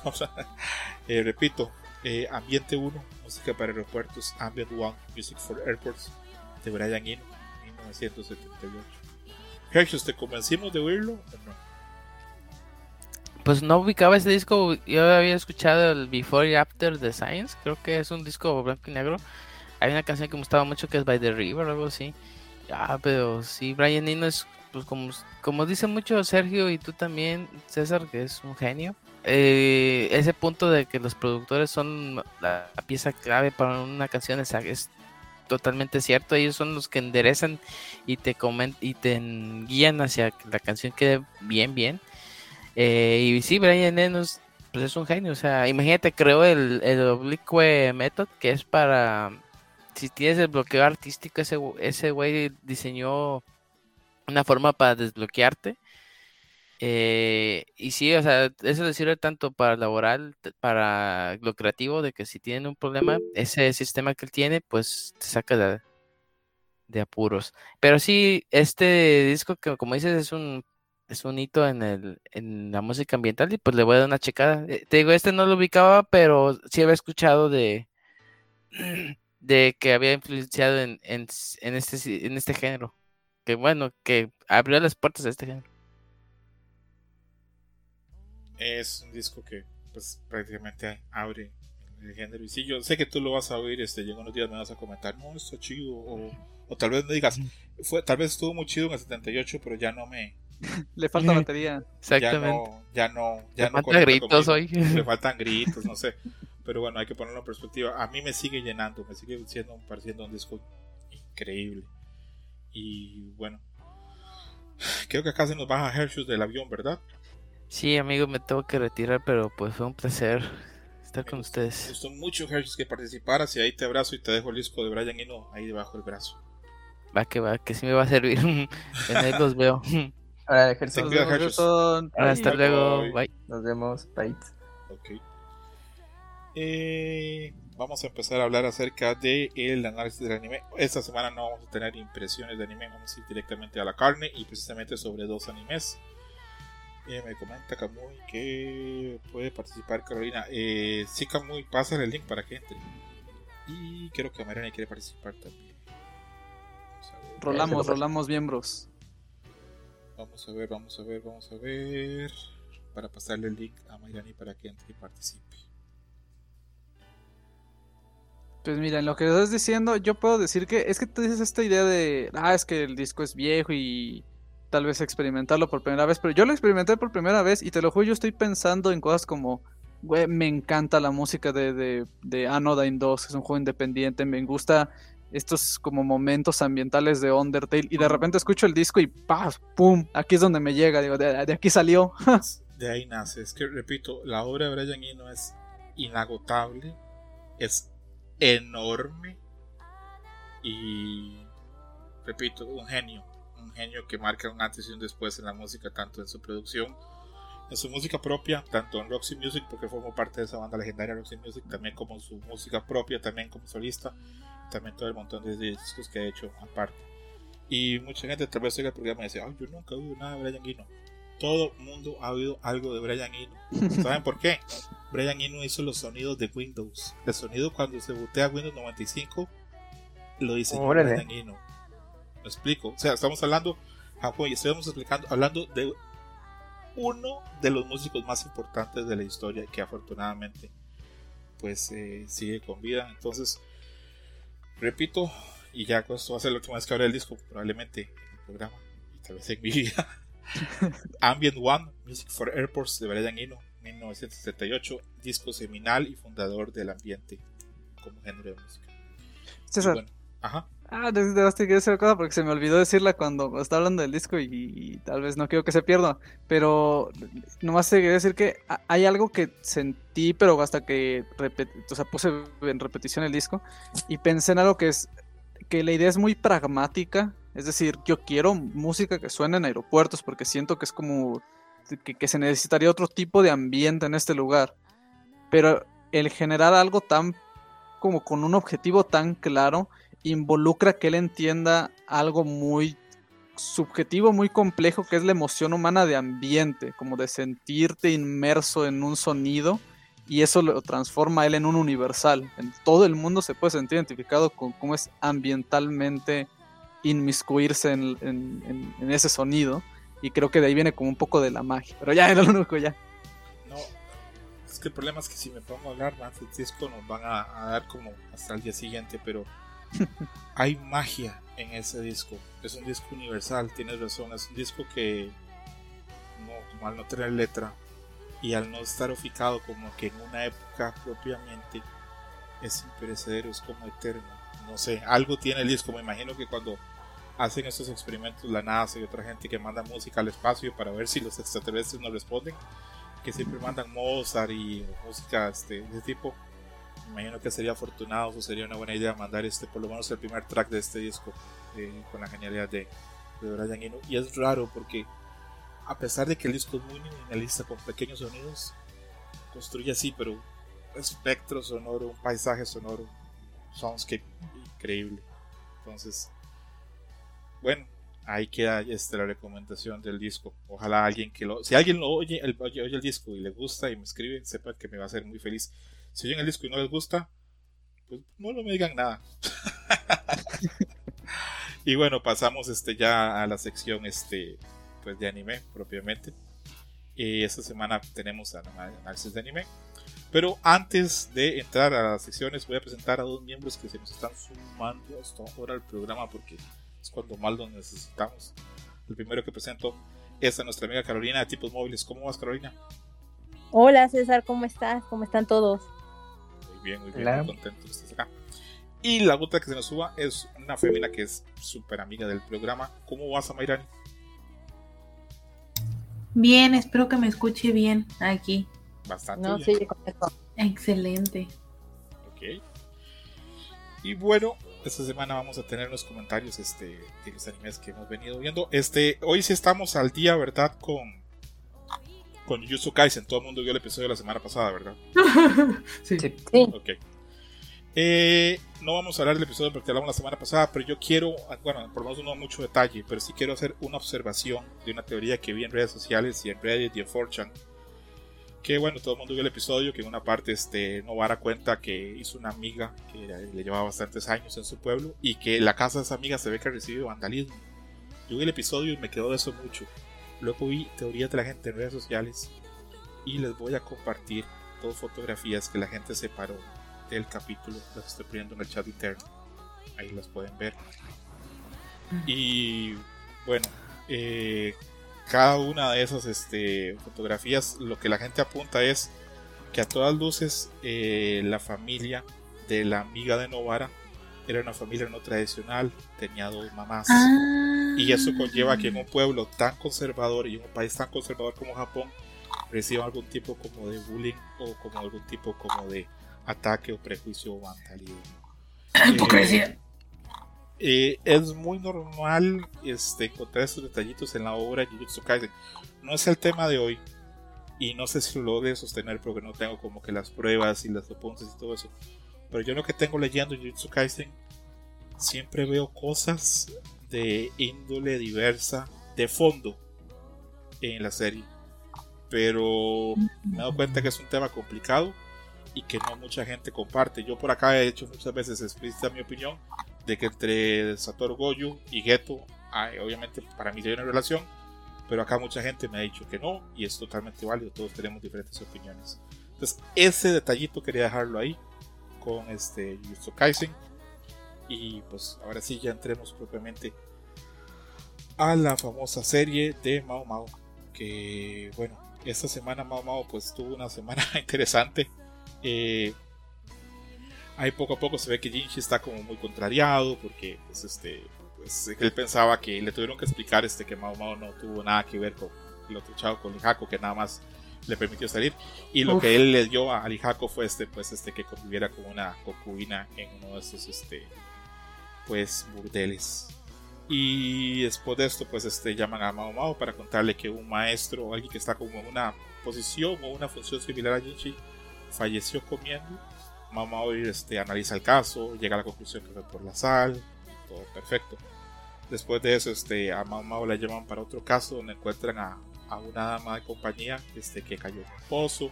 [LAUGHS] eh, repito, eh, Ambiente 1, música para aeropuertos, Ambient 1, Music for Airports, de Brian Eno, 1978. Hershey, ¿te convencimos de oírlo o no? Pues no ubicaba ese disco, yo había escuchado el Before y After the Science, creo que es un disco blanco y negro. Hay una canción que me gustaba mucho que es By the River o algo así. Ah, pero sí, Brian Eno es, pues como, como dice mucho Sergio y tú también, César, que es un genio. Eh, ese punto de que los productores son la, pieza clave para una canción es, es, totalmente cierto. Ellos son los que enderezan y te y te guían hacia que la canción quede bien, bien. Eh, y sí, Brian Eno es, pues es un genio. O sea, imagínate, creó el, el Oblique Method, que es para si tienes el bloqueo artístico, ese, ese güey diseñó una forma para desbloquearte. Eh, y sí, o sea, eso le sirve tanto para laboral, para lo creativo, de que si tienen un problema, ese sistema que él tiene, pues te saca de, de apuros. Pero sí, este disco que como dices es un es un hito en el en la música ambiental y pues le voy a dar una checada. Eh, Te digo, este no lo ubicaba, pero sí había escuchado de [CLEARS THROAT] de que había influenciado en, en, en este en este género. Que bueno, que abrió las puertas a este género. Es un disco que pues prácticamente abre el género. Y sí, yo sé que tú lo vas a oír, este, llega unos días me vas a comentar, no, está chido, o, o tal vez me digas, fue, tal vez estuvo muy chido en el 78, pero ya no me, [LAUGHS] Le falta batería. [LAUGHS] ya Exactamente. no, ya no, ya Le no falta conecta gritos conmigo. hoy. Le [LAUGHS] faltan gritos, no sé. Pero bueno, hay que ponerlo en perspectiva. A mí me sigue llenando, me sigue siendo, pareciendo un disco increíble. Y bueno, creo que acá se nos baja Hershus del avión, ¿verdad? Sí, amigo, me tengo que retirar, pero pues fue un placer estar con Me ustedes. gustó mucho Hershus que participaras y ahí te abrazo y te dejo el disco de Brian Eno ahí debajo del brazo. Va que va, que sí me va a servir. [LAUGHS] En ahí los veo. Ahora, Nos vemos. Hasta luego. Bye. nos vemos. Bye. Eh, vamos a empezar a hablar acerca del el análisis del anime. Esta semana no vamos a tener impresiones de anime, vamos a ir directamente a la carne y precisamente sobre dos animes. Eh, me comenta Kamui que puede participar Carolina. Eh, sí, Kamui, pasa el link para que entre. Y creo que Mariana quiere participar también. Vamos a ver. Rolamos, rolamos miembros. Vamos a ver, vamos a ver, vamos a ver. Para pasarle el link a Mayrani para que entre y participe. Pues mira, en lo que estás diciendo, yo puedo decir que es que tú dices esta idea de, ah, es que el disco es viejo y tal vez experimentarlo por primera vez, pero yo lo experimenté por primera vez y te lo juro, yo estoy pensando en cosas como, güey, me encanta la música de, de, de Anodyne 2, que es un juego independiente, me gusta estos como momentos ambientales de Undertale y de repente escucho el disco y ¡paz! ¡pum! Aquí es donde me llega, digo, de, de aquí salió. [LAUGHS] de ahí nace. Es que, repito, la obra de Brian Eno es inagotable, es enorme y, repito, un genio. Un genio que marca un antes y un después en la música, tanto en su producción, en su música propia, tanto en Roxy Music, porque formó parte de esa banda legendaria Roxy Music, también como su música propia, también como solista, también todo el montón de discos que ha hecho aparte. Y mucha gente tal vez oiga el programa y dice, ay, yo nunca oído nada de Brian Eno todo mundo ha oído algo de Brian Eno. [LAUGHS] ¿Saben por qué? Brian Eno hizo los sonidos de Windows. El sonido cuando se bootea Windows 95 lo diseñó Órale. Brian Eno. ¿Me explico? O sea, estamos hablando, Japón, y estamos explicando, hablando de uno de los músicos más importantes de la historia que afortunadamente pues eh, sigue con vida. Entonces, repito, y ya con esto va a ser la última vez que habré el disco, probablemente en el programa, y tal vez en mi [LAUGHS] vida. [LAUGHS] Ambient One, Music for Airports de Brian Eno, 1978, disco seminal y fundador del ambiente como género de música. César, bueno, ajá. Ah, de, de, que decir una cosa porque se me olvidó decirla cuando estaba hablando del disco y, y tal vez no quiero que se pierda. Pero nomás te quería decir que ha- hay algo que sentí, pero hasta que o sea, puse en repetición el disco y pensé en algo que es que la idea es muy pragmática. Es decir, yo quiero música que suene en aeropuertos porque siento que es como que, se necesitaría otro tipo de ambiente en este lugar. Pero el generar algo tan como con un objetivo tan claro involucra que él entienda algo muy subjetivo, muy complejo, que es la emoción humana de ambiente, como de sentirte inmerso en un sonido y eso lo transforma a él en un universal. En todo el mundo se puede sentir identificado con cómo es ambientalmente inmiscuirse en, en- en- en ese sonido y creo que de ahí viene como un poco de la magia. Pero ya [LAUGHS] era lo único ya. No, es que el problema es que si me pongo a hablar más del disco nos van a, a dar como hasta el día siguiente, pero [LAUGHS] hay magia en ese disco. Es un disco universal, tienes razón, es un disco que no, al no tener letra y al no estar ubicado como que en una época propiamente es imperecedero, es como eterno. No sé, algo tiene el disco, me imagino que cuando hacen estos experimentos la NASA y otra gente que manda música al espacio para ver si los extraterrestres no responden, que siempre mandan Mozart y música este, de ese tipo. Me imagino que sería afortunado o sería una buena idea mandar este, por lo menos el primer track de este disco eh, con la genialidad de, de Brian Eno. Y es raro porque a pesar de que el disco es muy minimalista con pequeños sonidos, construye así, pero espectro sonoro, un paisaje sonoro, soundscape increíble. Entonces, bueno, ahí queda esta la recomendación del disco. Ojalá alguien que lo. Si alguien lo oye el, oye, el disco y le gusta y me escribe, sepa que me va a hacer muy feliz. Si oyen el disco y no les gusta, pues no, me digan nada. [LAUGHS] y bueno, pasamos este ya a la sección este pues de anime propiamente. Y esta semana tenemos análisis de anime. Pero antes de entrar a las secciones, voy a presentar a dos miembros que se nos están sumando hasta ahora al programa porque es cuando más lo necesitamos. El primero que presento es a nuestra amiga Carolina de Tipos Móviles. ¿Cómo vas, Carolina? Hola, César, ¿cómo estás? ¿Cómo están todos? Muy bien, muy bien, muy contento de estar acá. Y la otra que se nos suba es una fémina que es súper amiga del programa. ¿Cómo vas, Mayrani? Bien, espero que me escuche bien aquí. Bastante no, bien. Sí, Excelente. Ok. Y bueno, esta semana vamos a tener los comentarios este, de los animes que hemos venido viendo. Este, hoy sí estamos al día, ¿verdad? Con, con Jujutsu Kaisen. Todo el mundo vio el episodio de la semana pasada, ¿verdad? [LAUGHS] Sí. Sí. Ok. Eh, no vamos a hablar del episodio porque hablamos la semana pasada, pero yo quiero, bueno, por lo menos no mucho detalle, pero sí quiero hacer una observación de una teoría que vi en redes sociales y en Reddit y en 4chan. Que bueno, todo el mundo vio el episodio, que en una parte este, Novara cuenta que hizo una amiga que le llevaba bastantes años en su pueblo y que la casa de esa amiga se ve que ha recibido vandalismo. Yo vi el episodio y me quedó de eso mucho. Luego vi teorías de la gente en redes sociales y les voy a compartir dos fotografías que la gente separó del capítulo. Las estoy poniendo en el chat interno. Ahí las pueden ver. Y bueno, eh, cada una de esas este, fotografías lo que la gente apunta es que a todas luces eh, la familia de la amiga de Novara era una familia no tradicional, tenía dos mamás. Ah. Y eso conlleva que en un pueblo tan conservador y en un país tan conservador como Japón reciban algún tipo como de bullying o como algún tipo como de ataque o prejuicio o vandalismo. [CLEARS THROAT] Hipocresía. Eh, es muy normal este, encontrar estos detallitos en la obra de Jujutsu Kaisen. No es el tema de hoy y no sé si lo logre sostener porque no tengo como que las pruebas y las apuntes y todo eso. Pero yo lo que tengo leyendo Jujutsu Kaisen siempre veo cosas de índole diversa de fondo en la serie. Pero me he dado cuenta que es un tema complicado y que no mucha gente comparte. Yo por acá he hecho muchas veces explícita mi opinión de que entre Satoru Goju y Geto, hay, obviamente para mí hay una relación, pero acá mucha gente me ha dicho que no y es totalmente válido, todos tenemos diferentes opiniones. Entonces ese detallito quería dejarlo ahí con este Jujutsu Kaisen y pues ahora sí ya entremos propiamente a la famosa serie de Mao Mao que bueno esta semana Mao Mao pues tuvo una semana [LAUGHS] interesante eh, ahí poco a poco se ve que Jinchi está como muy contrariado porque pues este pues él pensaba que le tuvieron que explicar este que Mao Mao no tuvo nada que ver con el otro chavo con Lijako que nada más le permitió salir. Y lo Uf. que él le dio a Lijako fue este pues este que conviviera con una concubina en uno de estos este pues burdeles. Y después de esto pues este llaman a Mao Mao para contarle que un maestro o alguien que está como en una posición o una función similar a Jinchi falleció comiendo Mao Mao este, analiza el caso llega a la conclusión que fue por la sal todo perfecto. Después de eso este, a Mao la llaman para otro caso donde encuentran a, a una dama de compañía este, que cayó en un pozo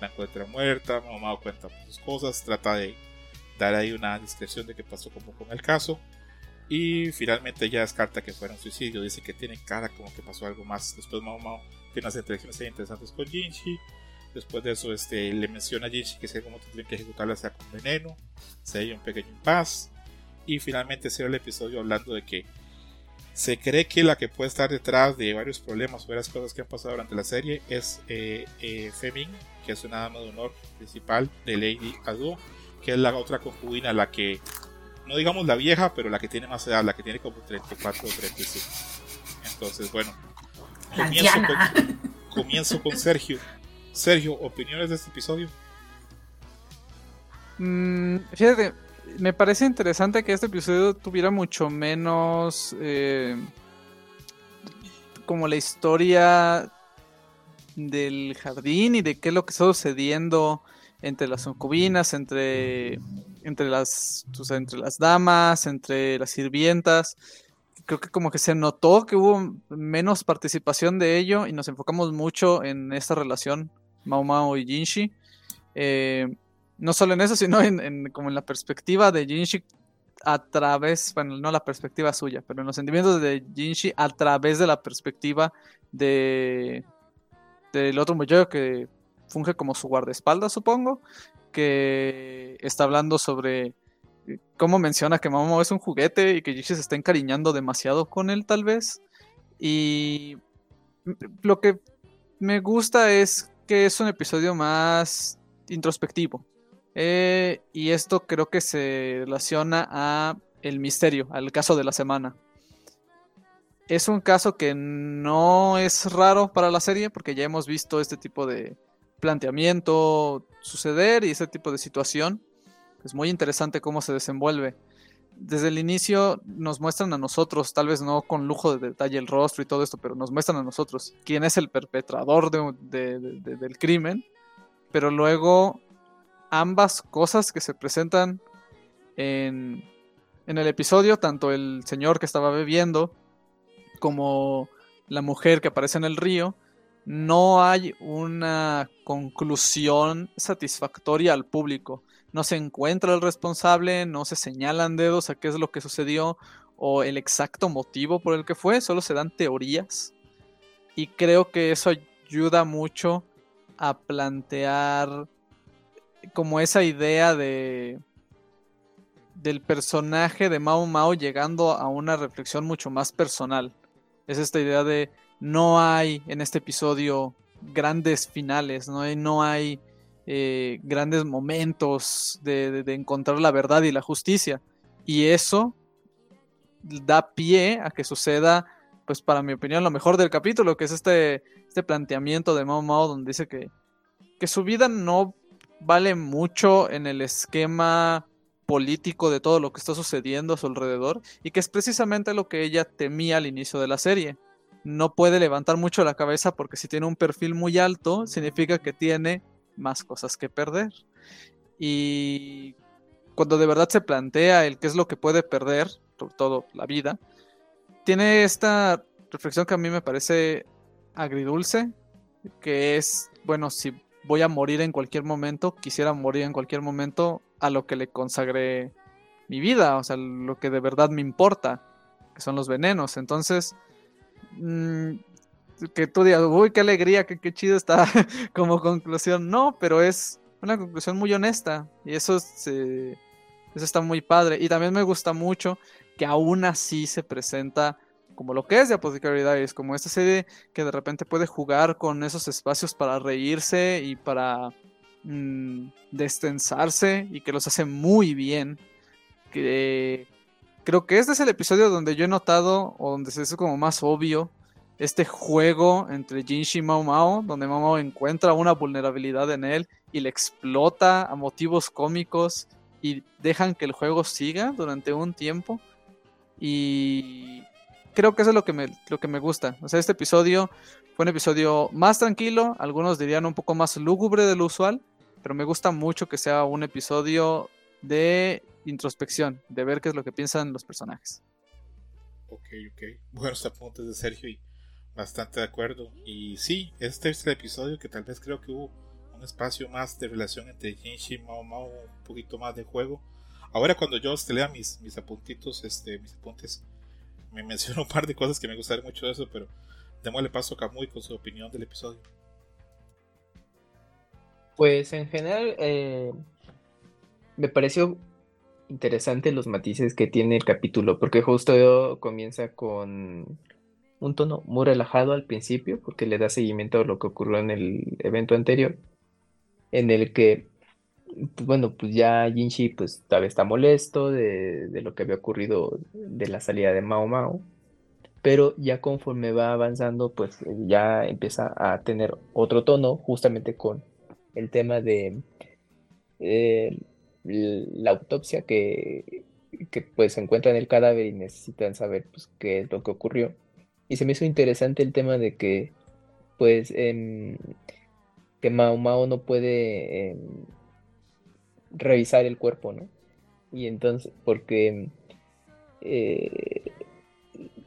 la encuentra muerta Mao cuenta sus cosas trata de dar ahí una descripción de qué pasó como con el caso y finalmente ella descarta que fuera un suicidio dice que tiene cara como que pasó algo más. Después Mao Mao tiene unas interacciones interesantes con Jinchi después de eso este, le menciona a Jinchi que si como tendrían que ejecutarla sea con veneno se hay un pequeño impas y finalmente cierra el episodio hablando de que se cree que la que puede estar detrás de varios problemas o varias cosas que han pasado durante la serie es eh, eh, Femin, que es una dama de honor principal de Lady Ado, que es la otra concubina, la que, no digamos la vieja, pero la que tiene más edad, la que tiene como 34 o 35. Entonces, bueno, comienzo con, comienzo con Sergio. Sergio, ¿opiniones de este episodio? Mm, fíjate, me parece interesante que este episodio tuviera mucho menos. eh, como la historia del jardín y de qué es lo que está sucediendo entre las concubinas, entre, entre, las, entre las damas, entre las sirvientas. Creo que como que se notó que hubo menos participación de ello y nos enfocamos mucho en esta relación Mao Mao y Jinshi. Eh, no solo en eso, sino en, como en la perspectiva de Jinshi a través, bueno, no la perspectiva suya, pero en los sentimientos de Jinshi a través de la perspectiva de del otro muchacho que funge como su guardaespaldas, supongo, que está hablando sobre eh, cómo menciona que Momo es un juguete y que Jinshi se está encariñando demasiado con él, tal vez. Y lo que me gusta es que es un episodio más introspectivo. Eh, y esto creo que se relaciona a el misterio, al caso de la semana. Es un caso que no es raro para la serie porque ya hemos visto este tipo de planteamiento suceder y ese tipo de situación. Es muy interesante cómo se desenvuelve. Desde el inicio nos muestran a nosotros, tal vez no con lujo de detalle el rostro y todo esto, pero nos muestran a nosotros quién es el perpetrador de- de- de- de- del crimen. Pero luego ambas cosas que se presentan en, en el episodio, tanto el señor que estaba bebiendo como la mujer que aparece en el río, no hay una conclusión satisfactoria al público. No se encuentra el responsable, no se señalan dedos a qué es lo que sucedió o el exacto motivo por el que fue, solo se dan teorías. Y creo que eso ayuda mucho a plantear como esa idea de del personaje de Mao Mao llegando a una reflexión mucho más personal. Es esta idea de no hay en este episodio grandes finales, no hay, no hay eh, grandes momentos de, encontrar la verdad y la justicia. Y eso da pie a que suceda, pues para mi opinión, lo mejor del capítulo, que es este, este planteamiento de Mao Mao, donde dice que, que su vida no vale mucho en el esquema político de todo lo que está sucediendo a su alrededor y que es precisamente lo que ella temía al inicio de la serie. No puede levantar mucho la cabeza porque si tiene un perfil muy alto significa que tiene más cosas que perder. Y cuando de verdad se plantea el qué es lo que puede perder, sobre todo la vida, tiene esta reflexión que a mí me parece agridulce, que es, bueno, si voy a morir en cualquier momento, quisiera morir en cualquier momento a lo que le consagré mi vida, o sea, lo que de verdad me importa, que son los venenos. Entonces, mm, que tú digas, uy, qué alegría, qué, qué chido está [LAUGHS] como conclusión. No, pero es una conclusión muy honesta y eso, se- eso está muy padre. Y también me gusta mucho que aún así se presenta como lo que es de Apothecary Diaries, como esta serie que de repente puede jugar con esos espacios para reírse y para mm, destensarse y que los hace muy bien. Creo que este es el episodio donde yo he notado, o donde se hace como más obvio, este juego entre Jinshi y Mao Mao, donde Mao Mao encuentra una vulnerabilidad en él y le explota a motivos cómicos y dejan que el juego siga durante un tiempo. Y creo que eso es lo que me, lo que me gusta. O sea, este episodio fue un episodio más tranquilo, algunos dirían un poco más lúgubre de lo usual, pero me gusta mucho que sea un episodio de introspección, de ver qué es lo que piensan los personajes. Ok, ok. Buenos apuntes de Sergio y bastante de acuerdo. Y sí, este es el episodio que tal vez creo que hubo un espacio más de relación entre Jinshi y Mao Mao, un poquito más de juego. Ahora cuando yo te lea mis, mis apuntitos, este, mis apuntes, me [LAUGHS] menciono un par de cosas que me gustaron mucho de eso, pero démosle paso a Kamui con su opinión del episodio. Pues en general eh, me pareció interesante los matices que tiene el capítulo, porque justo comienza con un tono muy relajado al principio, porque le da seguimiento a lo que ocurrió en el evento anterior, en el que, pues, bueno, pues ya Jinshi pues todavía está molesto de, lo que había ocurrido de la salida de Mao Mao, pero ya conforme va avanzando, pues ya empieza a tener otro tono, justamente con el tema de eh, la autopsia que, que pues se encuentra en el cadáver y necesitan saber pues qué es lo que ocurrió. Y se me hizo interesante el tema de que, pues, em, que Mao Mao no puede em, revisar el cuerpo, ¿no? Y entonces, porque eh,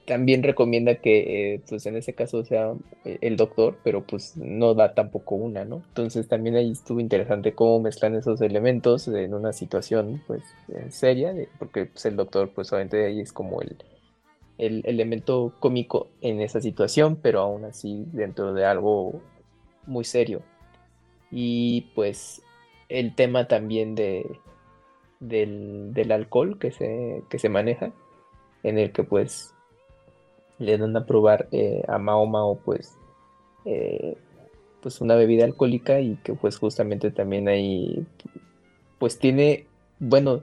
también recomienda que, eh, pues en ese caso sea eh, el doctor, pero pues no da tampoco una, ¿no? Entonces también ahí estuvo interesante cómo mezclan esos elementos en una situación, pues, seria, porque pues, el doctor, pues obviamente ahí es como el, el elemento cómico en esa situación, pero aún así dentro de algo muy serio. Y pues el tema también de, del, alcohol que se, que se maneja, en el que pues le dan a probar eh, a Mao Mao pues, eh, pues una bebida alcohólica y que pues justamente también ahí pues tiene, bueno,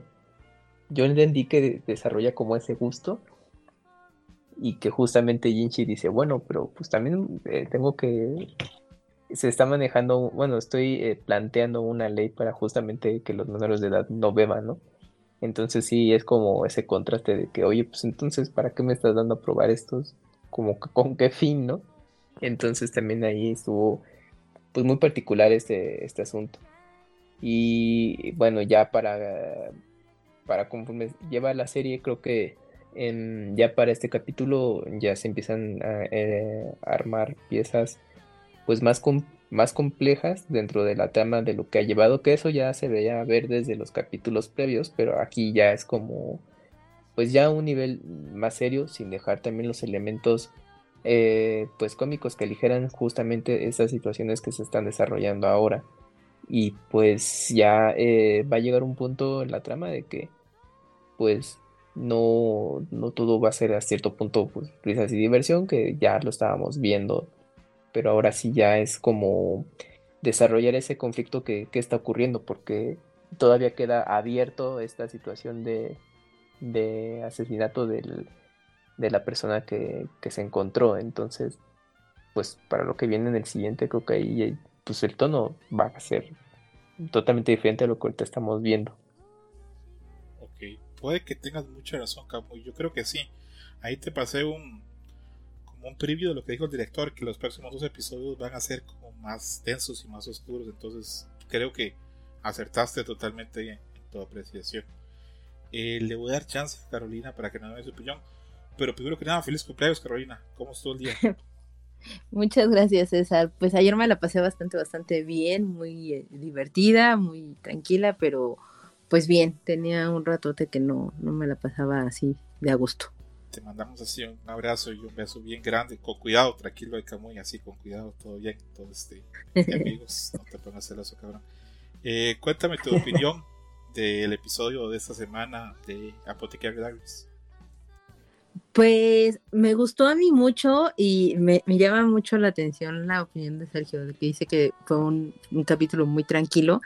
yo entendí que desarrolla como ese gusto y que justamente Jinchi dice, bueno, pero pues también eh, tengo que, se está manejando, bueno, estoy planteando una ley para justamente que los menores de edad no beban, ¿no? Entonces sí es como ese contraste de que, oye, pues entonces, ¿para qué me estás dando a probar estos? Como con qué fin, ¿no? Entonces también ahí estuvo pues muy particular este, este asunto. Y bueno, ya para, para conforme lleva la serie, creo que ya para este capítulo ya se empiezan a, eh, armar piezas pues más, más complejas dentro de la trama de lo que ha llevado, que eso ya se veía ver desde los capítulos previos, pero aquí ya es como, pues ya un nivel más serio, sin dejar también los elementos, eh, pues cómicos que aligeran justamente esas situaciones que se están desarrollando ahora. Y pues ya eh, va a llegar un punto en la trama de que, pues, no, no todo va a ser a cierto punto, pues, risas y diversión, que ya lo estábamos viendo pero ahora sí ya es como desarrollar ese conflicto que, está ocurriendo, porque todavía queda abierto esta situación de, asesinato de la persona que, se encontró. Entonces, pues para lo que viene en el siguiente, creo que ahí pues el tono va a ser totalmente diferente a lo que ahorita estamos viendo. Puede que tengas mucha razón, Capo. Yo creo que sí. Ahí te pasé un, un preview de lo que dijo el director, que los próximos dos episodios van a ser como más densos y más oscuros. Entonces creo que acertaste totalmente en tu apreciación. Eh, le voy a dar chance a Carolina para que nos dé su opinión. Pero primero que nada, feliz cumpleaños Carolina. ¿Cómo estuvo el día? [LAUGHS] Muchas gracias César. Pues ayer me la pasé bastante, bastante bien, muy eh, divertida, muy tranquila, pero pues bien, tenía un ratote que no, no me la pasaba así de a gusto te mandamos así un abrazo y un beso bien grande, con cuidado, tranquilo, Camuy, así con cuidado, todo bien, todo este, [LAUGHS] amigos, no te pongas celoso, cabrón. Eh, cuéntame tu opinión [LAUGHS] del episodio de esta semana de Apothecary Diaries. Pues me gustó a mí mucho y me, llama mucho la atención la opinión de Sergio, que dice que fue un, un capítulo muy tranquilo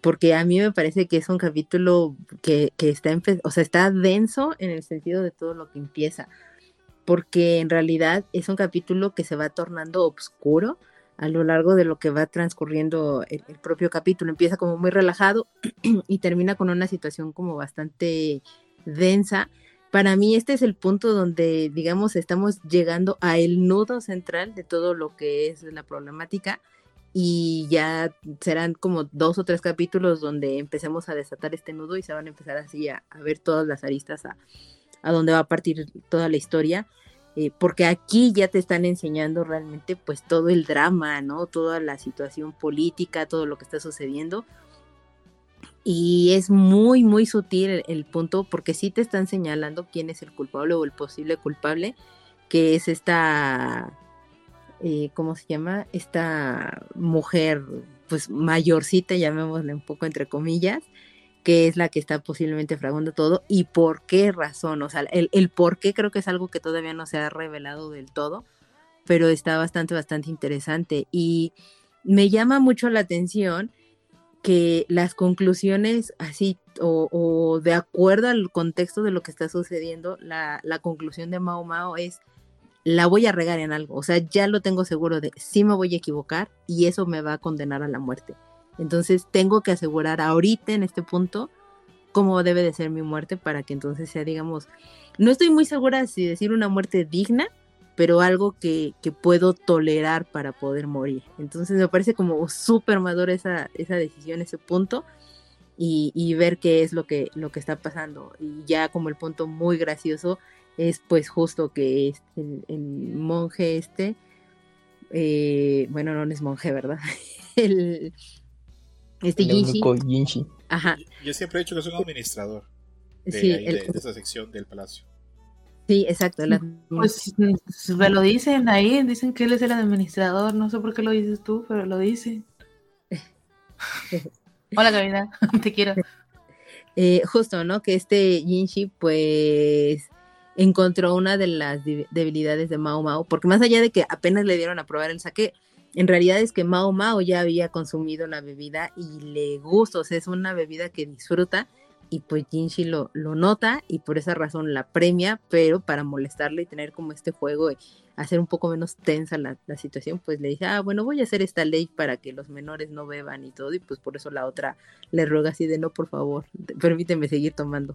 porque a mí me parece que es un capítulo que, está, o sea, está denso en el sentido de todo lo que empieza, porque en realidad es un capítulo que se va tornando oscuro a lo largo de lo que va transcurriendo el, propio capítulo. Empieza como muy relajado [CLEARS THROAT] y termina con una situación como bastante densa. Para mí este es el punto donde, digamos, estamos llegando a el nudo central de todo lo que es la problemática y ya serán como dos o tres capítulos donde empecemos a desatar este nudo y se van a empezar así a, ver todas las aristas a, a donde va a partir toda la historia. Eh, porque aquí ya te están enseñando realmente pues todo el drama, ¿no? Toda la situación política, todo lo que está sucediendo. Y es muy, muy sutil el, el punto porque sí te están señalando quién es el culpable o el posible culpable, que es esta eh, ¿cómo se llama? Esta mujer, pues mayorcita, llamémosle un poco entre comillas, que es la que está posiblemente fraguando todo y por qué razón, o sea, el, el por qué creo que es algo que todavía no se ha revelado del todo, pero está bastante, bastante interesante y me llama mucho la atención que las conclusiones así o, o, de acuerdo al contexto de lo que está sucediendo, la, la conclusión de Mao Mao es la voy a regar en algo. O sea, ya lo tengo seguro de sí me voy a equivocar y eso me va a condenar a la muerte. Entonces tengo que asegurar ahorita en este punto cómo debe de ser mi muerte para que entonces sea, digamos, no estoy muy segura si decir una muerte digna, pero algo que, que puedo tolerar para poder morir. Entonces me parece como súper madura esa, esa decisión, ese punto, y, y ver qué es lo que, lo que está pasando. Y ya como el punto muy gracioso es pues justo que es el, el monje este, eh, bueno, no es monje, ¿verdad? [LAUGHS] el, este El Jinshi, eunuco Jinshi. ajá, Yo siempre he dicho que es un administrador de, sí, ahí, el- de- de esa sección del palacio. sí, exacto, Pues mm, me lo dicen ahí, dicen que él es el administrador, no sé por qué lo dices tú, pero lo dicen. [LAUGHS] Hola Gabriela, [LAUGHS] te quiero. Eh, justo, ¿no? Que este Jinshi, pues, encontró una de las debilidades de Mao Mao, porque más allá de que apenas le dieron a probar el saque, en realidad es que Mao Mao ya había consumido la bebida y le gusta, o sea, es una bebida que disfruta, y pues Jinshi lo, lo nota y por esa razón la premia, pero para molestarle y tener como este juego y hacer un poco menos tensa la, la situación, pues le dice, ah, bueno, voy a hacer esta ley para que los menores no beban y todo, y pues por eso la otra le ruega así de no, por favor, te- permíteme seguir tomando.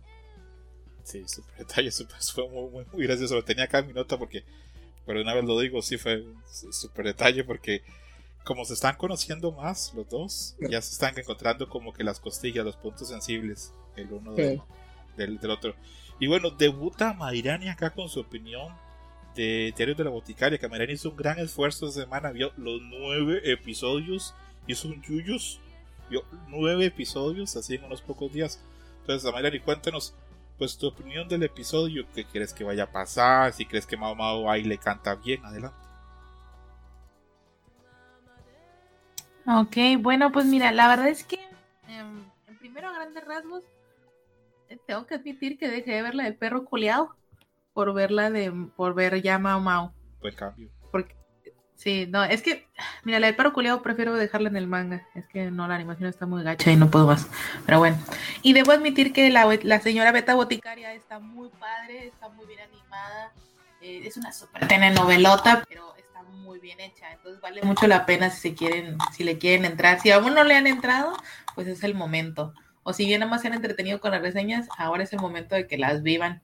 Sí, súper [LAUGHS] detalle, súper, fue muy, muy, muy gracioso. Lo tenía acá en mi nota porque, pero una vez lo digo, sí fue súper detalle porque como se están conociendo más los dos, ya se están encontrando como que las costillas, los puntos sensibles, el uno del, Sí. del, del otro. Y bueno, debuta Mairani acá con su opinión de Diario de la Boticaria, que Mairani hizo un gran esfuerzo esta semana, vio los nueve episodios, hizo un yuyos, vio nueve episodios así en unos pocos días. Entonces, Mairani, cuéntanos pues tu opinión del episodio, qué crees que vaya a pasar, si crees que Mao Mao ahí le canta bien, adelante. Ok, bueno, pues mira, la verdad es que en primero a grandes rasgos eh, tengo que admitir que dejé de ver la del perro coleado por verla de por ver ya Mao Mao. Buen cambio. Sí, no, es que mira, la del perro coleado prefiero dejarla en el manga. Es que no, la animación está muy gacha y no puedo más. Pero bueno. Y debo admitir que la, la señora Beta Boticaria está muy padre, está muy bien animada. eh, es una super telenovelota, pero está muy bien hecha. Entonces vale mucho la pena si se quieren, si le quieren entrar. Si aún no le han entrado, pues es el momento. O si bien nada más se han entretenido con las reseñas, ahora es el momento de que las vivan.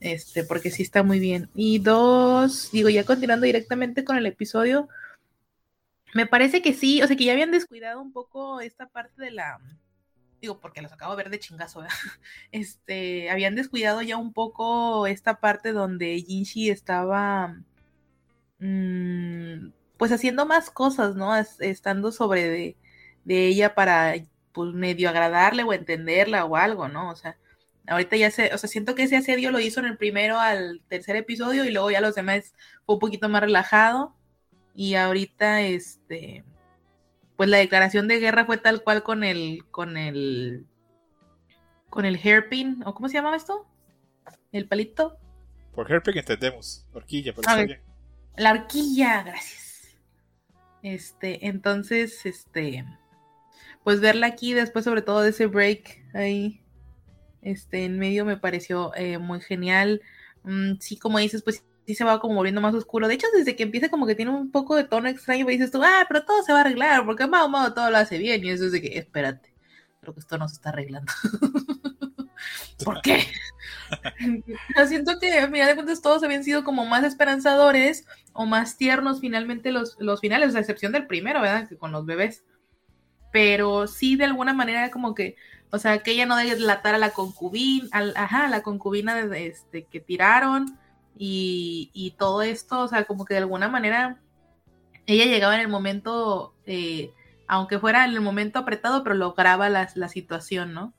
Este, porque sí está muy bien. Y dos, digo, ya continuando directamente con el episodio, me parece que sí, o sea, que ya habían descuidado un poco esta parte de la, digo, porque los acabo de ver de chingazo, ¿verdad? [LAUGHS] Este, habían descuidado ya un poco esta parte donde Jinshi estaba, mm, pues haciendo más cosas, ¿no? Es- Estando sobre de, de ella para, pues, medio agradarle o entenderla o algo, ¿no? O sea, ahorita ya se, o sea, siento que ese asedio lo hizo en el primero al tercer episodio y luego ya los demás fue un poquito más relajado. Y ahorita este pues la declaración de guerra fue tal cual con el con el con el hairpin o cómo se llamaba esto el palito Por Herping entendemos, horquilla, está ver. bien. la horquilla gracias. Este entonces este pues verla aquí después sobre todo de ese break ahí este en medio me pareció eh, muy genial Mm, sí como dices pues sí se va como volviendo más oscuro de hecho desde que empieza como que tiene un poco de tono extraño pero dices tú ah pero todo se va a arreglar porque Mao Mao todo lo hace bien y eso es de que espérate creo que esto no se está arreglando [LAUGHS] ¿por qué? Siento que a final de cuentas todos habían sido como más esperanzadores o más tiernos finalmente los, los finales, a excepción del primero, ¿verdad? Que con los bebés. Pero sí, de alguna manera, como que, o sea, que ella no delatar a la concubina, ajá, la concubina de, este, que tiraron y, y todo esto, o sea, como que de alguna manera ella llegaba en el momento, eh, aunque fuera en el momento apretado, pero lograba la, la situación, ¿no?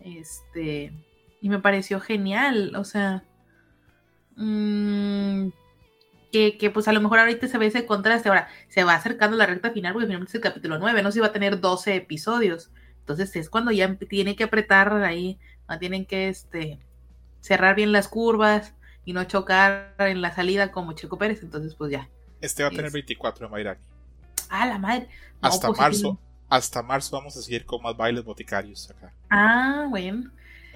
Este, y me pareció genial, o sea, mm, que, que, pues a lo mejor ahorita se ve ese contraste, ahora se va acercando la recta final porque finalmente es el capítulo 9, no se va a tener 12 episodios, entonces es cuando ya tiene que apretar ahí, no tienen que este, cerrar bien las curvas y no chocar en la salida como Checo Pérez, entonces pues ya. Este va a tener Es- 24 de Mairani. Ah, la madre. No, Hasta pues, marzo, hasta marzo vamos a seguir con más bailes boticarios acá. Ah, bueno.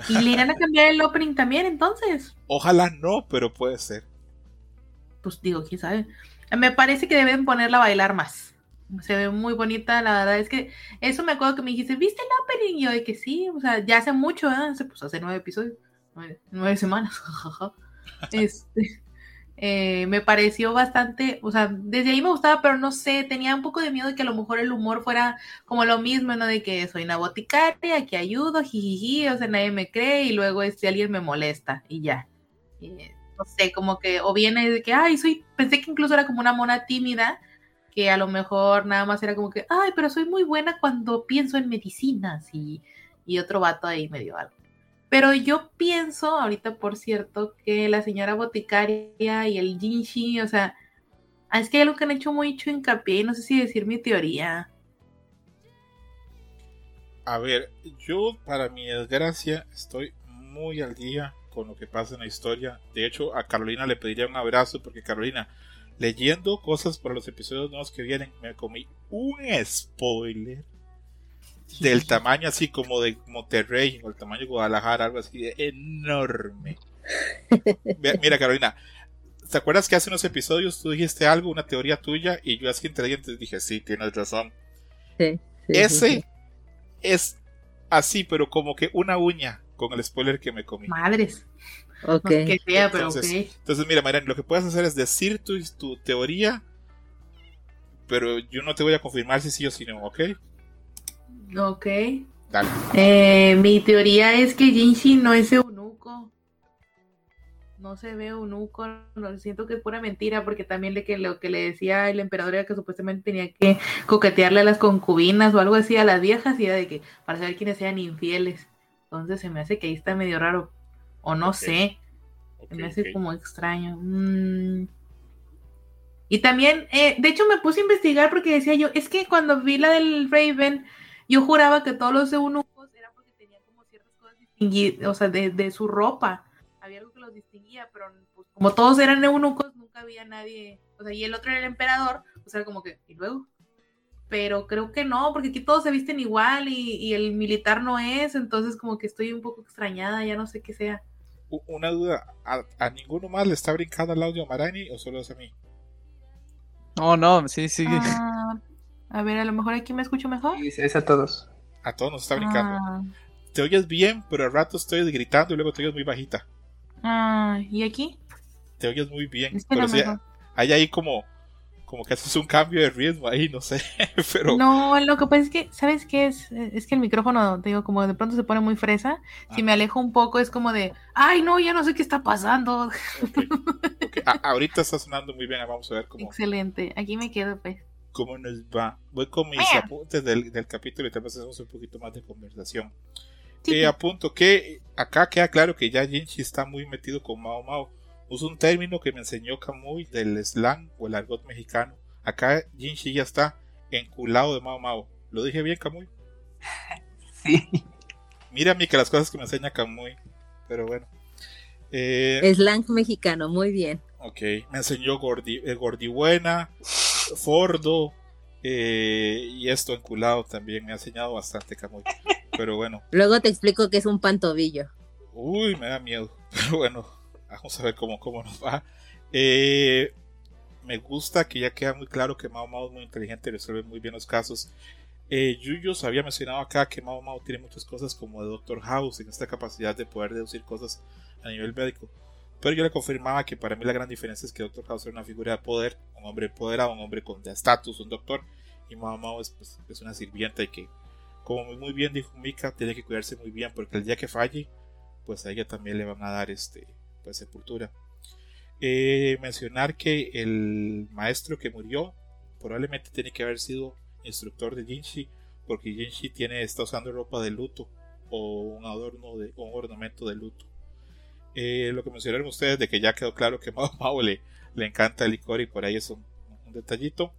¿Y le irán a cambiar el opening también entonces? Ojalá no, pero puede ser. pues digo, quién sabe. Me parece que deben ponerla a bailar más. Se ve muy bonita, la verdad es que eso me acuerdo que me dijiste, ¿viste el opening? Y yo de que sí, o sea, ya hace mucho, ¿eh? Pues hace nueve episodios, nueve, nueve semanas, [LAUGHS] este, eh, me pareció bastante, o sea, desde ahí me gustaba, pero no sé, tenía un poco de miedo de que a lo mejor el humor fuera como lo mismo, ¿no? De que soy una boticaria, que ayudo, jijiji, o sea, nadie me cree y luego este alguien me molesta y ya. Y, no sé, como que, o viene de que, ay, soy, pensé que incluso era como una mona tímida, que a lo mejor nada más era como que, ay, pero soy muy buena cuando pienso en medicinas y, y otro vato ahí me dio algo. Pero yo pienso, ahorita por cierto, que la señora boticaria y el Jinshi, o sea, es que hay algo que han hecho mucho hincapié, no sé si decir mi teoría. A ver, yo para mi desgracia estoy muy al día con lo que pasa en la historia. De hecho, a Carolina le pediría un abrazo porque Carolina, leyendo cosas para los episodios nuevos que vienen, me comí un spoiler del tamaño así como de Monterrey o el tamaño de Guadalajara, algo así de enorme. [LAUGHS] Mira, Carolina, ¿te acuerdas que hace unos episodios tú dijiste algo, una teoría tuya, y yo así entre dientes dije, sí, tienes razón? Sí, Ese es así, pero como que una uña con el spoiler que me comí. Madres. Ok. pero entonces, ok. entonces, mira, Marian, lo que puedes hacer es decir tu, tu teoría, pero yo no te voy a confirmar si sí o si no, ¿ok? Ok. Dale. Eh, mi teoría es que Jinshi no es eunuco. No se ve eunuco. No, siento que es pura mentira porque también le, que, lo que le decía el emperador era que supuestamente tenía que coquetearle a las concubinas o algo así a las viejas y era de que para saber quiénes sean infieles. Entonces se me hace que ahí está medio raro. O no sé. me hace como extraño. Mm. Y también, eh, de hecho, me puse a investigar porque decía yo, es que cuando vi la del Raven, yo juraba que todos los eunucos eran porque tenían como ciertas cosas distinguidas, o sea, de, de su ropa. Había algo que los distinguía, pero pues, como todos eran eunucos, nunca había nadie. O sea, y el otro era el emperador, o sea, como que, ¿y luego? Pero creo que no, porque aquí todos se visten igual y, y el militar no es, entonces como que estoy un poco extrañada, ya no sé qué sea. Una duda, ¿a, a ninguno más le está brincando el audio a Marani o solo es a mí? No, no, sí, sí. Ah, a ver, a lo mejor aquí me escucho mejor. Sí, es a todos. A todos nos está brincando. Ah, Te oyes bien, pero al rato estoy gritando y luego te oyes muy bajita. ah, ¿y aquí? Te oyes muy bien. Es que pero no sí, mejor. hay ahí como, como que haces un cambio de ritmo ahí, no sé. [LAUGHS] pero No, lo que pasa es que, ¿sabes qué es? Es que el micrófono, te digo, como de pronto se pone muy fresa. Si Ah. me alejo un poco es como de, ay, no, ya no sé qué está pasando. ok, ok. A- ahorita está sonando muy bien. Vamos a ver cómo, Excelente, aquí me quedo, pues. cómo nos va. Voy con mis Vaya. apuntes del, del capítulo y tal vez hacemos un poquito más de conversación. Sí, Eh, apunto que acá queda claro que ya Jinchi está muy metido con Mao Mao. Usa un término que me enseñó Kamui del slang o el argot mexicano. Acá Jinchi ya está enculado de Mao Mao. ¿Lo dije bien, Kamui? [LAUGHS] Sí. Mírame que las cosas que me enseña Kamui. Pero bueno. Eh, Slang mexicano, muy bien. ok, me enseñó gordi, eh, gordibuena, fordo. eh, y esto enculado también me ha enseñado bastante Kamui. Pero bueno. Luego te explico que es un pantobillo. Uy, me da miedo. [LAUGHS] Pero bueno, [LAUGHS] vamos a ver cómo, cómo nos va. Eh, me gusta que ya queda muy claro que Mao Mao es muy inteligente y resuelve muy bien los casos. Eh, Yuyos había mencionado acá que Mao Mao tiene muchas cosas como de Doctor House en esta capacidad de poder deducir cosas a nivel médico. Pero yo le confirmaba que para mí la gran diferencia es que Doctor House era una figura de poder, un hombre empoderado, un hombre con estatus, un doctor, y Mao Mao es, pues, es una sirvienta y que, como muy bien dijo Mika, tiene que cuidarse muy bien porque el día que falle, pues a ella también le van a dar este pues sepultura. Eh, mencionar que el maestro que murió probablemente tiene que haber sido instructor de Jinshi, porque Jinshi tiene, está usando ropa de luto o un adorno de o un ornamento de luto. Eh, lo que mencionaron ustedes de que ya quedó claro que [LAUGHS] Mao Mao le, le encanta el licor y por ahí es un, un detallito.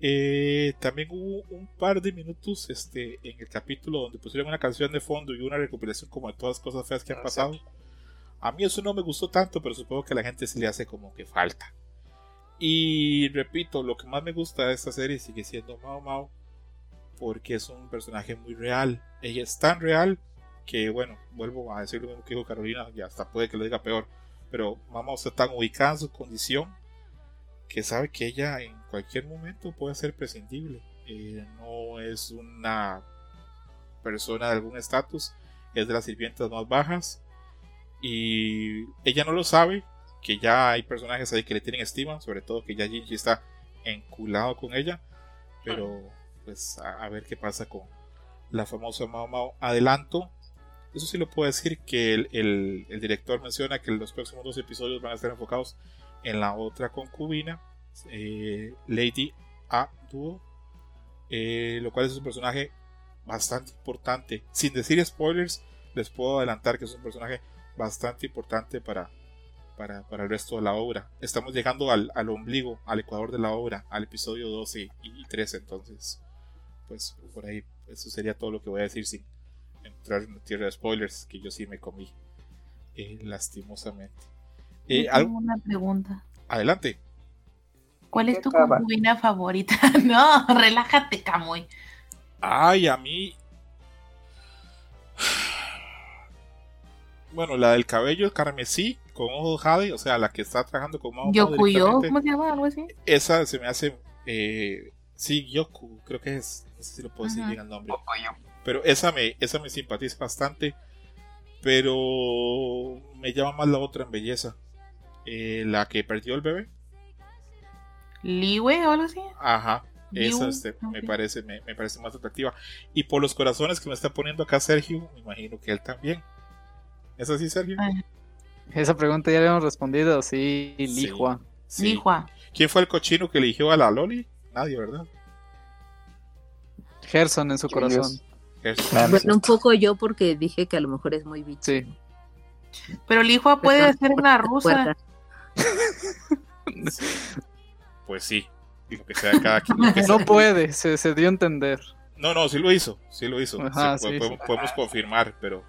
Eh, también hubo un par de minutos este, en el capítulo donde pusieron una canción de fondo y una recopilación como de todas las cosas feas que han pasado. A mí eso no me gustó tanto, pero supongo que a la gente se le hace como que falta. Y repito, lo que más me gusta de esta serie sigue siendo Mao Mao, porque es un personaje muy real. Ella es tan real que, bueno, vuelvo a decir lo mismo que dijo Carolina, y hasta puede que lo diga peor, pero Mao Mao está tan ubicada en su condición que sabe que ella en cualquier momento puede ser prescindible. Eh, no es una persona de algún estatus, es de las sirvientas más bajas y ella no lo sabe, que ya hay personajes ahí que le tienen estima, sobre todo que ya Ginji está enculado con ella, pero pues a, a ver qué pasa con la famosa Mao Mao. Adelanto, eso sí lo puedo decir, que el, el- el director menciona que los próximos dos episodios van a estar enfocados en la otra concubina, eh, Lady A Duo, eh, lo cual es un personaje bastante importante. Sin decir spoilers, les puedo adelantar que es un personaje bastante importante para, para, para el resto de la obra. Estamos llegando al, al ombligo, al ecuador de la obra, al episodio 12 y, y 13, entonces, pues por ahí, eso sería todo lo que voy a decir sin entrar en tierra de spoilers, que yo sí me comí, eh, lastimosamente. Eh, algo- tengo una pregunta. adelante. ¿Cuál es ¿Qué tu concubina favorita? [LAUGHS] no, relájate, Camoy. Ay, a mí. Bueno, la del cabello carmesí con ojos jade, o sea, la que está trabajando con Mao Mao Yokuyo, ¿cómo se llama? Algo así. Esa se me hace. Eh, sí, Yoku, creo que es. No sé si lo puedo decir bien el nombre. Pero esa me, esa me simpatiza bastante. Pero me llama más la otra en belleza. Eh, la que perdió el bebé. Liwe o algo así. Ajá. Esa este, me, parece, me, me parece más atractiva. Y por los corazones que me está poniendo acá Sergio, me imagino que él también. ¿Es así, Sergio? Ah, Esa pregunta ya le hemos respondido, sí. Lijua. Sí. Lihua. ¿Quién fue el cochino que eligió a la Loli? Nadie, ¿verdad? Gerson en su corazón. Gerson. Bueno, un poco yo porque dije que a lo mejor es muy bicho. Sí. Pero Lihua puede ser una rusa. [LAUGHS] Pues sí. Lo que sea cada quien. lo que No puede, se, se dio a entender. No, no, sí lo hizo. Sí lo hizo. Ajá, Sí, po- sí, podemos, sí. podemos confirmar, pero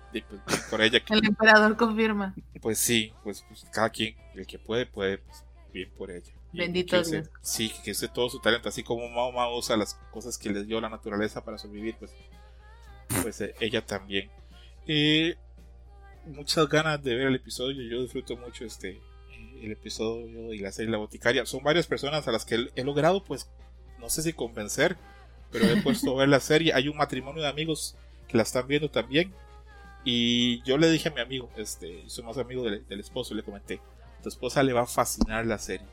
pues, por ella. que- El emperador confirma. Pues sí, pues, pues, cada quien, el que puede, puede, pues, bien por ella. Y Bendito que use- Dios. Sí, que use todo su talento, así como Mao Mao usa las cosas que les dio la naturaleza para sobrevivir, pues, pues eh, ella también. Eh, muchas ganas de ver el episodio, yo disfruto mucho este eh, el episodio y la serie La Boticaria. Son varias personas a las que he logrado, pues, no sé si convencer, pero he puesto a ver la serie. Hay un matrimonio de amigos que la están viendo también. Y yo le dije a mi amigo, este, soy más amigo del, del esposo, le comenté, tu esposa le va a fascinar la serie.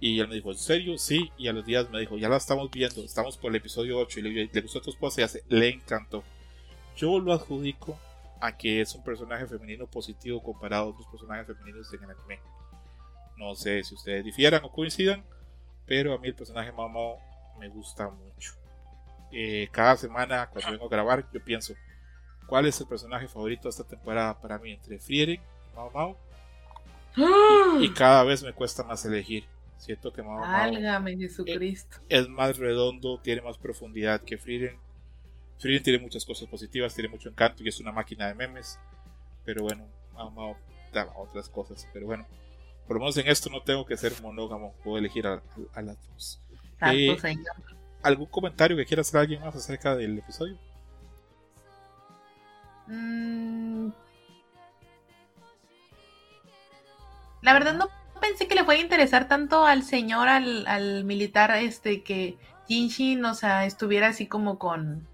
Y él me dijo, ¿en serio? Sí. Y a los días me dijo, ya la estamos viendo, estamos por el episodio 8 y le, le gustó a tu esposa y hace, le encantó. Yo lo adjudico a que es un personaje femenino positivo comparado a otros personajes femeninos en el anime. No sé si ustedes difieran o coincidan, pero a mí el personaje Mao me gusta mucho. Eh, cada semana cuando vengo a grabar yo pienso, ¿cuál es el personaje favorito de esta temporada para mí entre Frieren y Mao Mao? Y, y cada vez me cuesta más elegir. Siento que Mao Mao Jesucristo. es más redondo, tiene más profundidad que Frieren. Frieren tiene muchas cosas positivas, tiene mucho encanto y es una máquina de memes. Pero bueno, Mao Mao da otras cosas. Pero bueno, por lo menos en esto no tengo que ser monógamo, puedo elegir a, a- a las dos. Santo Señor. ¿Algún comentario que quiera hacer alguien más acerca del episodio? Mm. La verdad no pensé que le fuera a interesar tanto al señor, al, al militar, este, que Jinshin, o sea, estuviera así como con,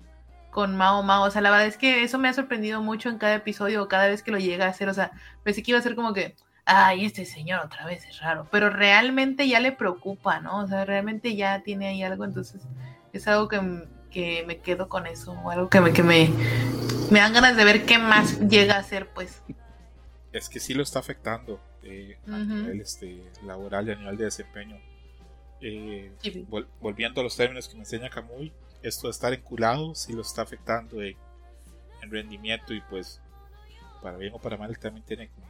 con Mao Mao. O sea, la verdad es que eso me ha sorprendido mucho en cada episodio o cada vez que lo llega a hacer. O sea, pensé que iba a ser como que, ay, este señor otra vez es raro. Pero realmente ya le preocupa, ¿no? O sea, realmente ya tiene ahí algo. Entonces, es algo que, que me quedo con eso. O algo que me, que me, me dan ganas de ver qué más llega a hacer, pues. Es que sí lo está afectando eh, a nivel este, laboral y a nivel de desempeño. Eh, Sí. vol- volviendo a los términos que me enseña Kamui, esto de estar enculado sí lo está afectando en, en rendimiento y pues para bien o para mal él también tiene como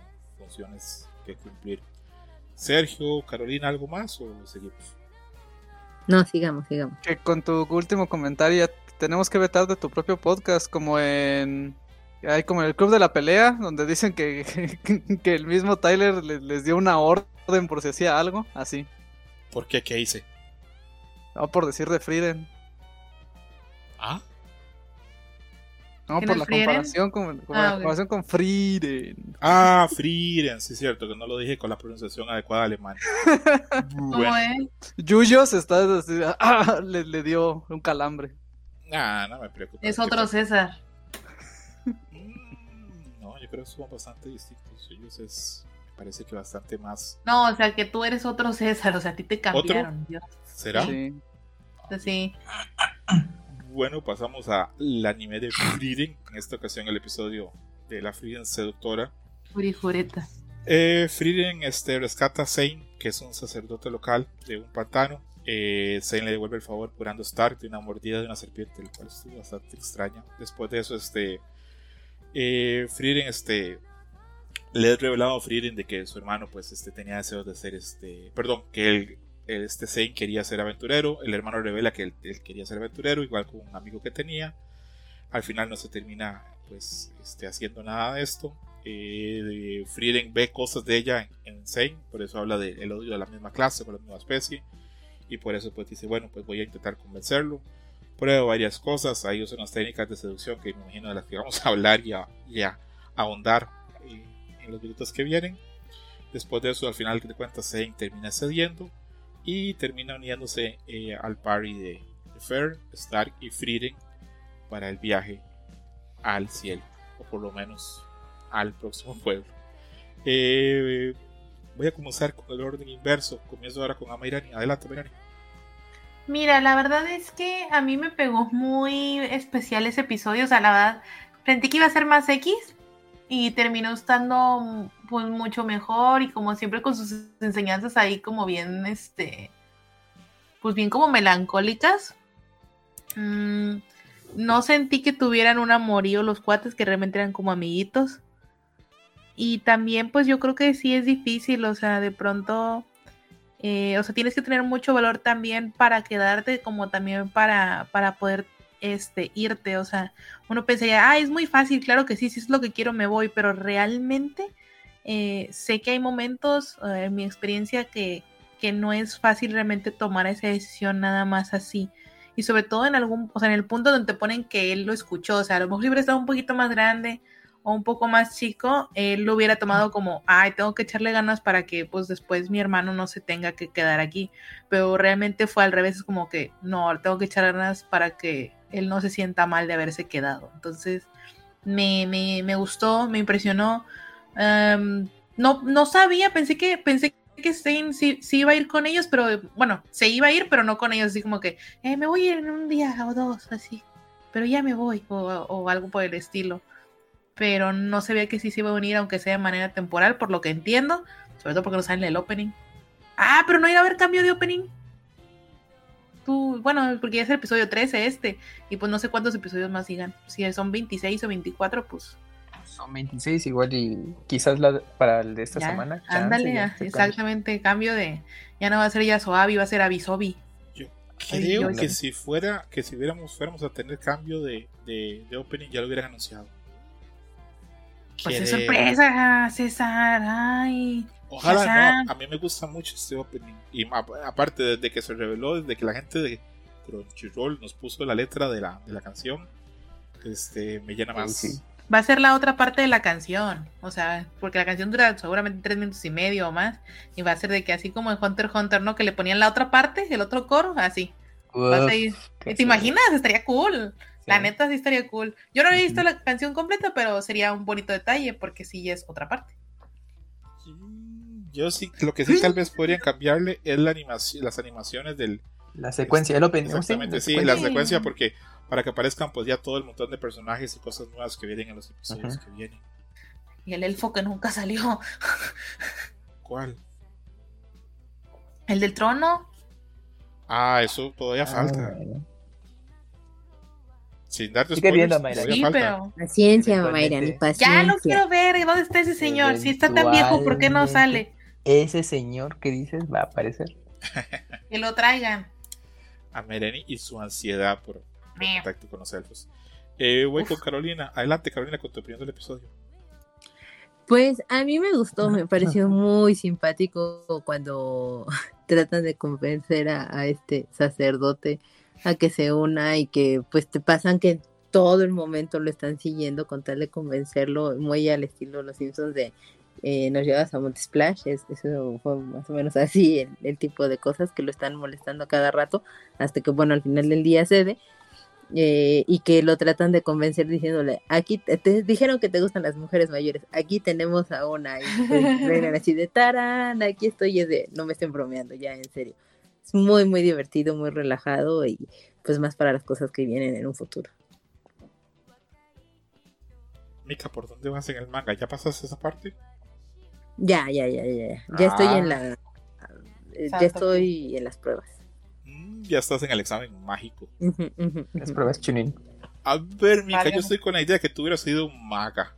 funciones que cumplir. Sergio, Carolina, ¿algo más o seguimos? No, sigamos, sigamos. Que con tu último comentario ya tenemos que vetar de tu propio podcast, como en. Hay como en el club de la pelea, donde dicen que, [LAUGHS] que el mismo Tyler le- les, dio una orden por si hacía algo, así. ¿Por qué? ¿Qué hice? No por decir de Frieden, Ah, no ¿Quién por la Frieden? comparación con, con Ah, la comparación con Frieden. ah Frieren, sí es cierto que no lo dije con la pronunciación adecuada alemana. ¿Cómo Bueno, es? Yuyos está así, ah, [LAUGHS] le, le dio un calambre. nah, no me preocupa. Es otro César. Mm, No, yo creo que son bastante distintos. Ellos es parece que bastante más. No, o sea, que tú eres otro César, o sea, a ti te cambiaron. Dios. ¿Será? Sí. Sí. Bueno, pasamos al anime de Frieren, en esta ocasión el episodio de la Frieren seductora. Furijureta. Eh, Frieren este, rescata a Zane, que es un sacerdote local de un pantano. Eh, Zane le devuelve el favor curando a Stark de una mordida de una serpiente, lo cual estuvo bastante extraña. Después de eso, este, eh, Frieren este, le ha revelado a Frieren de que su hermano pues, este, tenía deseos de ser, este, perdón, que él, este Zane quería ser aventurero. El hermano revela que él, quería ser aventurero, igual con un amigo que tenía. Al final no se termina pues este, haciendo nada de esto. Eh, Frieren ve cosas de ella en, en por eso habla del odio de la misma clase, por la misma especie. Y por eso pues dice, bueno, pues voy a intentar convencerlo. Prueba varias cosas, ahí usa unas técnicas de seducción que me imagino de las que vamos a hablar y a, ahondar en los minutos que vienen. Después de eso, al final de cuentas, Zane termina cediendo y termina uniéndose eh, al party de, de Fer, Stark y Frieren para el viaje al cielo, o por lo menos al próximo pueblo. Eh, voy a comenzar con el orden inverso. Comienzo ahora con Amairani. Adelante, Amairani. Mira, la verdad es que a mí me pegó muy especial ese episodio. O sea, la verdad, sentí que iba a ser más X y terminó estando pues mucho mejor y como siempre con sus enseñanzas ahí como bien, este, pues bien como melancólicas. Mm, no sentí que tuvieran un amorío los cuates que realmente eran como amiguitos. Y también pues yo creo que sí es difícil, o sea, de pronto, eh, o sea, tienes que tener mucho valor también para quedarte como también para, para poder este, irte, o sea, uno pensaría, ah, es muy fácil, claro que sí, si es lo que quiero me voy, pero realmente eh, sé que hay momentos, eh, en mi experiencia, que, que no es fácil realmente tomar esa decisión nada más así. Y sobre todo en algún, o sea, en el punto donde te ponen que él lo escuchó, o sea, a lo mejor si hubiera estado un poquito más grande o un poco más chico, él lo hubiera tomado como, ay, tengo que echarle ganas para que pues después mi hermano no se tenga que quedar aquí. Pero realmente fue al revés, es como que, no, tengo que echar ganas para que él no se sienta mal de haberse quedado. Entonces, me, me, me gustó, me impresionó. Um, no, no sabía, pensé que, pensé que Zane sí, sí, iba a ir con ellos, pero bueno, se iba a ir, pero no con ellos, así como que, eh, me voy a ir en un día o dos, así, pero ya me voy, o, o, algo por el estilo. Pero no sabía que sí se iba a unir, aunque sea de manera temporal, por lo que entiendo, sobre todo porque no sale el opening. Ah, pero no iba a haber cambio de opening. Tú, bueno, porque ya es el episodio 13 este, y pues no sé cuántos episodios más sigan. Si son 26 o 24, pues son 26 igual y quizás la, para el de esta ya, semana. Chance, ándale, ya, exactamente, cambio. cambio de, ya no va a ser ya Soavi, va a ser Abisobi. Yo creo Ay, que si fuera, que si hubiéramos, fuéramos a tener cambio de, de, de opening ya lo hubieran anunciado. Pues es sorpresa, César, ay. Ojalá César. no, a mí me gusta mucho este opening. Y aparte, desde que se reveló, desde que la gente de Crunchyroll nos puso la letra de la, de la canción, este, me llena más. Sí va a ser la otra parte de la canción. O sea, porque la canción dura seguramente tres minutos y medio o más. Y va a ser de que así como en Hunter x Hunter, ¿no? Que le ponían la otra parte, el otro coro, así. Uf, Vas a ir. ¿Te imaginas? Estaría cool. Sí. La neta sí estaría cool. Yo no había visto la canción completa, pero sería un bonito detalle porque sí es otra parte. Yo sí, lo que sí tal vez podrían cambiarle es la animación, las animaciones del... La secuencia, el opening. Exactamente, sí, la secuencia porque para que aparezcan pues ya todo el montón de personajes y cosas nuevas que vienen en los episodios que vienen. Y el elfo que nunca salió. [LAUGHS] ¿Cuál? El del trono. Ah, eso todavía ah, falta. Bueno. Sin darte Sigue viendo, Mayra. Sí, falta. pero... Paciencia, Mayra, ni paciencia. Ya lo quiero ver. ¿Dónde está ese señor? Si está tan viejo, ¿por qué no sale? Ese señor que dices va a aparecer. que lo traigan. A Mereni y su ansiedad por, contacto con los elfos. Eh, voy Uf. con Carolina. Adelante, Carolina, con tu opinión del episodio. Pues a mí me gustó, me pareció [LAUGHS] muy simpático cuando [LAUGHS] tratan de convencer a, a, este sacerdote a que se una y que pues te pasan que todo el momento lo están siguiendo con tal de convencerlo, muy al estilo de los Simpsons de eh, nos llevas a Montesplash, es, eso fue más o menos así el, el, tipo de cosas que lo están molestando cada rato, hasta que bueno, al final del día cede eh, y que lo tratan de convencer diciéndole, aquí te, te dijeron que te gustan las mujeres mayores, aquí tenemos a una y vengan [LAUGHS] así de tarán, aquí estoy y es de, no me estén bromeando ya, en serio. Es muy, muy divertido, muy relajado y pues más para las cosas que vienen en un futuro. Mika, ¿por dónde vas en el manga? ¿Ya pasaste esa parte? Ya, ya, ya, ya, ya. Ya estoy Ah. en la... eh, Ya estoy en las pruebas. Mm, ya estás en el examen mágico. Las pruebas Chunin. A ver, Mika, Vale. yo estoy con la idea que tú hubieras sido maga.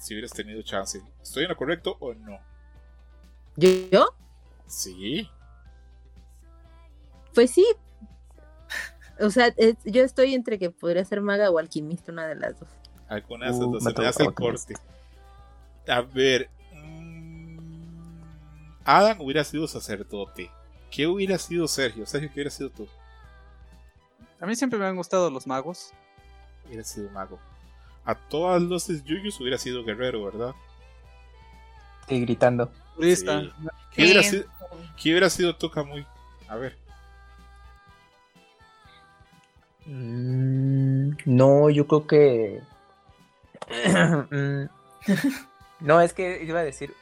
Si hubieras tenido chance. ¿Estoy en lo correcto o no? ¿Yo? Sí. Pues sí. O sea, es- yo estoy entre que podría ser maga o alquimista, una de las dos. Alguna de esas Uh, dos. Se me hace el corte. A ver. Adam hubiera sido sacerdote. ¿Qué hubiera sido Sergio? Sergio, ¿qué hubiera sido tú? A mí siempre me han gustado los magos. Hubiera sido mago. A todas luces Yuyus hubiera sido guerrero, ¿verdad? Y gritando. Sí. ¿Qué, hubiera Sí. sido, ¿Qué hubiera sido tú, Kamui? A ver. Mm, no, yo creo que. [CLEARS THROAT] Mm, [LAUGHS] no, es que iba a decir.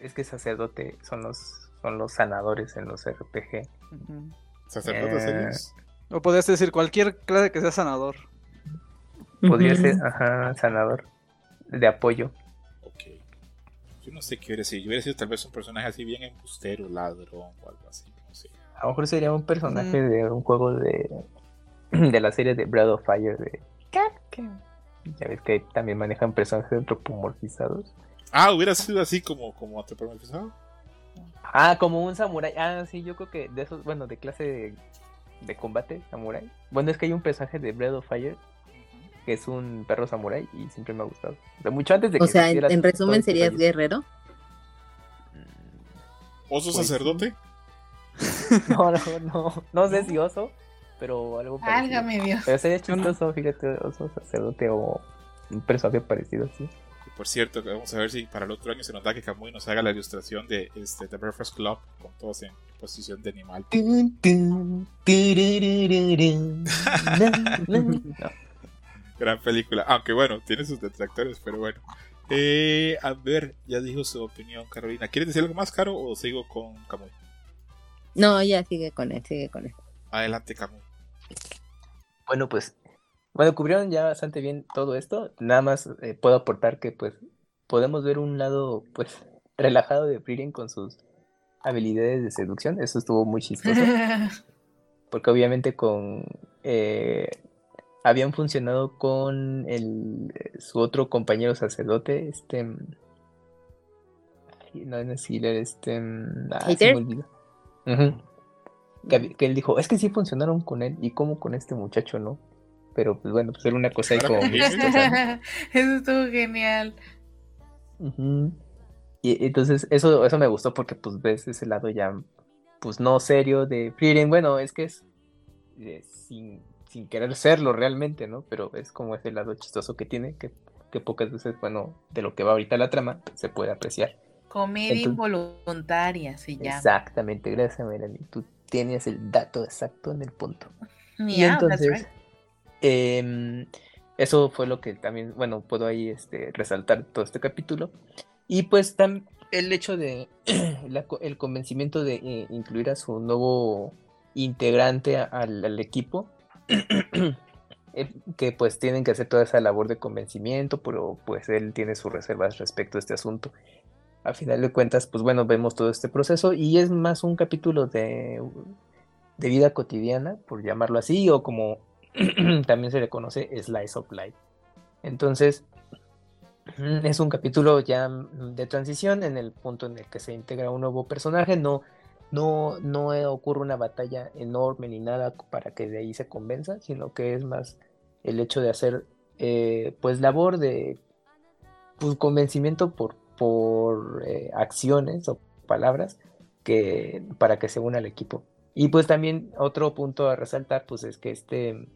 Es, que sacerdote son los son los sanadores en los RPG. ¿Sacerdotes Eh? O podrías decir cualquier clase que sea sanador. Podría ser, ajá, sanador. De apoyo. Ok. Yo no sé qué hubiera sido. Yo hubiera sido tal vez un personaje así bien embustero, ladrón o algo así. No sé. A lo mejor sería un personaje de un juego de. [CLEARS THROAT] De la serie de Breath of Fire de. Ya ves que también manejan personajes antropomorfizados. Ah, hubiera sido así como, como antropomorfizado. Ah, como un samurái. Ah, sí, yo creo que de esos, bueno, de clase de, de combate samurái. Bueno, es que hay un personaje de Breath of Fire que es un perro samurái y siempre me ha gustado. O sea, mucho antes de que O sea, en, resumen este serías guerrero. ¿Oso Pues, sacerdote? [LAUGHS] No, no, no, no sé si oso, pero algo parecido. Válgame Dios. Pero sería chistoso, fíjate, oso sacerdote o un personaje parecido así. Por cierto, que vamos a ver si para el otro año se nos da que Kamui nos haga la ilustración de este, The Breakfast Club con todos en posición de animal. [LAUGHS] Gran película. Aunque bueno, tiene sus detractores, pero bueno. Eh, a ver, ya dijo su opinión Carolina. ¿Quieres decir algo más, Caro, o sigo con Kamui? No, ya sigue con él, sigue con él. Adelante, Kamui. Bueno, pues, bueno, cubrieron ya bastante bien todo esto. Nada más eh, puedo aportar que, pues, podemos ver un lado, pues, relajado de Frieren con sus habilidades de seducción. Eso estuvo muy chistoso. [LAUGHS] porque obviamente con eh, habían funcionado con el su otro compañero sacerdote, este mm, no es Healer, este mm, ah, se me olvidó. Que él dijo, es que sí funcionaron con él y como con este muchacho no. Pero pues bueno, pues era una cosa ahí como. [LAUGHS] Eso estuvo genial. Y entonces eso, eso me gustó porque pues ves ese lado ya, pues no serio de Frieren. Bueno, es que es eh, sin, sin querer serlo realmente, ¿no? Pero es como ese lado chistoso que tiene, que, que pocas veces, bueno, de lo que va ahorita la trama, se puede apreciar. Comedia involuntaria se llama. Exactamente, gracias, Melanie. Tú tienes el dato exacto en el punto. Y Yeah, that's entonces, right. Em, eso fue lo que también, bueno, puedo ahí este, resaltar todo este capítulo. Y pues tam- el hecho de [CLEARS THROAT] el convencimiento de eh, incluir a su nuevo integrante al, equipo, [CLEARS THROAT] que pues tienen que hacer toda esa labor de convencimiento, pero pues él tiene sus reservas respecto a este asunto. A final de cuentas, pues bueno, vemos todo este proceso y es más un capítulo de, de vida cotidiana, por llamarlo así, o como [CLEARS THROAT] también se le conoce Slice of Life. Entonces, mm, es un capítulo ya mm, de transición en el punto en el que se integra un nuevo personaje, no, no, no ocurre una batalla enorme ni nada para que de ahí se convenza, sino que es más el hecho de hacer eh, pues labor de pues, convencimiento por, por eh, acciones o palabras que para que se una al equipo. Y pues también otro punto a resaltar pues es que este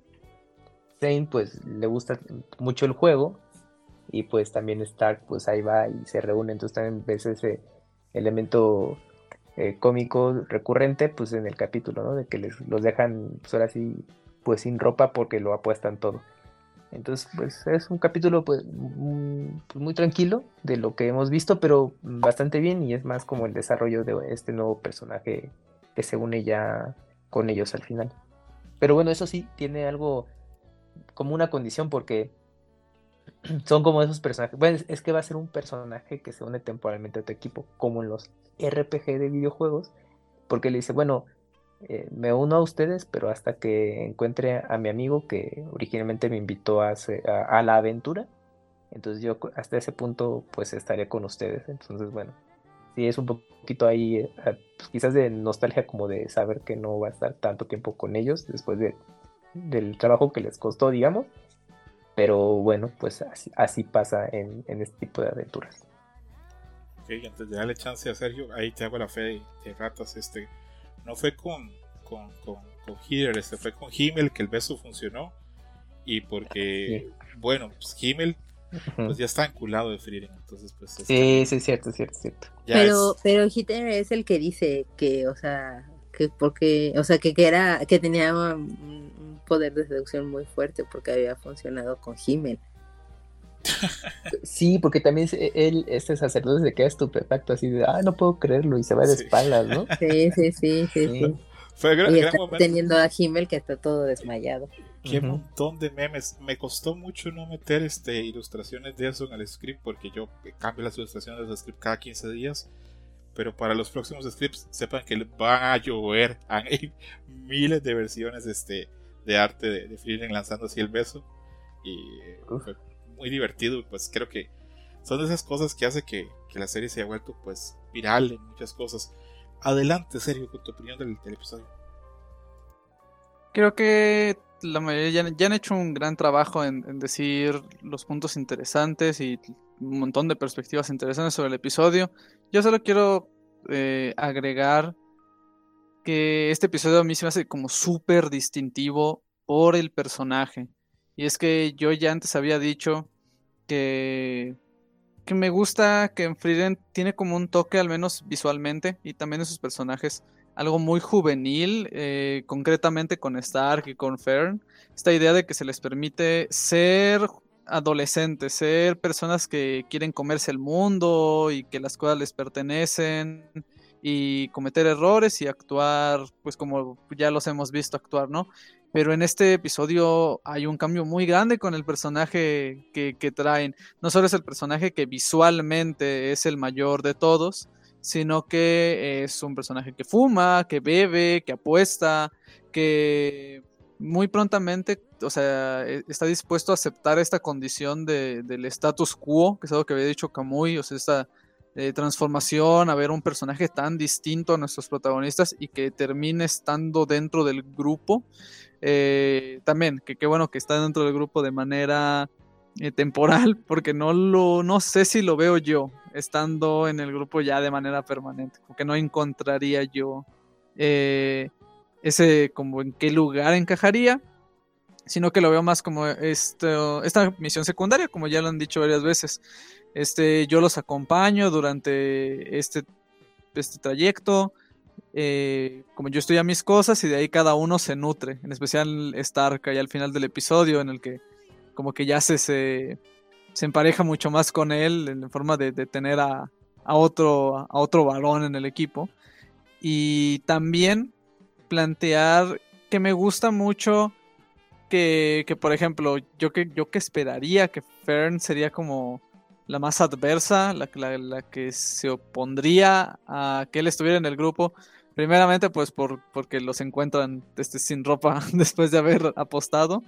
Zane pues le gusta mucho el juego y pues también Stark pues ahí va y se reúne, entonces también ves ese elemento eh, cómico recurrente pues en el capítulo, ¿no? De que les los dejan pues ahora sí pues sin ropa porque lo apuestan todo. Entonces, pues es un capítulo pues, mm, pues, muy tranquilo de lo que hemos visto, pero bastante bien y es más como el desarrollo de este nuevo personaje que se une ya con ellos al final. Pero bueno, eso sí, tiene algo como una condición porque [CLEARS THROAT] son como esos personajes. Bueno, es que va a ser un personaje que se une temporalmente a tu equipo, como en los RPG de videojuegos, porque le dice, bueno, eh, me uno a ustedes, pero hasta que encuentre a mi amigo que originalmente me invitó a, a, la aventura. Entonces yo hasta ese punto pues estaré con ustedes. Entonces bueno, sí es un poquito ahí, eh, pues, quizás de nostalgia como de saber que no va a estar tanto tiempo con ellos después de, del trabajo que les costó, digamos. Pero bueno, pues así, así pasa en, en, este tipo de aventuras. Ok, antes de darle chance a Sergio, ahí te hago la fe de, de ratas, este no fue con, con, con, con Hitler, este fue con Himmel que el beso funcionó. Y porque, bueno, pues Himmel pues ya está enculado de Frieren, entonces pues... sí, sí, es cierto, es cierto, cierto. pero, pero Hitler es el que dice que, o sea, que porque, o sea, que, que era, que tenía un poder de seducción muy fuerte porque había funcionado con Himmel. [LAUGHS] Sí, porque también él, este sacerdote se queda estupefacto, así de, ah, no puedo creerlo, y se va de espaldas, ¿no? Sí, sí, sí, sí. Fue gran, y está teniendo a Himmel que está todo desmayado. Qué montón de memes. Me costó mucho no meter este ilustraciones de eso en el script porque yo cambio las ilustraciones del script cada 15 días. Pero para los próximos scripts, sepan que van a llover. [LAUGHS] Hay miles de versiones este, de arte de, de lanzando así el beso. Y fue muy divertido. Pues creo que son de esas cosas que hace que, la serie se haya vuelto pues viral en muchas cosas. Adelante, Sergio, con tu opinión del, episodio. Creo que la mayoría ya, han hecho un gran trabajo en, decir los puntos interesantes y un montón de perspectivas interesantes sobre el episodio. Yo solo quiero eh, agregar que este episodio a mí se me hace como súper distintivo por el personaje. Y es que yo ya antes había dicho que, que me gusta que en Frieden tiene como un toque, al menos visualmente, y también en sus personajes, algo muy juvenil, eh, concretamente con Stark y con Fern. Esta idea de que se les permite ser adolescentes, ser personas que quieren comerse el mundo y que las cosas les pertenecen y cometer errores y actuar, pues como ya los hemos visto actuar, ¿no? pero en este episodio hay un cambio muy grande con el personaje que, traen. No solo es el personaje que visualmente es el mayor de todos, sino que es un personaje que fuma, que bebe, que apuesta, que muy prontamente, o sea, e, está dispuesto a aceptar esta condición del status quo, que es algo que había dicho Kamui, o sea, esta eh, transformación, a ver un personaje tan distinto a nuestros protagonistas y que termine estando dentro del grupo. Eh, también, que qué bueno que está dentro del grupo de manera eh, temporal, [LAUGHS] porque no lo, no sé si lo veo yo estando en el grupo ya de manera permanente, porque no encontraría yo eh, ese como en qué lugar encajaría, sino que lo veo más como esto, esta misión secundaria, como ya lo han dicho varias veces. Este, yo los acompaño durante este, este trayecto. Eh, como yo estoy a mis cosas y de ahí cada uno se nutre, en especial Stark ahí al final del episodio en el que como que ya se, se, empareja mucho más con él en forma de, tener a, otro, a otro varón en el equipo. Y también plantear que me gusta mucho que, por ejemplo, yo que, yo que esperaría que Fern sería como la más adversa, la, la, que se opondría a que él estuviera en el grupo. Primeramente, pues por, porque los encuentran este, sin ropa [LAUGHS] después de haber apostado.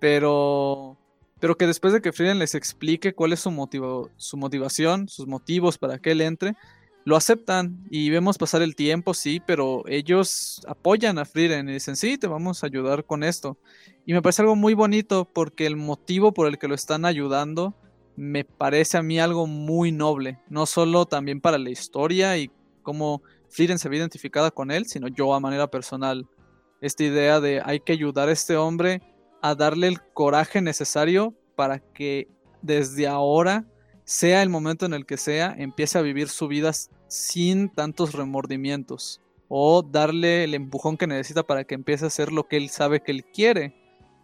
Pero, pero que después de que Frieden les explique cuál es su, motivo, su motivación, sus motivos para que él entre, lo aceptan y vemos pasar el tiempo, sí, pero ellos apoyan a Frieden y dicen, sí, te vamos a ayudar con esto. Y me parece algo muy bonito porque el motivo por el que lo están ayudando me parece a mí algo muy noble, no solo también para la historia y cómo Frieden se ve identificada con él, sino yo a manera personal. Esta idea de hay que ayudar a este hombre a darle el coraje necesario para que desde ahora, sea el momento en el que sea, empiece a vivir su vida sin tantos remordimientos. o darle el empujón que necesita para que empiece a hacer lo que él sabe que él quiere.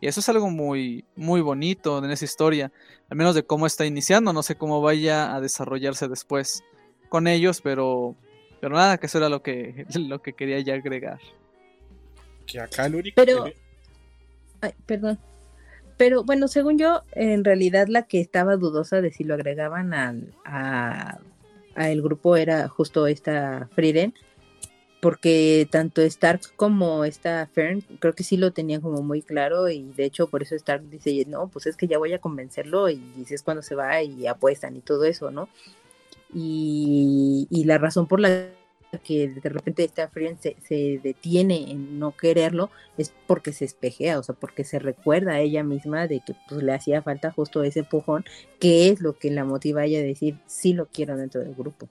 Y eso es algo muy, muy bonito en esa historia, al menos de cómo está iniciando, no sé cómo vaya a desarrollarse después con ellos, pero, pero nada, que eso era lo que, [LAUGHS] lo que quería ya agregar. Que acá el único... Pero, que- ay, perdón. Pero bueno, según yo, en realidad la que estaba dudosa de si lo agregaban al, a, a el grupo era justo esta Frieden, porque tanto Stark como esta Fern creo que sí lo tenían como muy claro y de hecho por eso Stark dice, no, pues es que ya voy a convencerlo y dices cuando se va y apuestan y todo eso, ¿no? Y, y la razón por la que de repente esta Friend se, detiene en no quererlo es porque se espejea, o sea, porque se recuerda a ella misma de que pues le hacía falta justo ese empujón, que es lo que la motiva a ella a decir, sí lo quiero dentro del grupo.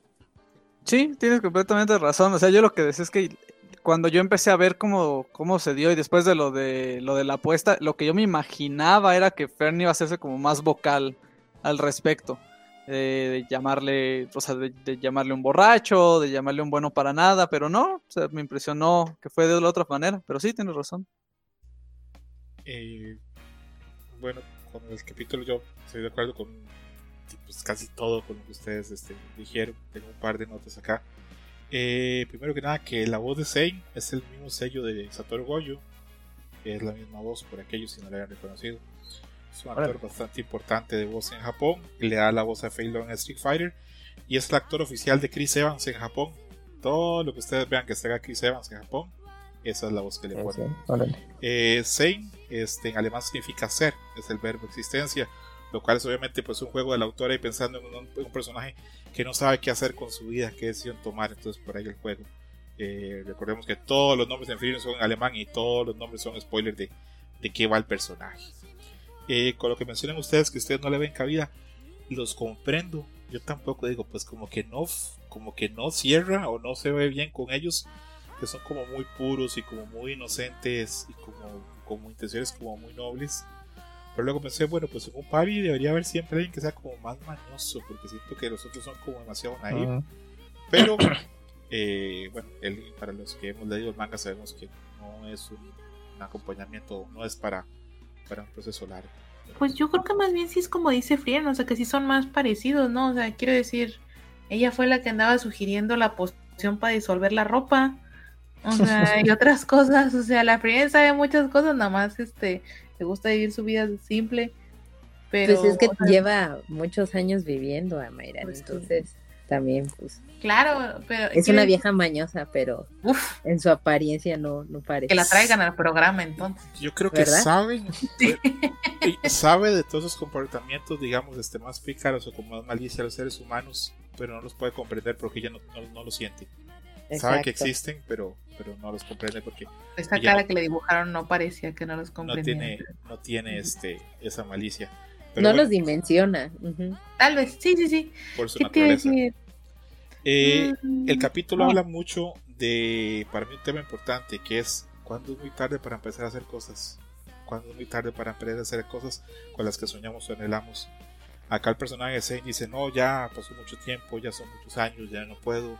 Sí, tienes completamente razón. O sea, yo lo que decía es que cuando yo empecé a ver cómo, cómo se dio y después de lo de lo de la apuesta, lo que yo me imaginaba era que Fernie iba a hacerse como más vocal al respecto. De llamarle, o sea, de, de llamarle un borracho, de llamarle un bueno para nada, pero no, o sea, me impresionó que fue de la otra manera, pero sí, tienes razón. Eh, bueno, con el capítulo yo estoy de acuerdo con pues, casi todo con lo que ustedes este, dijeron. Tengo un par de notas acá. Eh, primero que nada, que la voz de Sein es el mismo sello de Satoru Goyo, que es la misma voz por aquellos si no la hayan reconocido. Es un actor bastante importante de voz en Japón, que le da la voz a Fei Long en Street Fighter, y es el actor oficial de Chris Evans en Japón. Todo lo que ustedes vean que se haga Chris Evans en Japón, esa es la voz que le ponen. Eh, sein este, en alemán significa ser, es el verbo existencia, lo cual es obviamente pues un juego de la autora y pensando en un, en un personaje que no sabe qué hacer con su vida, qué decisión tomar, entonces por ahí el juego. Eh, recordemos que todos los nombres en Freedom son en alemán y todos los nombres son spoilers de, de qué va el personaje. Eh, con lo que mencionan ustedes que ustedes no le ven cabida, los comprendo. Yo tampoco digo, pues como que no, como que no cierra o no se ve bien con ellos, que son como muy puros y como muy inocentes y como, como intenciones como muy nobles. Pero luego pensé, bueno, pues en un party debería haber siempre alguien que sea como más mañoso, porque siento que los otros son como demasiado naive. Pero, [COUGHS] eh, bueno, el- para los que hemos leído el manga sabemos que no es un, un acompañamiento, no es para, para un proceso largo. Pues yo creo que más bien sí es como dice Frien, o sea que sí son más parecidos, ¿no? O sea, quiero decir, ella fue la que andaba sugiriendo la poción para disolver la ropa. O sea, [LAUGHS] y otras cosas. O sea, la Frien sabe muchas cosas, nada más este, le gusta vivir su vida simple. Pero pues es que o sea, lleva muchos años viviendo a Mayra, Pues sí. También pues claro, pero es una vieja mañosa, pero uf, en su apariencia no, no parece. que la traigan al programa entonces. Yo creo que ¿Verdad? sabe, [LAUGHS] Sí. y sabe de todos esos comportamientos, digamos, este, más pícaros o con más malicia a los seres humanos, pero no los puede comprender porque ella no, no, no lo siente. Sabe que Exacto. existen, pero, pero no los comprende porque Esta cara no- que le dibujaron no parecía que no los no comprendía. tiene, no tiene este, esa malicia. Pero No bueno, los dimensiona. ujú. Tal vez, sí, sí, sí. por su ¿Qué te iba a naturaleza. decir? Eh, Mm, El capítulo ah. habla mucho de, para mí, un tema importante, que es cuándo es muy tarde para empezar a hacer cosas. Cuándo es muy tarde para empezar a hacer cosas con las que soñamos o anhelamos. Acá el personaje de Zane dice, no, ya pasó mucho tiempo, ya son muchos años, ya no puedo.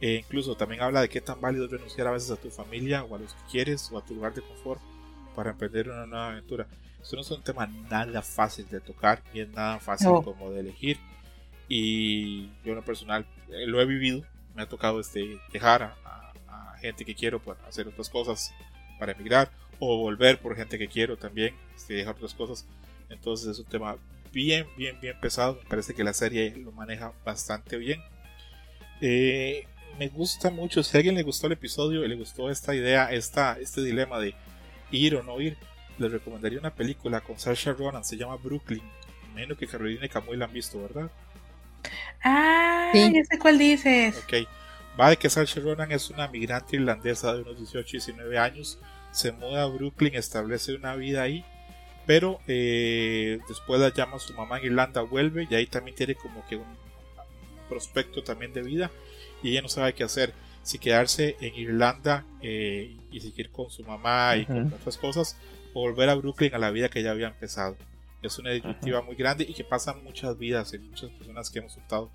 E incluso también habla de qué tan válido es renunciar a veces a tu familia o a los que quieres o a tu lugar de confort para emprender una nueva aventura. Esto no es un tema nada fácil de tocar y es nada fácil No. como de elegir. Y yo en lo personal eh, lo he vivido, me ha tocado este, dejar a, a- a gente que quiero para hacer otras cosas, para emigrar, o volver por gente que quiero también, este, dejar otras cosas. Entonces es un tema bien, bien, bien pesado. Me parece que la serie lo maneja bastante bien. Eh, me gusta mucho, si a alguien le gustó el episodio y le gustó esta idea, esta, este dilema de ir o no ir, les recomendaría una película con Saoirse Ronan, se llama Brooklyn. Menos que Carolina y Camuy la han visto, ¿verdad? Ah, Sí. ya sé cuál dices. Ok. Va de que Saoirse Ronan es una migrante irlandesa de unos 18 19 años. Se muda a Brooklyn, establece una vida ahí. Pero eh, después la llama su mamá en Irlanda, vuelve y ahí también tiene como que un prospecto también de vida. Y ella no sabe qué hacer. Si quedarse en Irlanda eh, y seguir con su mamá y con otras cosas, volver a Brooklyn a la vida que ya había empezado. Es una disyuntiva muy grande y que pasan muchas vidas en muchas personas que hemos optado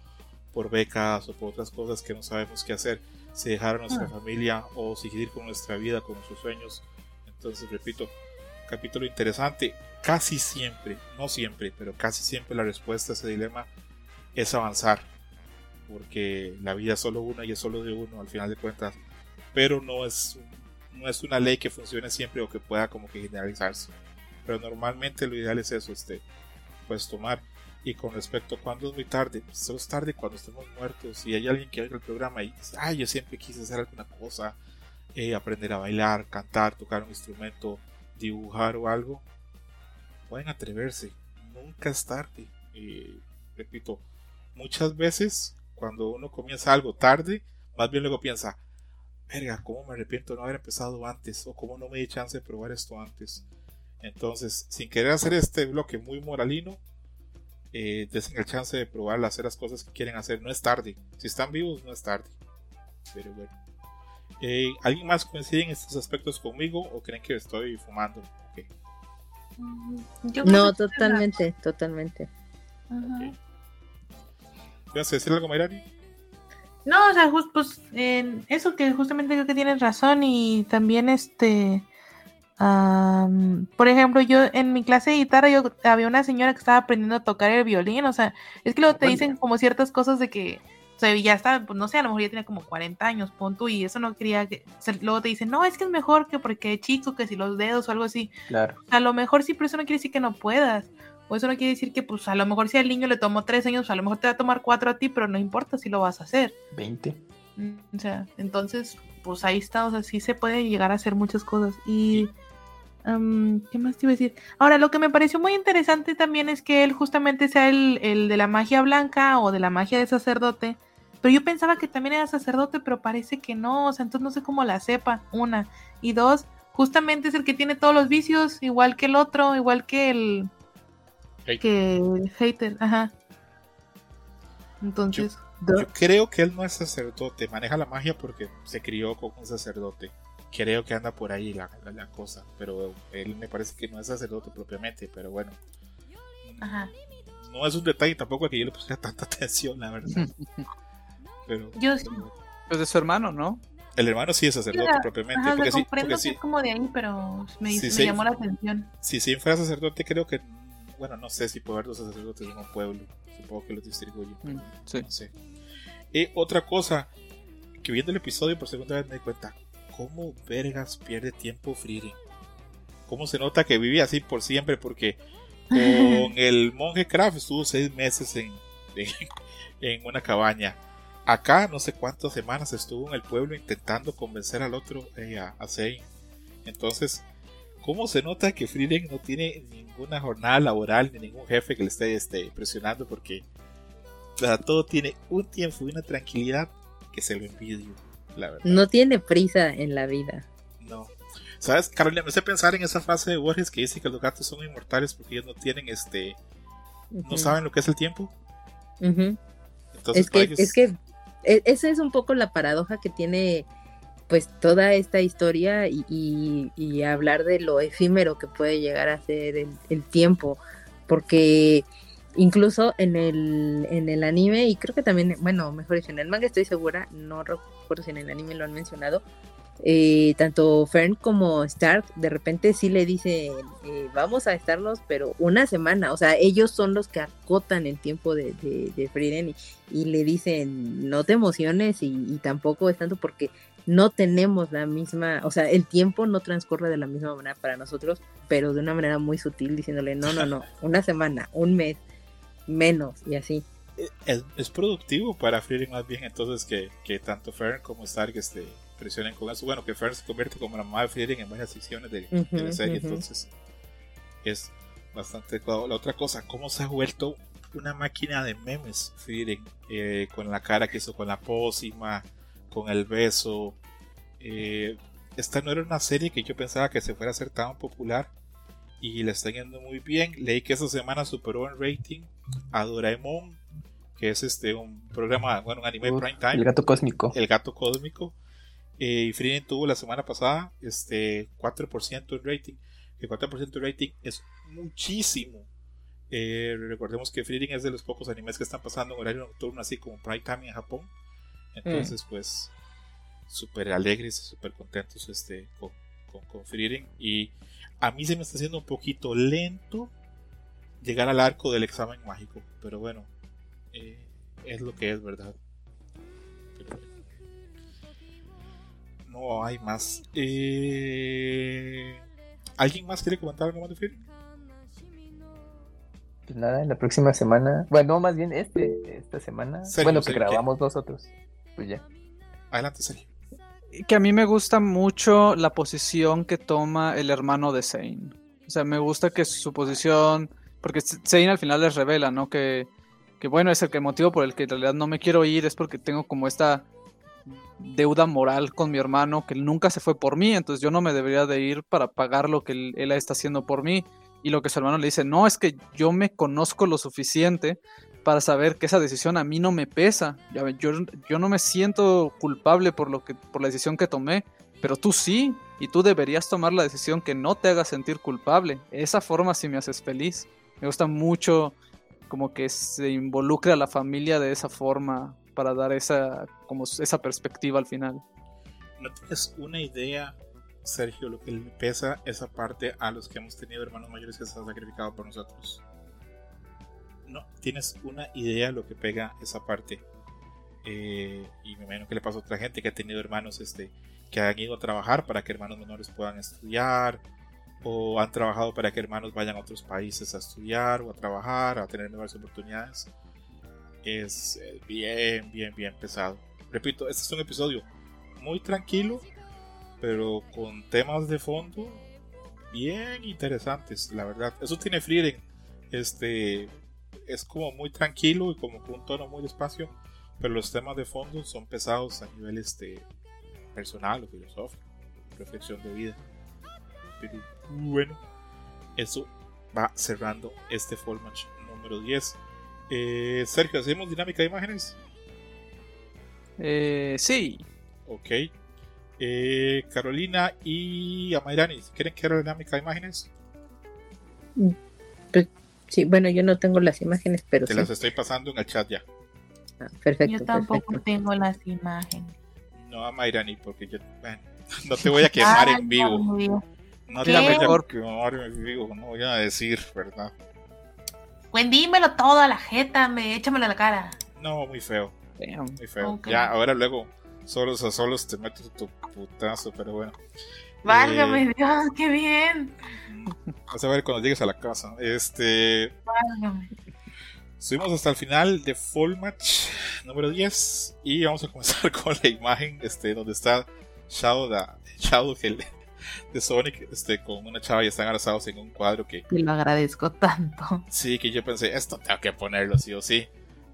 por becas o por otras cosas que no sabemos qué hacer. si dejar a nuestra familia o seguir con nuestra vida, con nuestros sueños. Entonces, repito, capítulo interesante. Casi siempre, no siempre, pero casi siempre la respuesta a ese dilema es avanzar. Porque la vida es solo una y es solo de uno al final de cuentas. Pero no es, no es una ley que funcione siempre o que pueda como que generalizarse. Pero normalmente lo ideal es eso, este, pues tomar. Y con respecto a cuando es muy tarde, pues es tarde cuando estemos muertos. Y hay alguien que oiga el programa y dice, ay, yo siempre quise hacer alguna cosa, eh, aprender a bailar, cantar, tocar un instrumento, dibujar o algo. Pueden atreverse, nunca es tarde. Y repito, muchas veces cuando uno comienza algo tarde, más bien luego piensa, verga, ¿cómo me arrepiento de no haber empezado antes? O cómo no me di chance de probar esto antes. Entonces, sin querer hacer este bloque muy moralino, eh, desen el chance de probar hacer las cosas que quieren hacer. No es tarde. Si están vivos, no es tarde. Pero bueno. Eh, ¿Alguien más coincide en estos aspectos conmigo o creen que estoy fumando? Okay. No, totalmente, totalmente. ¿Vas a decir algo, Mayrani? No, o sea, pues en eso que justamente creo que tienes razón y también este por ejemplo, yo en mi clase de guitarra yo había una señora que estaba aprendiendo a tocar el violín, o sea, es que luego te dicen como ciertas cosas de que, o sea, ya está, pues no sé, a lo mejor ya tiene como 40 años, pon tú, y eso no quería que, luego te dicen, no, es que es mejor que porque chico, que si los dedos o algo así. Claro. A lo mejor sí, pero eso no quiere decir que no puedas. O eso no quiere decir que, pues, a lo mejor si al niño le tomó 3 años, a lo mejor te va a tomar 4 a ti, pero no importa si lo vas a hacer. 20. O sea, entonces, pues ahí está, o sea, sí se puede llegar a hacer muchas cosas. Y... ¿Qué más te iba a decir? Ahora, lo que me pareció muy interesante también es que él justamente sea el, el, de la magia blanca o de la magia de sacerdote. Pero yo pensaba que también era sacerdote, pero parece que no. O sea, entonces no sé cómo la sepa. Una. Y dos, justamente es el que tiene todos los vicios, igual que el otro, igual que el. Que el hater. Ajá. Entonces. Yo, yo creo que él no es sacerdote. Maneja la magia porque se crió con un sacerdote creo que anda por ahí la, la, cosa, pero él me parece que no es sacerdote propiamente, pero bueno. Ajá. No es un detalle tampoco que yo le pusiera [LAUGHS] tanta atención, la verdad. [LAUGHS] pero, yo sí. Pues de su hermano, ¿no? El hermano sí es sacerdote propiamente. Ajá, porque sí, porque sí. es como de ahí, pero me, Sí, me sí. llamó la atención. Si sí fuera sacerdote, creo que. Bueno, no sé si puede haber dos sacerdotes en un pueblo. Supongo que los distribuyen. Mm, sí. No sé. Y otra cosa, que viendo el episodio por segunda vez me di cuenta. ¿Cómo vergas pierde tiempo Frieren? ¿Cómo se nota que vive así por siempre? Porque con [LAUGHS] el monje Kraft estuvo seis meses en, en, en una cabaña. Acá no sé cuántas semanas estuvo en el pueblo intentando convencer al otro eh, a, a. Entonces, ¿cómo se nota que Frieden no tiene ninguna jornada laboral ni ningún jefe que le esté, esté presionando? Porque para todo tiene un tiempo y una tranquilidad que se lo envidio, la verdad. No tiene prisa en la vida. No. ¿Sabes, Carolina? Me hace pensar en esa frase de Borges que dice que los gatos son inmortales porque ellos no tienen este. No saben lo que es el tiempo. Entonces, es que, ellos- es que e- esa es un poco la paradoja que tiene pues toda esta historia y, hablar de lo efímero que puede llegar a ser el, tiempo, porque incluso en el, en el anime, y creo que también, bueno, mejor dicho, en el manga estoy segura, no recuerdo si en el anime lo han mencionado, eh, tanto Fern como Stark de repente sí le dicen, eh, vamos a estarnos, pero una semana, o sea, ellos son los que acotan el tiempo de, de, de y, le dicen, no te emociones y tampoco es tanto porque no tenemos la misma, o sea, el tiempo no transcurre de la misma manera para nosotros, pero de una manera muy sutil, diciéndole, no, no, no, [LAUGHS] una semana, un mes, menos y así. es, es productivo para Frieden más bien entonces que, que tanto Fern como Stark este, presionen con eso. Bueno, que Fern se convierte como la mamá de Frieden en varias secciones de, de la serie, entonces es bastante adecuado. La otra cosa, cómo se ha vuelto una máquina de memes Frieden, eh, con la cara que hizo con la pócima, con el beso. eh, esta no era una serie que yo pensaba que se fuera a hacer tan popular y le está yendo muy bien. Leí que esta semana superó en rating a Doraemon, que es este un programa, bueno, un anime Uf, prime time, El gato cósmico. El gato cósmico. Eh, y Frieden tuvo la semana pasada este 4% en rating. El 4% de rating es muchísimo. Eh, recordemos que Frieden es de los pocos animes que están pasando en horario nocturno, así como prime time en Japón. Entonces, pues, súper alegres, súper contentos este, con, con, con Frieren. Y a mí se me está haciendo un poquito lento llegar al arco del examen mágico. Pero bueno, eh, es lo que es, ¿verdad? Pero. No hay más. Eh, ¿Alguien más quiere comentar algo más de Frieren? Pues nada, la próxima semana. Bueno, más bien este, esta semana. Bueno, que grabamos nosotros. Pues ya. Adelante, Sergio. que a mí me gusta mucho la posición que toma el hermano de Zane. O sea, me gusta que su posición, porque Zane al final les revela, ¿no? Que, que bueno, es el que el motivo por el que en realidad no me quiero ir es porque tengo como esta deuda moral con mi hermano que él nunca se fue por mí, entonces yo no me debería de ir para pagar lo que él, él está haciendo por mí. Y lo que su hermano le dice, no, es que yo me conozco lo suficiente para saber que esa decisión a mí no me pesa. Yo no me siento culpable por, lo que, por la decisión que tomé, pero tú sí, y tú deberías tomar la decisión que no te haga sentir culpable. Esa forma sí me haces feliz. Me gusta mucho como que se involucre a la familia de esa forma para dar esa, como esa perspectiva al final. ¿No tienes una idea, Sergio, lo que le pesa esa parte a los que hemos tenido hermanos mayores que se han sacrificado por nosotros? ¿No tienes una idea lo que pega esa parte? Eh, y me imagino que le pasa a otra gente que ha tenido hermanos este, que han ido a trabajar para que hermanos menores puedan estudiar, o han trabajado para que hermanos vayan a otros países a estudiar o a trabajar, a tener mejores oportunidades. Es eh, bien, bien, bien pesado. Repito, este es un episodio muy tranquilo, pero con temas de fondo bien interesantes, la verdad. Eso tiene Frieren. Este es como muy tranquilo y como con un tono muy despacio, pero los temas de fondo son pesados a nivel este personal o filosófico, reflexión de vida. Pero bueno, eso va cerrando este Fall Match número 10. Eh, Sergio, ¿hacemos dinámica de imágenes? Eh, sí, Ok. Eh, Carolina y Amairani, ¿quieren que haga dinámica de imágenes? Sí, bueno, yo no tengo las imágenes, pero Te sí. las estoy pasando en el chat ya. Ah, perfecto, Yo tampoco perfecto. tengo las imágenes. No a Mairani, porque yo bueno, [LAUGHS] no te voy a quemar Ay, en vivo. Dios mío. No te voy a quemar en vivo, no voy a decir, ¿verdad? Pues dímelo todo a la jeta, me échamelo a la cara. No, muy feo, damn. muy feo. Ya, ahora luego, solos a solos te meto tu putazo, pero bueno. Válgame Eh, Dios, qué bien. Vas a ver cuando llegues a la casa. Este. Válgame. Subimos hasta el final de Fall Match número 10 y vamos a comenzar [LAUGHS] con la imagen este, donde está Shadow, da- Shadow el- de Sonic este, con una chava y están abrazados en un cuadro que Te lo agradezco tanto. sí, que yo pensé, esto tengo que ponerlo sí o sí.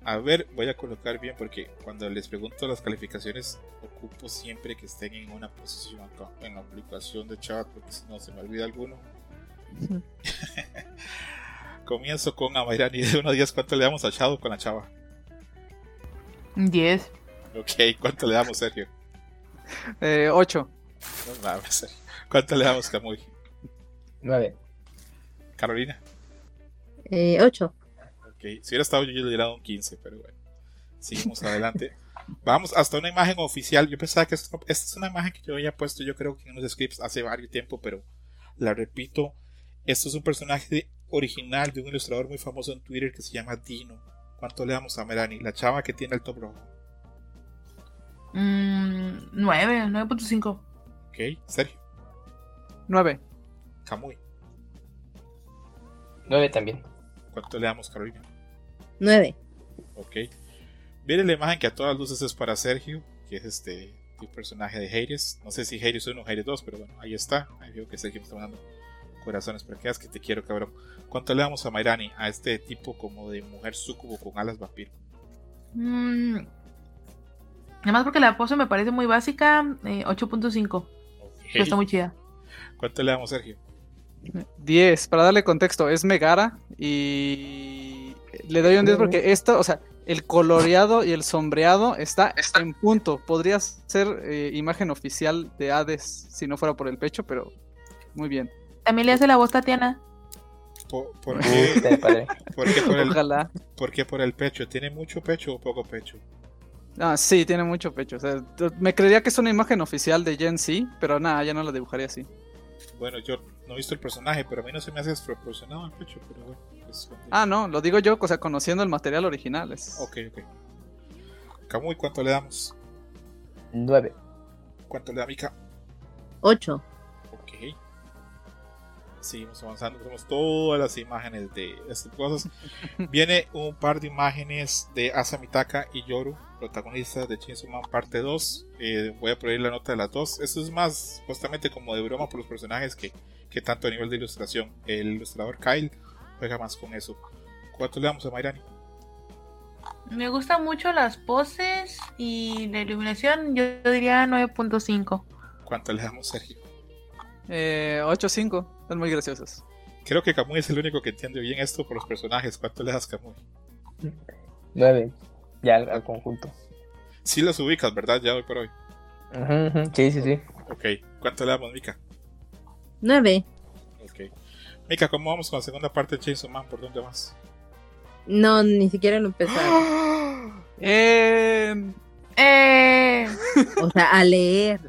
A ver, voy a colocar bien porque cuando les pregunto las calificaciones ocupo siempre que estén en una posición acá en la aplicación de chat porque si no se me olvida alguno. [LAUGHS] Comienzo con Amairani de 1 a 10. ¿Cuánto le damos a Shadow con la chava? 10. Ok, ¿cuánto le damos, Sergio? Eh, 8. No mames, Sergio. ¿Cuánto le damos, Camuy? Nueve. Carolina. Eh, ocho. Ok, si hubiera estado yo, yo le hubiera dado un 15, pero bueno. Seguimos adelante. [LAUGHS] Vamos hasta una imagen oficial. Yo pensaba que esto- esta es una imagen que yo había puesto, yo creo que en unos scripts hace varios tiempo, pero la repito. Esto es un personaje de- original de un ilustrador muy famoso en Twitter que se llama Dino. ¿Cuánto le damos a Melanie? La chava que tiene el top rojo. Mm, 9, 9.5. Ok, Sergio. 9. Camuy. Nueve también. ¿Cuánto le damos, Carolina? Nueve. Ok. Miren la imagen que a todas luces es para Sergio, que es este el personaje de Hades. No sé si Hades 1 o Hades 2, pero bueno, ahí está. Ahí veo que Sergio me está mandando corazones para que veas que te quiero, cabrón. ¿Cuánto le damos a Mairani? A este tipo como de mujer sucubo con alas vampiro. Mm, Además porque la pose me parece muy básica, eh, 8.5. Ok. Pero está muy chida. ¿Cuánto le damos, Sergio? 10. Para darle contexto, es Megara y le doy un 10 porque esto, o sea, el coloreado y el sombreado está, en punto. Podría ser eh, imagen oficial de Hades si no fuera por el pecho, pero muy bien. También le hace la voz Tatiana. ¿Por, por qué? [LAUGHS] ¿Por qué por el, Ojalá. ¿Por el pecho? ¿Tiene mucho pecho o poco pecho? Ah, sí, tiene mucho pecho. O sea, me creería que es una imagen oficial de Gen Z, pero nada, ya no la dibujaría así. Bueno, yo no he visto el personaje, pero a mí no se me hace desproporcionado el pecho, pero bueno. Pues, ah, no, lo digo yo, o sea, conociendo el material original. Es... Ok, ok. Camuy, ¿cuánto le damos? Nueve. ¿Cuánto le da Mika? 8. Seguimos avanzando, tenemos todas las imágenes de estas cosas. [LAUGHS] Viene un par de imágenes de Asamitaka y Yoru, protagonistas de Chainsaw Man parte 2. Eh, voy a poner la nota de las dos. Esto es más justamente como de broma por los personajes que, que tanto a nivel de ilustración. El ilustrador Kyle juega más con eso. ¿Cuánto le damos a Mairani? Me gustan mucho las poses y la iluminación, yo, yo diría 9.5. ¿Cuánto le damos, Sergio? Eh, 8-5, son muy graciosos. Creo que Kamui es el único que entiende bien esto por los personajes. ¿Cuánto le das, Kamui? 9. Ya al, al conjunto. Sí los ubicas, ¿verdad? Ya hoy por hoy. Sí, sí, sí. Ok. ¿Cuánto le damos, Mika? Nueve. Ok. Mika, ¿cómo vamos con la segunda parte de Chainsaw Man? ¿Por dónde vas? No, ni siquiera lo empezaron. [GASPS] Eh, ¡Eh! [LAUGHS] O sea, a leer.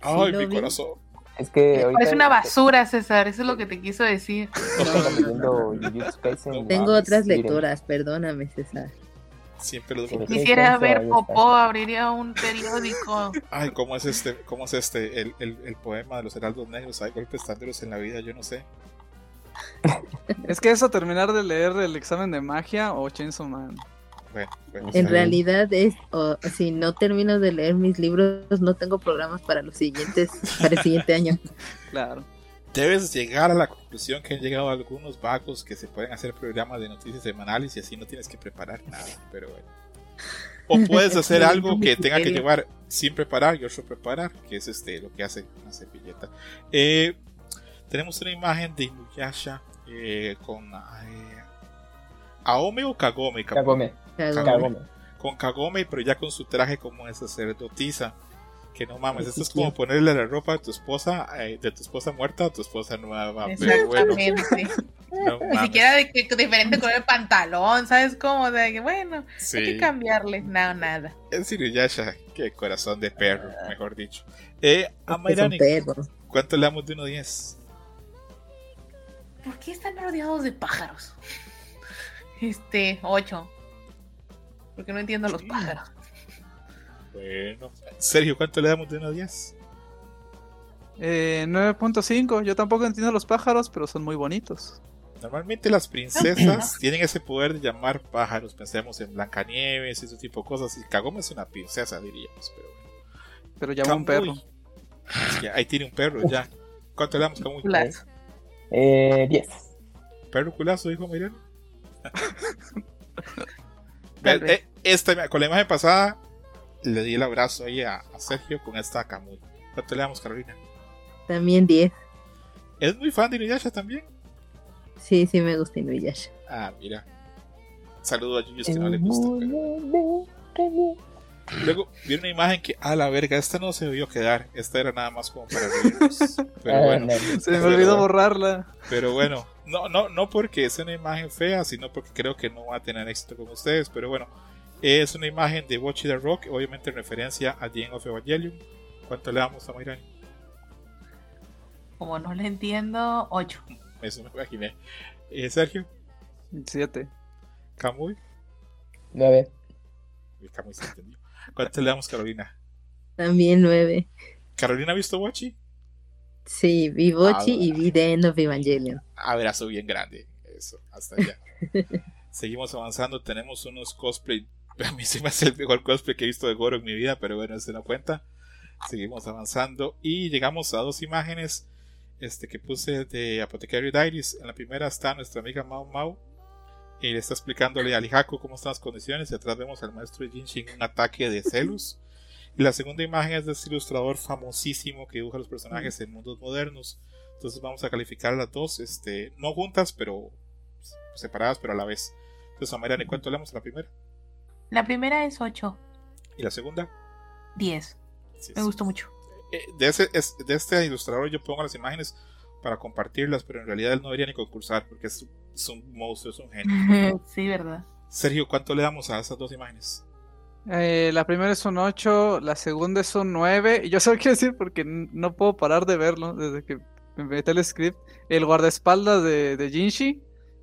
Ay, mi vi. corazón. Es que Parece una basura, César, eso es lo que te quiso decir. Tengo otras lecturas, perdóname, César. Siempre los Sí. Quisiera ver. Popó, abriría un periódico. Ay, ¿cómo es este? ¿Cómo es este? El, el, el poema de los heraldos negros. Hay golpes tan duros en la vida, yo no sé. es que eso, terminar de leer el examen de magia o Chainsaw Man. Bueno, bueno. En realidad es, o, si no termino de leer mis libros, no tengo programas para los siguientes, para el siguiente año. [LAUGHS] Claro. Debes llegar a la conclusión que han llegado algunos vagos que se pueden hacer programas de noticias semanales y así no tienes que preparar nada. Pero bueno. O puedes [LAUGHS] hacer algo que tenga que llevar sin preparar y otro preparar, que es este lo que hace una servilleta. Eh, tenemos una imagen de Inuyasha eh, con eh, Aome o Kagome, Kagome. Cagón. Kagome. con Kagome, pero ya con su traje como de sacerdotisa. Que no mames, esto es como ponerle la ropa de tu esposa, eh, de tu esposa muerta a tu esposa nueva. Pero bueno, Exactamente. [LAUGHS] no Ni siquiera de que diferente color de pantalón, ¿sabes cómo? De que bueno, hay que cambiarle. No, nada. es Inuyasha, qué corazón de perro, mejor dicho. Eh, a Mayrani. ¿cuánto le damos de 1 a 10? ¿Por qué están rodeados de pájaros? Este, 8. Porque no entiendo los pájaros. Bueno, Sergio, ¿cuánto le damos de 1 a 10? Eh, 9.5, yo tampoco entiendo los pájaros, pero son muy bonitos. Normalmente las princesas [CLEARS THROAT] tienen ese poder de llamar pájaros. Pensemos en Blancanieves y ese tipo de cosas. Y Kagome es una princesa, diríamos. Pero bueno. Pero llama un perro. Sí, ahí tiene un perro ya. ¿Cuánto le damos, Camuy? Eh, 10. Perro culazo, dijo. [LAUGHS] Tal vez. eh, esta, con la imagen pasada le di el abrazo ahí a, a Sergio con esta Camuy. ¿Cuánto le damos, Carolina? También 10. ¿Es muy fan de Inuyasha también? Sí, sí me gusta Inuyasha. Ah, mira. Saludo a Yuyos que no le gusta. pero- Luego vi una imagen que, a la verga, esta no se debió quedar. Esta era nada más como para reírnos. [LAUGHS] Pero Ah, bueno, no. Se me olvidó borrarla. pero bueno. No, no, no porque es una imagen fea, sino porque creo que no va a tener éxito con ustedes. Pero bueno, es una imagen de Watchy the Rock, obviamente en referencia a The End of Evangelion. ¿Cuánto le damos a Mayrani? Como no le entiendo, 8. Eso me imaginé. Eh, Sergio, 7. Camuy. 9. El Camuy se entendió. ¿Cuánto le damos, Carolina? También 9. ¿Carolina ha visto Watchy? Sí, vi Bochi Ah, y vi The End of Evangelion. abrazo bien grande. Eso, hasta allá. [LAUGHS] Seguimos avanzando. Tenemos unos cosplay. [LAUGHS] A mí se me hace el mejor cosplay que he visto de Goro en mi vida, pero bueno, se no cuenta. Seguimos avanzando y llegamos a dos imágenes este, que puse de Apothecary Diaries. En la primera está nuestra amiga Mao Mao y le está explicándole a Lijaku cómo están las condiciones. Y atrás vemos al maestro Jinshin un ataque de celos. Y la segunda imagen es de este ilustrador famosísimo que dibuja los personajes en mundos modernos. Entonces vamos a calificar las dos, este, no juntas, pero separadas, pero a la vez. Entonces, Amayra, ¿en cuánto le damos a la primera? La primera es 8. ¿Y la segunda? 10. Sí, Me sí. gustó mucho. Eh, De, ese, es- de este ilustrador yo pongo las imágenes para compartirlas, pero en realidad él no debería ni concursar porque es, es un monstruo, es un genio. [LAUGHS] sí, ¿verdad? Sergio, ¿cuánto le damos a esas dos imágenes? Eh, la primera es un 8, la segunda es un 9. Y yo solo quiero decir porque no puedo parar de verlo desde que me metí el script. El guardaespaldas de, de Jinshi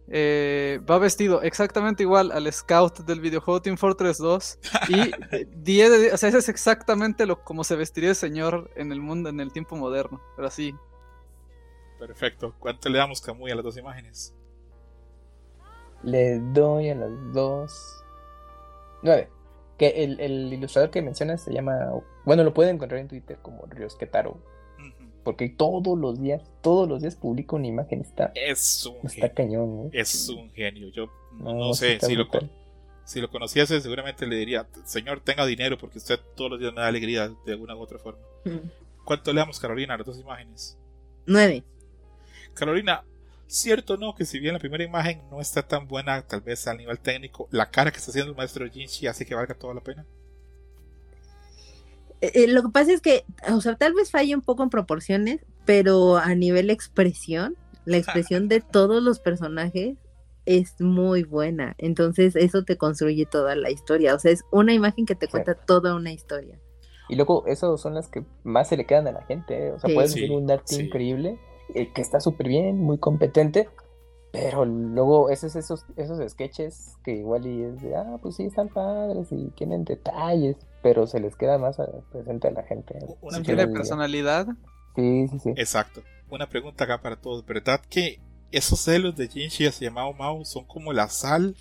eh, va vestido exactamente igual al scout del videojuego Team Fortress 2. Y [LAUGHS] eh, 10 de 10, o sea, ese es exactamente lo como se vestiría el señor en el mundo, en el tiempo moderno. Pero así, Perfecto. ¿Cuánto le damos, Camuy, a las dos imágenes? Le doy a las dos. Nueve. Que el, el ilustrador que mencionas se llama. Bueno, lo pueden encontrar en Twitter como Ryosketaro. Porque todos los días, todos los días publica una imagen. Está, Es un está genio. cañón, ¿no? Es un genio. Yo no, sé si lo, brutal. si lo conociese, seguramente le diría, señor, tenga dinero porque usted todos los días me da alegría de alguna u otra forma. Mm. ¿Cuánto le damos, Carolina, a las dos imágenes? Nueve. Carolina, cierto o no que si bien la primera imagen no está tan buena, tal vez al nivel técnico, la cara que está haciendo el maestro Jinshi hace que valga toda la pena. Eh, lo que pasa es que, o sea, tal vez falle un poco en proporciones, pero a nivel expresión, la expresión de todos los personajes es muy buena. Entonces, eso te construye toda la historia. O sea, es una imagen que te cuenta toda una historia. Y luego, esas son las que más se le quedan a la gente. ¿eh? O sea, Sí. puedes Sí, decir un arte sí. increíble, eh, que está súper bien, muy competente. Pero luego, esos, esos, esos sketches que igual y es de, ah, pues sí, están padres y tienen detalles, pero se les queda más a- presente a la gente. Una del día. personalidad. Sí, sí, sí. Exacto. Una pregunta acá para todos. ¿Verdad que esos celos de Jinshi hacia Mao Mao son como la sal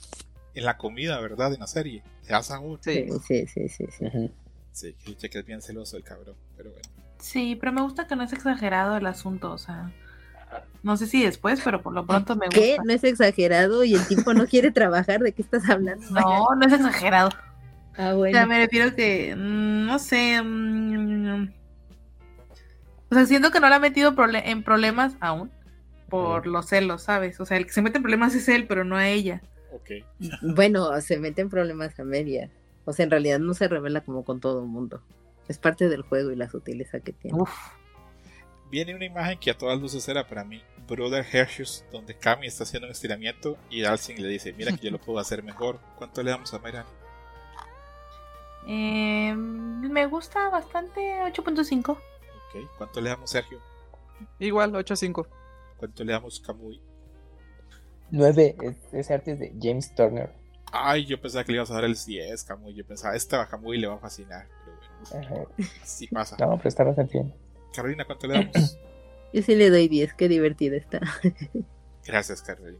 en la comida, verdad? En la serie. Le da sabor. Sí. Sí, sí, sí, sí. sí. Que que es bien celoso el cabrón. Pero bueno. Sí, pero me gusta que no es exagerado el asunto, o sea. No sé si después, pero por lo pronto me ¿Qué? gusta. ¿No es exagerado y el tipo no quiere trabajar? ¿De qué estás hablando? No, no es exagerado. Ah, O sea, me refiero que, mm, no sé. mm, o sea, siento que no le ha metido en problemas aún por los celos, ¿sabes? O sea, el que se mete en problemas es él, pero no a ella. Ok. [LAUGHS] Bueno, se mete en problemas a medias. O sea, en realidad no se revela como con todo el mundo. Es parte del juego y la sutileza que tiene. Uf. Viene una imagen que a todas luces era para mí Brother Hershey's, donde Kami está haciendo un estiramiento y Dalsin le dice, mira que yo lo puedo hacer mejor. ¿Cuánto le damos a Mayrani? Eh, me gusta bastante 8.5. Ok. ¿Cuánto le damos Sergio? Igual, 8-5. ¿Cuánto le damos Kamui? Nueve, es- ese arte es de James Turner. Ay, yo pensaba que le ibas a dar el 10, Kamui. Yo pensaba, esta a Kamui le va a fascinar. Pero bueno, Ajá. sí pasa. No, pero está bastante bien. Carolina, ¿cuánto le damos? [CLEARS THROAT] Yo sí le doy 10, qué divertida está. Gracias, Carolina.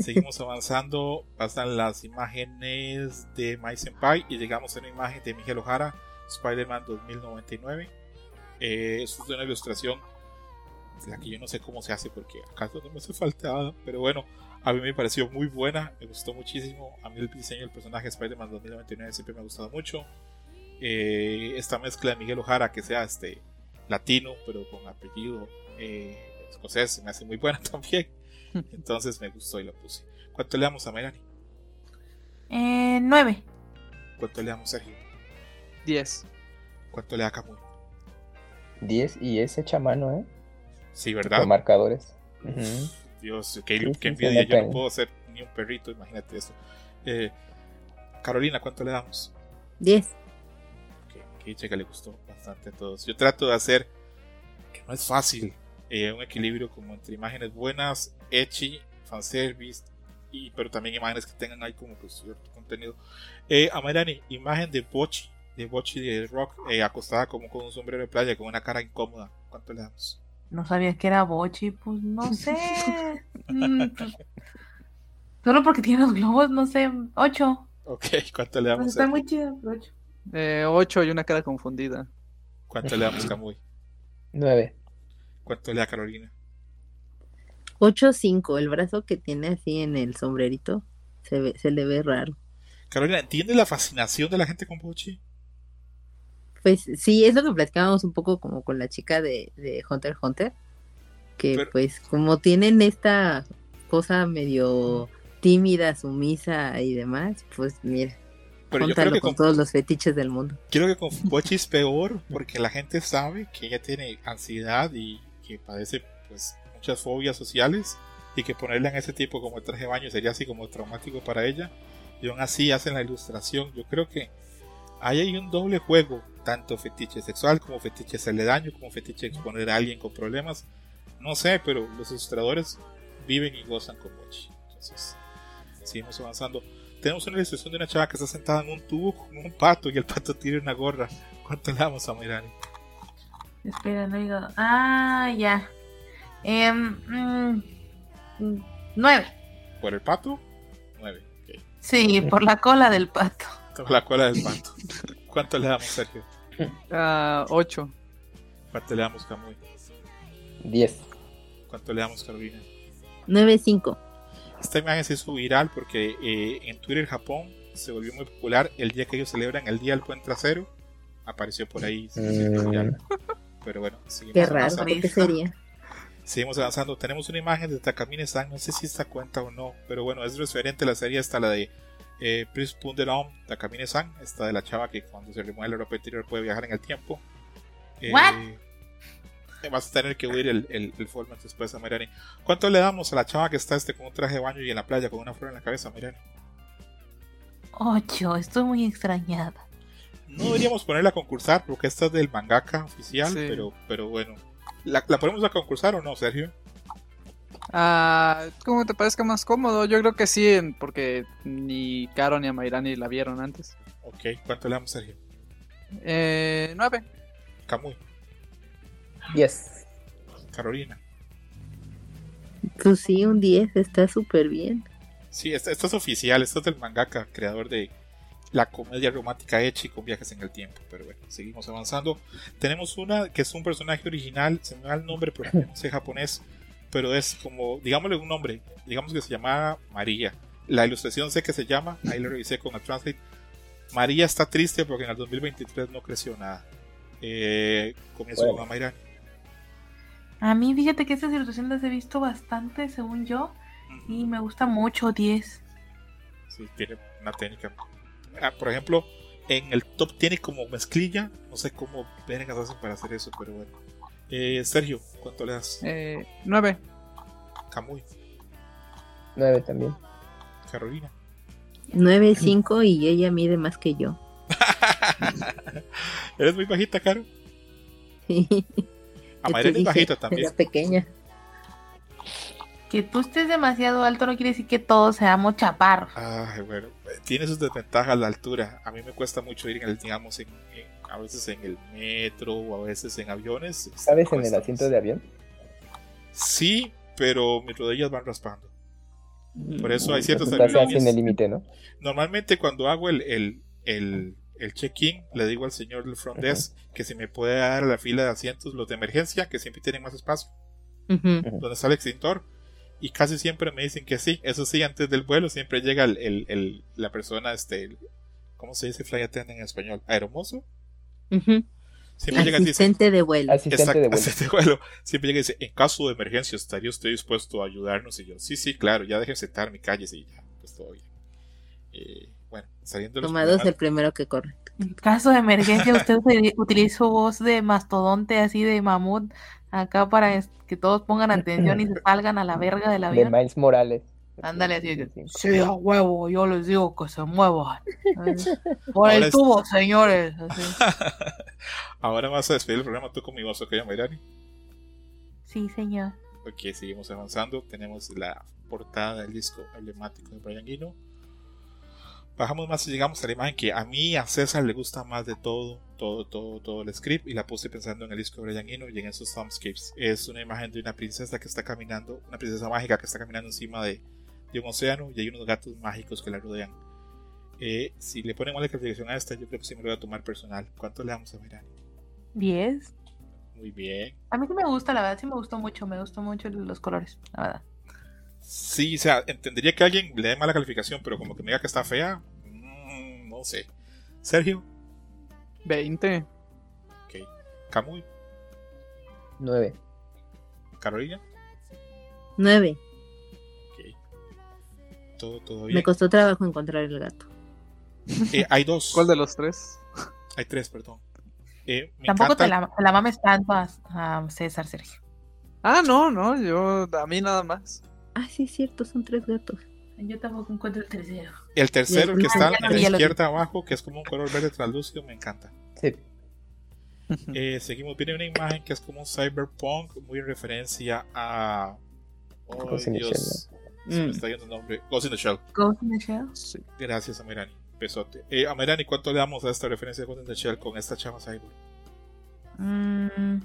Seguimos avanzando, pasan las imágenes de My Senpai y llegamos a una imagen de Miguel Ojara, Spider-Man 2099. Eh, es una ilustración, la que yo no sé cómo se hace porque acaso no me hace falta pero bueno, a mí me pareció muy buena, me gustó muchísimo. A mí el diseño del personaje de Spider-Man 2099 siempre me ha gustado mucho. Eh, esta mezcla de Miguel Ojara, que sea este latino, pero con apellido eh, escocés, me hace muy buena [LAUGHS] también. [LAUGHS] Entonces me gustó y lo puse. ¿Cuánto le damos a Melanie? Eh, 9. ¿Cuánto le damos a Sergio? 10. ¿Cuánto le da a Camuy? Diez, y es hecha mano, ¿eh? Sí, ¿verdad? Con marcadores. Dios, qué, Sí, qué sí, se envidia. Yo no puedo ser ni un perrito, imagínate eso. Eh, Carolina, ¿cuánto le damos? 10. Que, que dice que le gustó bastante a todos. Yo trato de hacer, que no es fácil, eh, un equilibrio como entre imágenes buenas, ecchi, fanservice, y, pero también imágenes que tengan ahí como pues, cierto contenido. Eh, a Mayrani, imagen de Bochi, de Bochi de Rock, eh, acostada como con un sombrero de playa, con una cara incómoda. ¿Cuánto le damos? No sabía que era Bochi, pues no sé. [LAUGHS] Mm, pues, solo porque tiene los globos, no sé. 8. Ok, ¿cuánto le damos? Pues está muy chido, 8. Eh, 8 y una cara confundida. ¿Cuánto le damos, Camuy? Nueve. ¿Cuánto le da Carolina? 8-5. El brazo que tiene así en el sombrerito se, ve, se le ve raro. Carolina, ¿entiendes la fascinación de la gente con Bochi? Pues sí, es lo que platicábamos un poco como con la chica de, de Hunter x Hunter. Que Pero- pues como tienen esta cosa medio tímida, sumisa y demás, pues mira, Pero yo creo que con con, todos los fetiches del mundo. creo que con Bochi es peor porque la gente sabe que ella tiene ansiedad y que padece pues muchas fobias sociales y que ponerla en ese tipo como el traje de baño sería así como traumático para ella y aún así hacen la ilustración. Yo creo que Ahí hay un doble juego, tanto fetiche sexual como fetiche hacerle daño, como fetiche exponer a alguien con problemas. No sé, pero los ilustradores viven y gozan con Mochi. Entonces, seguimos avanzando. Tenemos una ilustración de una chava que está sentada en un tubo con un pato y el pato tiene una gorra. ¿Cuánto le damos a Mayrani? Espera, no digo. Ah, ya. Em, mm, nueve. ¿Por el pato? Nueve. ok. Sí, por la cola del pato. Por la cola del pato. [LAUGHS] ¿Cuánto le damos, Sergio? Ah, 8. ¿Cuánto le damos, Camuy? 10. ¿Cuánto le damos, Carolina? 9-5. Esta imagen se hizo viral porque eh, en Twitter Japón se volvió muy popular el día que ellos celebran el Día del Buen Trasero. Apareció por ahí. se hizo Mm. viral. Pero bueno, seguimos Qué raro, avanzando. ¿por qué sería? [LAUGHS] Seguimos avanzando. Tenemos una imagen de Takamine-san. No sé si esta cuenta o no. Pero bueno, es referente a la serie hasta la de eh, Please Punderom Takamine-san. Esta de la chava que cuando se remueve la ropa interior puede viajar en el tiempo. Eh, What? eh, Vas a tener que huir el, el, el format después a Mirani. ¿Cuánto le damos a la chava que está este con un traje de baño y en la playa con una flor en la cabeza, Mirani? Ocho, estoy muy extrañada. No deberíamos ponerla a concursar porque esta es del mangaka oficial, Sí. pero, pero bueno. ¿La, ¿La ponemos a concursar o no, Sergio? Ah, ¿Cómo te parezca más cómodo? Yo creo que sí, porque ni Caro ni Amairani la vieron antes. Ok, ¿cuánto le damos, Sergio? Eh, 9. Camuy, 10. Carolina. Pues sí, un 10, está súper bien. Sí, esta, esta es oficial, esta es del mangaka, creador de la comedia romántica Echi con viajes en el tiempo. Pero bueno, seguimos avanzando. Tenemos una que es un personaje original, se me da el nombre, pero no sé japonés, pero es como, digámosle un nombre, digamos que se llama María. La ilustración sé que se llama, ahí lo revisé con el Translate. María está triste porque en el 2023 no creció nada. Eh, comienzo Bueno. con Amairani. A mí, fíjate que estas ilustraciones las he visto bastante, según yo, y me gusta mucho 10. Sí, tiene una técnica. Ah, por ejemplo, en el top tiene como mezclilla. No sé cómo vergas hacen para hacer eso, pero bueno. Eh, Sergio, ¿cuánto le das? Eh, 9. Camuy, 9 también. Carolina. 9-5 y ella mide más que yo. [LAUGHS] ¿Eres muy bajita, Caro? [LAUGHS] Amairani es bajita también. Era pequeña. Que tú estés demasiado alto no quiere decir que todos seamos chaparros. Ay, bueno, tiene sus desventajas la altura. A mí me cuesta mucho ir en el, digamos, en, en- a veces en el metro o a veces en aviones. este, ¿Sabes en el asiento más. de avión? Sí, pero mis rodillas van raspando. Por eso hay ciertas así en el límite, ¿no? Normalmente cuando hago el, el, el, el check-in, le digo al señor del front desk que si me puede dar la fila de asientos los de emergencia, que siempre tienen más espacio, Ujú. donde está el extintor. Y casi siempre me dicen que sí. Eso sí, antes del vuelo siempre llega el, el- el- la persona, este, el- ¿cómo se dice flight attendant en español? ¿Aeromozo? Siempre llega y dice, Asistente de vuelo. Asistente Exacto, de vuelo. asistente de vuelo. Siempre llega y dice, en caso de emergencia, ¿estaría usted dispuesto a ayudarnos? Y yo, sí, sí, claro, ya deje sentar mi calle, y ya, pues todo bien. Eh, bueno, saliendo de los Toma dos, el primero que corre. En caso de emergencia, usted utili- [LAUGHS] utilizó voz de mastodonte así de mamut acá para que todos pongan atención y se [LAUGHS] salgan a la verga De avión. Miles Morales. Ándale así. de Sí. que, Sí, a huevo, yo les digo que se muevan. [LAUGHS] Por el es- tubo, señores. así. [LAUGHS] Ahora vas a despedir el programa tú con mi voz, ¿ok, Mayrani? Sí, señor. Ok, seguimos avanzando. Tenemos la portada del disco emblemático de Brian Eno. Bajamos más y llegamos a la imagen que a mí, a César, le gusta más de todo, todo, todo, todo el script. Y la puse pensando en el disco de Brian Eno y en esos thumbscapes. Es una imagen de una princesa que está caminando, una princesa mágica que está caminando encima de, de un océano y hay unos gatos mágicos que la rodean. Eh, si le ponemos la calificación a esta, yo creo que sí me lo voy a tomar personal. ¿Cuánto le damos a Mayrani? 10. Muy bien. A mí sí me gusta, la verdad, sí me gustó mucho. Me gustó mucho los colores, la verdad. Sí, o sea, entendería que alguien le dé mala calificación, pero como que me diga que está fea, mm, no sé. Sergio, 20. ok. Camuy, 9. Carolina, 9. ok. Todo, todo Me bien. costó trabajo encontrar el gato. [LAUGHS] Eh, hay dos. ¿Cuál de los tres? Hay tres, perdón. Eh, me Tampoco encanta- te la, te la mames tanto a, a César, Sergio. Ah, no, no, yo, a mí nada más. Ah, sí, es cierto, son tres gatos. Yo tampoco encuentro el tercero. El tercero, el que está lo la izquierda abajo, que es como un color verde translúcido, me encanta. Sí. [LAUGHS] Eh, seguimos, viene una imagen que es como un cyberpunk, muy en referencia a. Oh, Ghost in the Dios, se me Mm. está yendo el nombre. Ghost in the Shell. Ghost in the Shell. Sí. Gracias, Amirani. Besote. Eh, Amirani, ¿cuánto le damos a esta referencia de Ghost in the Shell con esta chava cyber? Mm,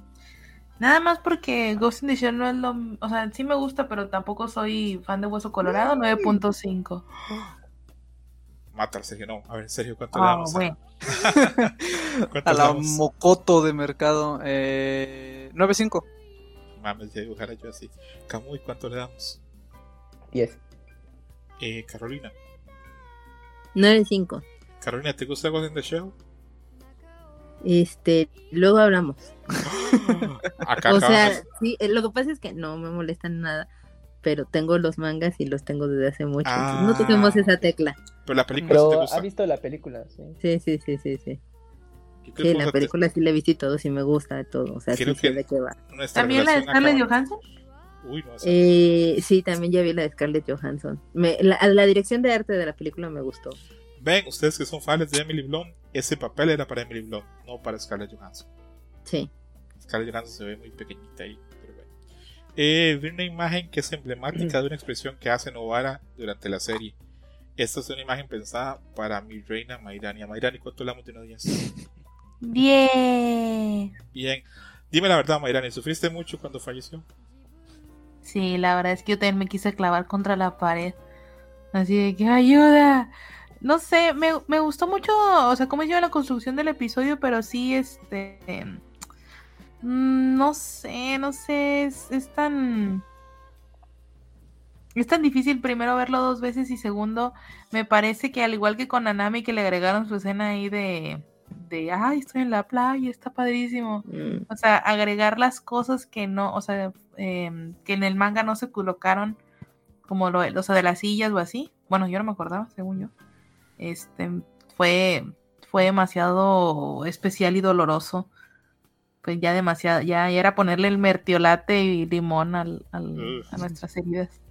nada más porque Ghost in the Shell no es lo. O sea, sí me gusta, pero tampoco soy fan de Hueso Colorado. 9.5. Mata, Sergio. No, a ver, Sergio, ¿cuánto le Ah, damos? a- bueno. [LAUGHS] ¿Cuánto A le la damos? mocoto de mercado. Eh, 9.5. Mames, ya dibujara yo así. Camuy, ¿cuánto le damos? 10. Eh, Carolina. 9.5. Carolina, ¿te gusta Ghost in the Shell? Este, luego hablamos. [LAUGHS] O sea, sí, eh, lo que pasa es que no me molestan nada, pero tengo los mangas y los tengo desde hace mucho. no Ah. toquemos esa tecla. Pero la película sí te Pero gusta. ha visto la película, sí. Sí, sí, sí, sí, sí. ¿Qué Sí, cosa la te- película sí la he visto y todo, sí me gusta todo. O sea, sí sé de qué va. ¿También la de Scarlett acaba- Johansson? Uy, no, esa- Eh, sí, también ya vi la de Scarlett Johansson. Me, la, la dirección de arte de la película me gustó. Ven, ustedes que son fans de Emily Blunt, ese papel era para Emily Blunt, no para Scarlett Johansson. Sí. Scarlett Johansson se ve muy pequeñita ahí, pero bueno. Eh, vi una imagen que es emblemática de una expresión que hace Novara durante la serie. Esta es una imagen pensada para mi reina Mairani. A Mairani, ¿cuánto le damos de una 10? 10. Bien. Dime la verdad, Mairani, ¿sufriste mucho cuando falleció? Sí, la verdad es que yo también me quise clavar contra la pared. Así de que ayuda. No sé, me, me gustó mucho, o sea, cómo lleva la construcción del episodio, pero sí, este... mm, No sé, no sé, es, es tan... Es tan difícil primero verlo dos veces y segundo, me parece que al igual que con Anami que le agregaron su escena ahí de... De, ay, estoy en la playa, está padrísimo. Mm, O sea, agregar las cosas que no, o sea, em, que en el manga no se colocaron, como lo, o sea, de las sillas o así. Bueno, yo no me acordaba, según yo. Este, fue, fue demasiado especial y doloroso. Pues ya demasiado, ya, ya era ponerle el mertiolate y limón al, a nuestras heridas.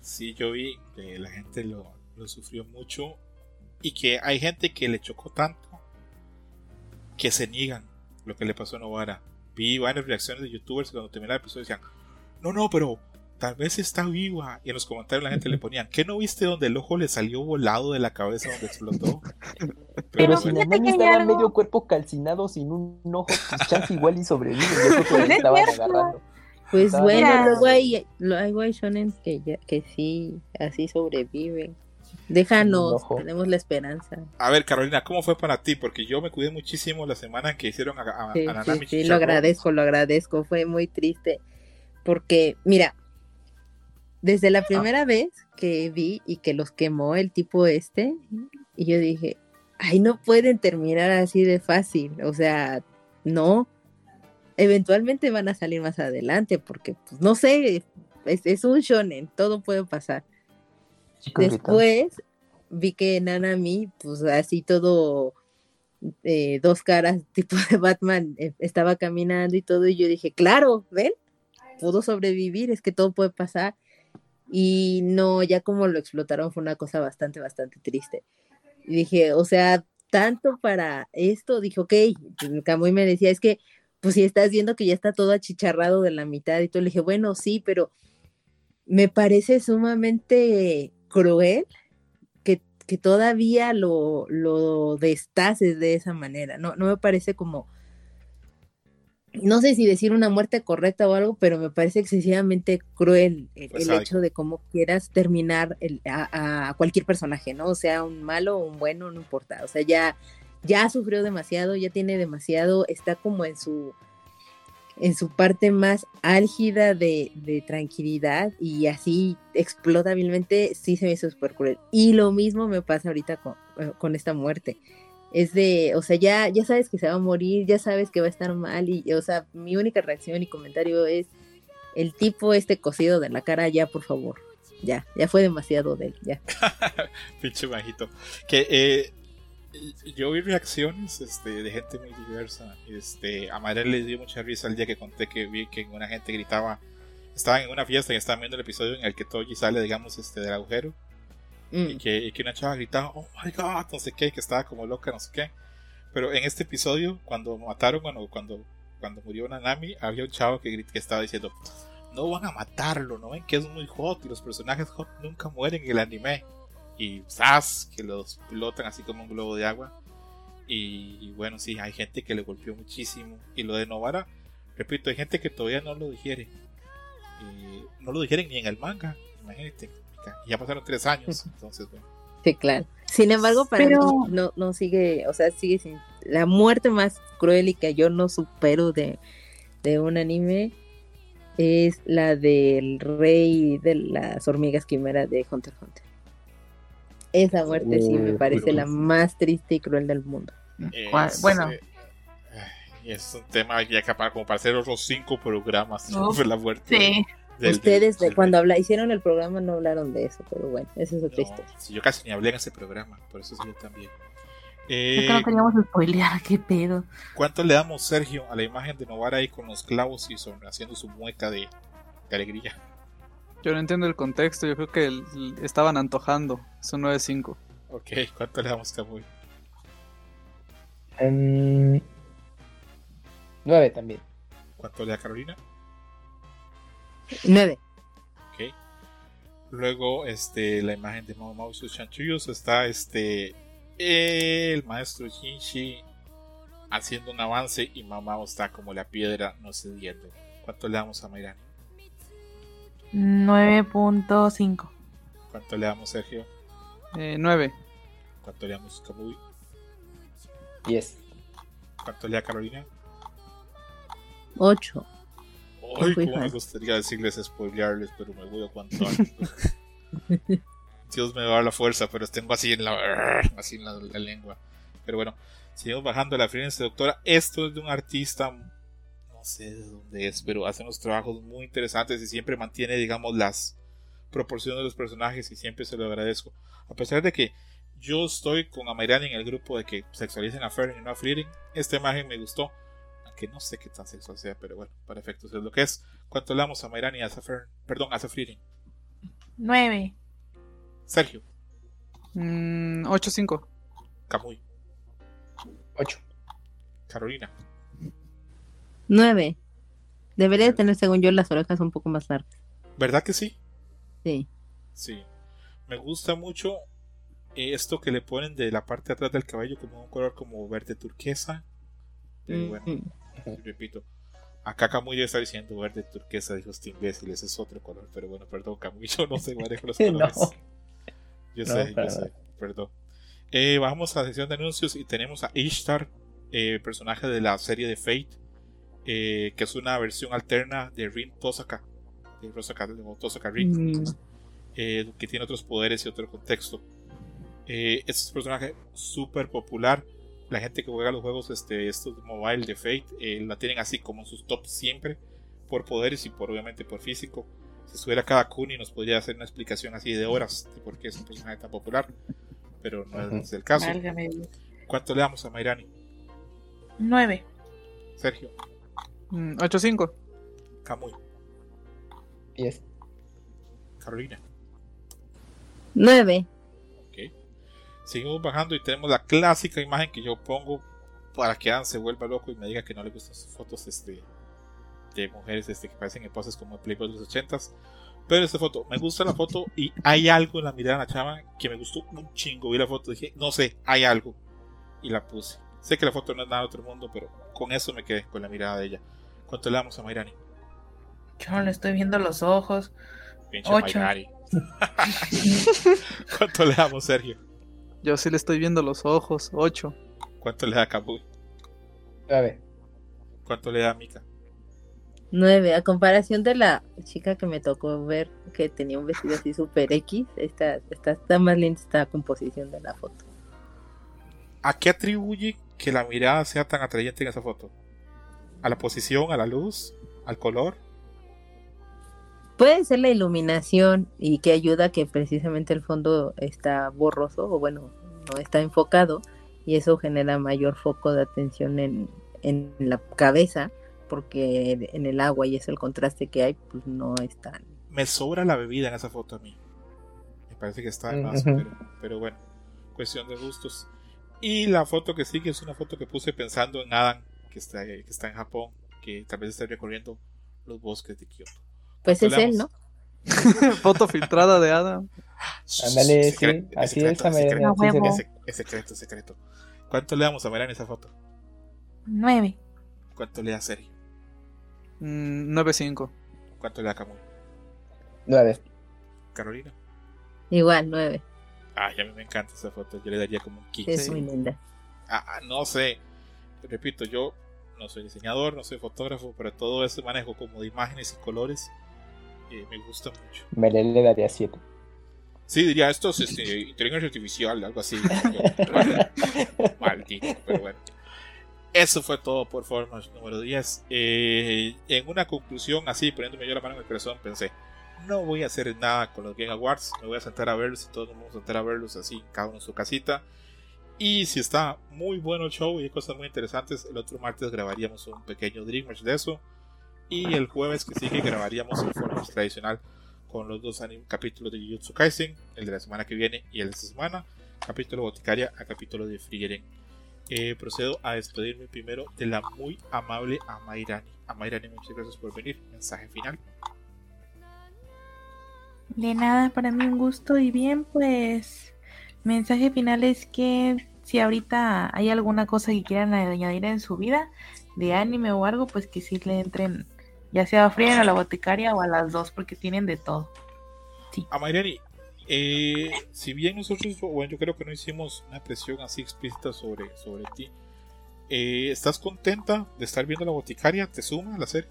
Sí, yo vi que la gente lo, lo sufrió mucho y que hay gente que le chocó tanto que se niegan lo que le pasó a Novara. Vi varias reacciones de youtubers cuando terminaba el episodio decían, no, no, pero tal vez está viva. Y en los comentarios la gente le ponían, ¿qué no viste donde el ojo le salió volado de la cabeza donde explotó? Pero, Pero si Nanami hay estaba algo- medio cuerpo calcinado sin un ojo, pues chance igual y sobrevive. Yo creo que Es le estaban cierto. agarrando. Pues Está bueno, bien. luego hay, lo- hay guay shonen que, ya, que sí, así sobreviven. Déjanos, tenemos la esperanza. A ver, Carolina, ¿cómo fue para ti? Porque yo me cuidé muchísimo la semana que hicieron a, a, Sí, a sí, Nanami sí, lo agradezco, lo agradezco. Fue muy triste. Porque, mira, desde la primera vez que vi y que los quemó el tipo este, y yo dije, ay, no pueden terminar así de fácil. O sea, no. Eventualmente van a salir más adelante, porque, pues, no sé, es, es un shonen, todo puede pasar. Después vi que Nanami, pues así todo eh, dos caras [LAUGHS] tipo de Batman, eh, estaba caminando y todo, y yo dije, claro, ven, pudo sobrevivir, es que todo puede pasar. Y no, ya como lo explotaron fue una cosa bastante, bastante triste. Y dije, o sea, tanto para esto, dije, ok, Camuy me decía, es que, pues si estás viendo que ya está todo achicharrado de la mitad y todo, le dije, bueno, sí, pero me parece sumamente cruel que, que todavía lo, lo destaces de esa manera. No, no me parece como, no sé si decir una muerte correcta o algo, pero me parece excesivamente cruel el, hecho de cómo quieras terminar el- a, a cualquier personaje, ¿no? O sea, un malo o un bueno, no importa. O sea, ya, ya sufrió demasiado, ya tiene demasiado, está como en su en su parte más álgida de, de tranquilidad y así explota hábilmente, sí se me hizo súper cruel. Y lo mismo me pasa ahorita con, eh, con esta muerte. Es de, o sea, ya, ya sabes que se va a morir, ya sabes que va a estar mal y, o sea, mi única reacción y comentario es el tipo este cosido de la cara, ya, por favor. Ya, ya fue demasiado de él, ya. [LAUGHS] Pinche bajito. Que eh, yo vi reacciones este, de gente muy diversa. Este, a Mariel le dio mucha risa el día que conté que vi que una gente gritaba estaban en una fiesta y estaban viendo el episodio en el que Toji sale, digamos, este del agujero. Y, Mm. que, y que una chava gritaba, oh my god, no sé qué, que estaba como loca, no sé qué. Pero en este episodio, cuando mataron, bueno, cuando, cuando murió Nanami, había un chavo que, que estaba diciendo, no van a matarlo, no ven que es muy hot y los personajes hot nunca mueren en el anime. Y ¡zas! que los explotan así como un globo de agua. Y, y bueno, sí, hay gente que le golpeó muchísimo. Y lo de Novara, repito, hay gente que todavía no lo digiere. Y no lo digieren ni en el manga, imagínate. Y ya pasaron tres años, entonces bueno. Sí, claro. Sin embargo, para Pero- mí no, no sigue, o sea, sigue sin. La muerte más cruel y que yo no supero de, de un anime es la del rey de las hormigas quimera de Hunter x Hunter. Esa muerte sí me parece la más triste y cruel del mundo. Es, Bueno, eh, es un tema ya capaz como para hacer otros cinco programas sobre la muerte. sí. Ustedes de cuando habla, hicieron el programa no hablaron de eso, pero bueno, esa es otra No, historia. si yo casi ni hablé en ese programa, por eso yo también. Es Eh, que no queríamos spoilear, qué pedo. ¿Cuánto le damos, Sergio, a la imagen de Novara ahí con los clavos y son, haciendo su mueca de, de alegría? Yo no entiendo el contexto, yo creo que el- el- estaban antojando. Son 9.5. Ok, ¿cuánto le damos, Camuy? Em, nueve también. ¿Cuánto le da Carolina? 9. Okay. Luego, este, la imagen de Momo y sus chanchullos está este el maestro Shinji haciendo un avance y Mamao está como la piedra no cediendo. ¿Cuánto le damos a Mayrani? 9.5. ¿Cuánto le damos, Sergio? Eh, 9. ¿Cuánto le damos, Kamui? 10. ¿Cuánto le da Carolina? 8. Hoy, como me gustaría decirles, spoilearles, pero me voy a aguantar. [LAUGHS] Dios me va a dar la fuerza, pero tengo así en la, [LAUGHS] así en la, lengua. Pero bueno, seguimos bajando la fila doctora. Esto es de un artista, no sé de dónde es, pero hace unos trabajos muy interesantes y siempre mantiene, digamos, las proporciones de los personajes y siempre se lo agradezco. A pesar de que yo estoy con Amairani en el grupo de que sexualicen a Ferrin y no a Fleering, esta imagen me gustó aunque no sé qué tan sexual sea, pero bueno, para efectos es lo que es. ¿Cuánto le damos a Mairani y a Fern? Perdón, a Fleeting. 9. Sergio, Mm, 8.5. Camuy, Ocho. Carolina. Nueve. Debería de tener, según yo, las orejas un poco más largas. ¿Verdad que sí? Sí. Sí. Me gusta mucho esto que le ponen de la parte de atrás del cabello como un color como verde turquesa. Pero bueno, Mm. [LAUGHS] repito. Acá Camuy debe estar diciendo verde turquesa, dijo este imbécil, ese es otro color. Pero bueno, perdón, Camuy, [LAUGHS] yo no sé manejo los [LAUGHS] No. colores. Yo No, sé, yo para sé, perdón. Eh, bajamos a la sección de anuncios y tenemos a Ishtar, eh, personaje de la serie de Fate, eh, que es una versión alterna de Rin Tosaka, de de Tosaka Rin, Mm. eh, que tiene otros poderes y otro contexto. Eh, este es un personaje súper popular la gente que juega los juegos este, estos mobile de Fate eh, la tienen así como en sus tops siempre por poderes y por obviamente por físico. Si estuviera cada Kuni nos podría hacer una explicación así de horas de por qué es un personaje tan popular, pero no es el caso. ¿Cuánto le damos a Mairani? 9. Sergio. 8-5. Camuy. 10. Carolina. 9. Seguimos bajando y tenemos la clásica imagen que yo pongo para que Adam se vuelva loco y me diga que no le gustan sus fotos este, de mujeres este, que parecen en poses como Playboy de los ochentas. Pero esta foto, me gusta la foto y hay algo en la mirada de la chava que me gustó un chingo. Vi la foto y dije, no sé, hay algo. Y la puse. Sé que la foto no es nada de otro mundo, pero con eso me quedé, con la mirada de ella. ¿Cuánto le damos a Mayrani? Yo no le estoy viendo los ojos. Pinche Ocho. Mayrani. [LAUGHS] ¿Cuánto le damos, Sergio? Yo sí le estoy viendo los ojos. 8. ¿Cuánto le da Camuy? Nueve. ¿Cuánto le da Mika? Nueve. A comparación de la chica que me tocó ver que tenía un vestido así super X, esta, esta está más linda esta composición de la foto. ¿A qué atribuye que la mirada sea tan atrayente en esa foto? ¿A la posición, a la luz, al color? Puede ser la iluminación y que ayuda que precisamente el fondo está borroso o bueno, no está enfocado y eso genera mayor foco de atención en, en la cabeza porque en el agua y es el contraste que hay, pues no es tan... Me sobra la bebida en esa foto a mí. Me parece que está de más, pero, pero bueno, cuestión de gustos. Y la foto que sigue es una foto que puse pensando en Adam, que está, que está en Japón, que tal vez esté recorriendo los bosques de Kioto. Pues es él, ¿no? [LAUGHS] Foto filtrada de Adam. Ándale, sí, Secre- así secreto, es, secreto, es, es secreto, es secreto. ¿Cuánto le damos a en esa foto? Nueve. ¿Cuánto le da Sergio? Mm, 9-5. ¿Cuánto le da Camuy? Nueve. ¿Carolina? Igual, nueve. Ay, a mí me encanta esa foto. Yo le daría como un 15. Es muy linda. Ah, ah, no sé. Repito, yo no soy diseñador, no soy fotógrafo, pero todo ese manejo como de imágenes y colores eh, me gusta mucho. Melé le daría siete. Sí, diría esto es este, inteligencia artificial, algo así. [LAUGHS] Maldito, pero bueno. Eso fue todo por Formas número 10. Eh, en una conclusión, así, poniéndome yo la mano en el corazón, pensé, no voy a hacer nada con los Game Awards, me voy a sentar a verlos y todos nos vamos a sentar a verlos así, cada uno en su casita. Y si está muy bueno el show y hay cosas muy interesantes, el otro martes grabaríamos un pequeño Dream Match de eso. Y el jueves que sigue grabaríamos el Formas tradicional con los dos capítulos de Jujutsu Kaisen, el de la semana que viene y el de esta semana, capítulo Boticaria a capítulo de Frieren. Eh, procedo a despedirme primero de la muy amable Amairani. Amairani, muchas gracias por venir. Mensaje final. De nada, para mí un gusto y bien, pues mensaje final es que si ahorita hay alguna cosa que quieran añadir en su vida de anime o algo, pues que sí le entren, ya sea a Frieren a la boticaria o a las dos, porque tienen de todo. Amairani, eh, si bien nosotros, bueno, yo creo que no hicimos una presión así explícita sobre, sobre ti, eh, ¿estás contenta de estar viendo la boticaria? ¿Te suma a la serie?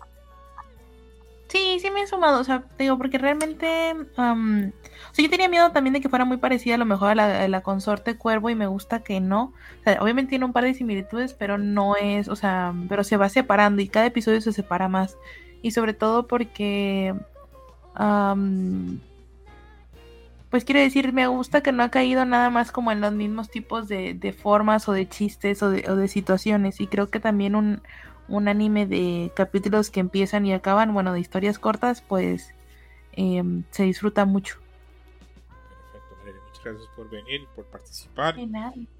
Sí, sí me he sumado, o sea, te digo, porque realmente, am, o sea, yo tenía miedo también de que fuera muy parecida a lo mejor a la, a la consorte Cuervo y me gusta que no. O sea, obviamente tiene un par de similitudes, pero no es, o sea, pero se va separando y cada episodio se separa más. Y sobre todo porque, am, pues quiero decir, me gusta que no ha caído nada más como en los mismos tipos de, de formas o de chistes o de, o de situaciones. Y creo que también un, un anime de capítulos que empiezan y acaban, bueno, de historias cortas, pues em, se disfruta mucho. Perfecto, Amairani, muchas gracias por venir, por participar.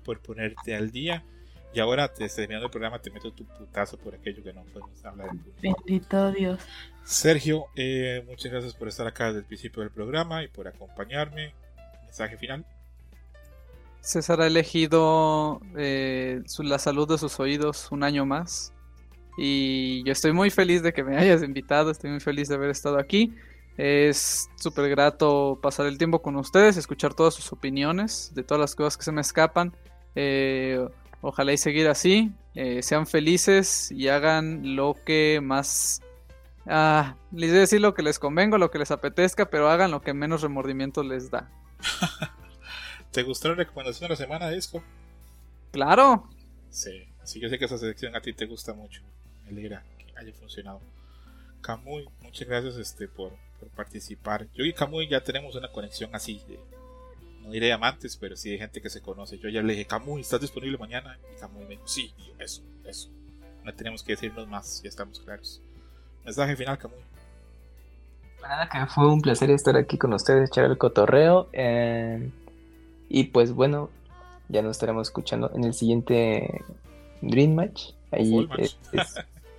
Por ponerte al día. Y ahora, te, terminando el programa, te meto tu putazo por aquello que no podemos hablar en público. Bendito Dios. Sergio, eh, muchas gracias por estar acá desde el principio del programa y por acompañarme. Mensaje final. César ha elegido eh, su- la salud de sus oídos un año más. Y yo estoy muy feliz de que me hayas invitado, estoy muy feliz de haber estado aquí. Es súper grato pasar el tiempo con ustedes, escuchar todas sus opiniones, de todas las cosas que se me escapan. Eh, ojalá y seguir así, eh, sean felices y hagan lo que más... Ah, les voy a decir lo que les convenga, lo que les apetezca, pero hagan lo que menos remordimiento les da. [LAUGHS] ¿Te gustó la recomendación de la semana, Disco? Claro, Sí, sí, yo sé que esa selección a ti te gusta mucho. Me alegra que haya funcionado. Camuy, muchas gracias este, por, por participar. Yo y Camuy ya tenemos una conexión así, de- no diré amantes, pero sí de gente que se conoce. Yo ya le dije, Camuy, ¿estás disponible mañana? Y Camuy me dijo, sí, y yo, eso, eso. No tenemos que decirnos más, ya estamos claros. Mensaje final, Camuy. Nada, que fue un placer estar aquí con ustedes, echar el cotorreo. eh, y pues bueno, ya nos estaremos escuchando en el siguiente Dream Match. Ahí Fall Match. es, es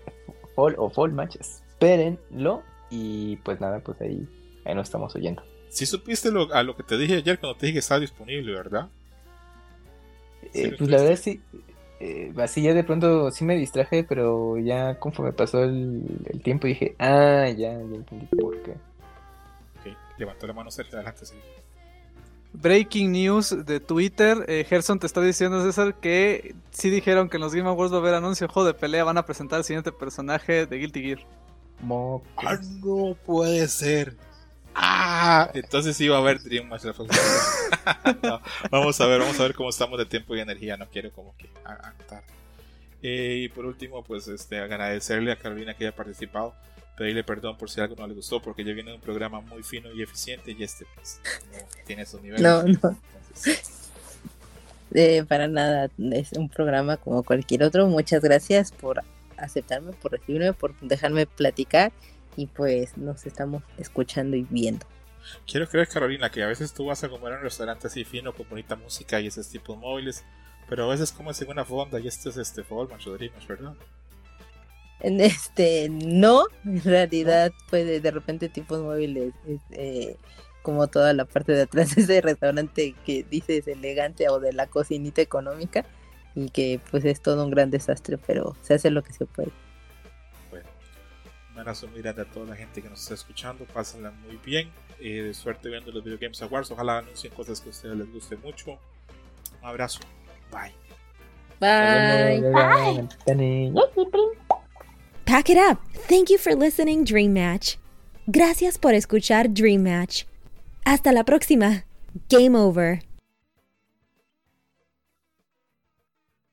[LAUGHS] Fall o Fall Match, espérenlo. Y pues nada, pues ahí, ahí nos estamos oyendo. Si supiste lo, a lo que te dije ayer cuando te dije que estaba disponible, ¿verdad? Eh, pues la verdad sí, eh, así ya de pronto sí me distraje, pero ya conforme pasó el, el tiempo dije, ah, ya, ya entendí por qué. Ok, levantó la mano Sergio, adelante, sí. Breaking news de Twitter. Eh, Gerson te está diciendo, César, que sí dijeron que en los Game Awards va a haber anuncio juego de pelea. Van a presentar al siguiente personaje de Guilty Gear. Mo- Ah, no puede ser. Ah, entonces sí va a haber Dream Match. [LAUGHS] No, vamos a ver, vamos a ver cómo estamos de tiempo y energía. No quiero como que agotar. Eh, y por último, pues este, agradecerle a Carolina que haya participado. Pedirle perdón por si algo no le gustó, porque yo viene de un programa muy fino y eficiente y este pues, no tiene esos niveles. No, no. Entonces, Eh, para nada, es un programa como cualquier otro. Muchas gracias por aceptarme, por recibirme, por dejarme platicar y pues nos estamos escuchando y viendo. Quiero creer, Carolina, que a veces tú vas a comer en un restaurante así fino con bonita música y esos tipos móviles, pero a veces comes en una fonda y esto es este o Dreamers, ¿verdad? En este, no, en realidad, pues de, repente tipos móviles, eh, como toda la parte de atrás de ese restaurante que dices elegante o de la cocinita económica y que pues es todo un gran desastre, pero se hace lo que se puede. Un abrazo muy grande a toda la gente que nos está escuchando, pásenla muy bien, eh, suerte viendo los Video Games Awards, ojalá anuncien cosas que a ustedes les guste mucho. Un abrazo, bye. Bye. Pack it up. Thank you for listening, Dream Match. Gracias por escuchar Dream Match. Hasta la próxima. Game over.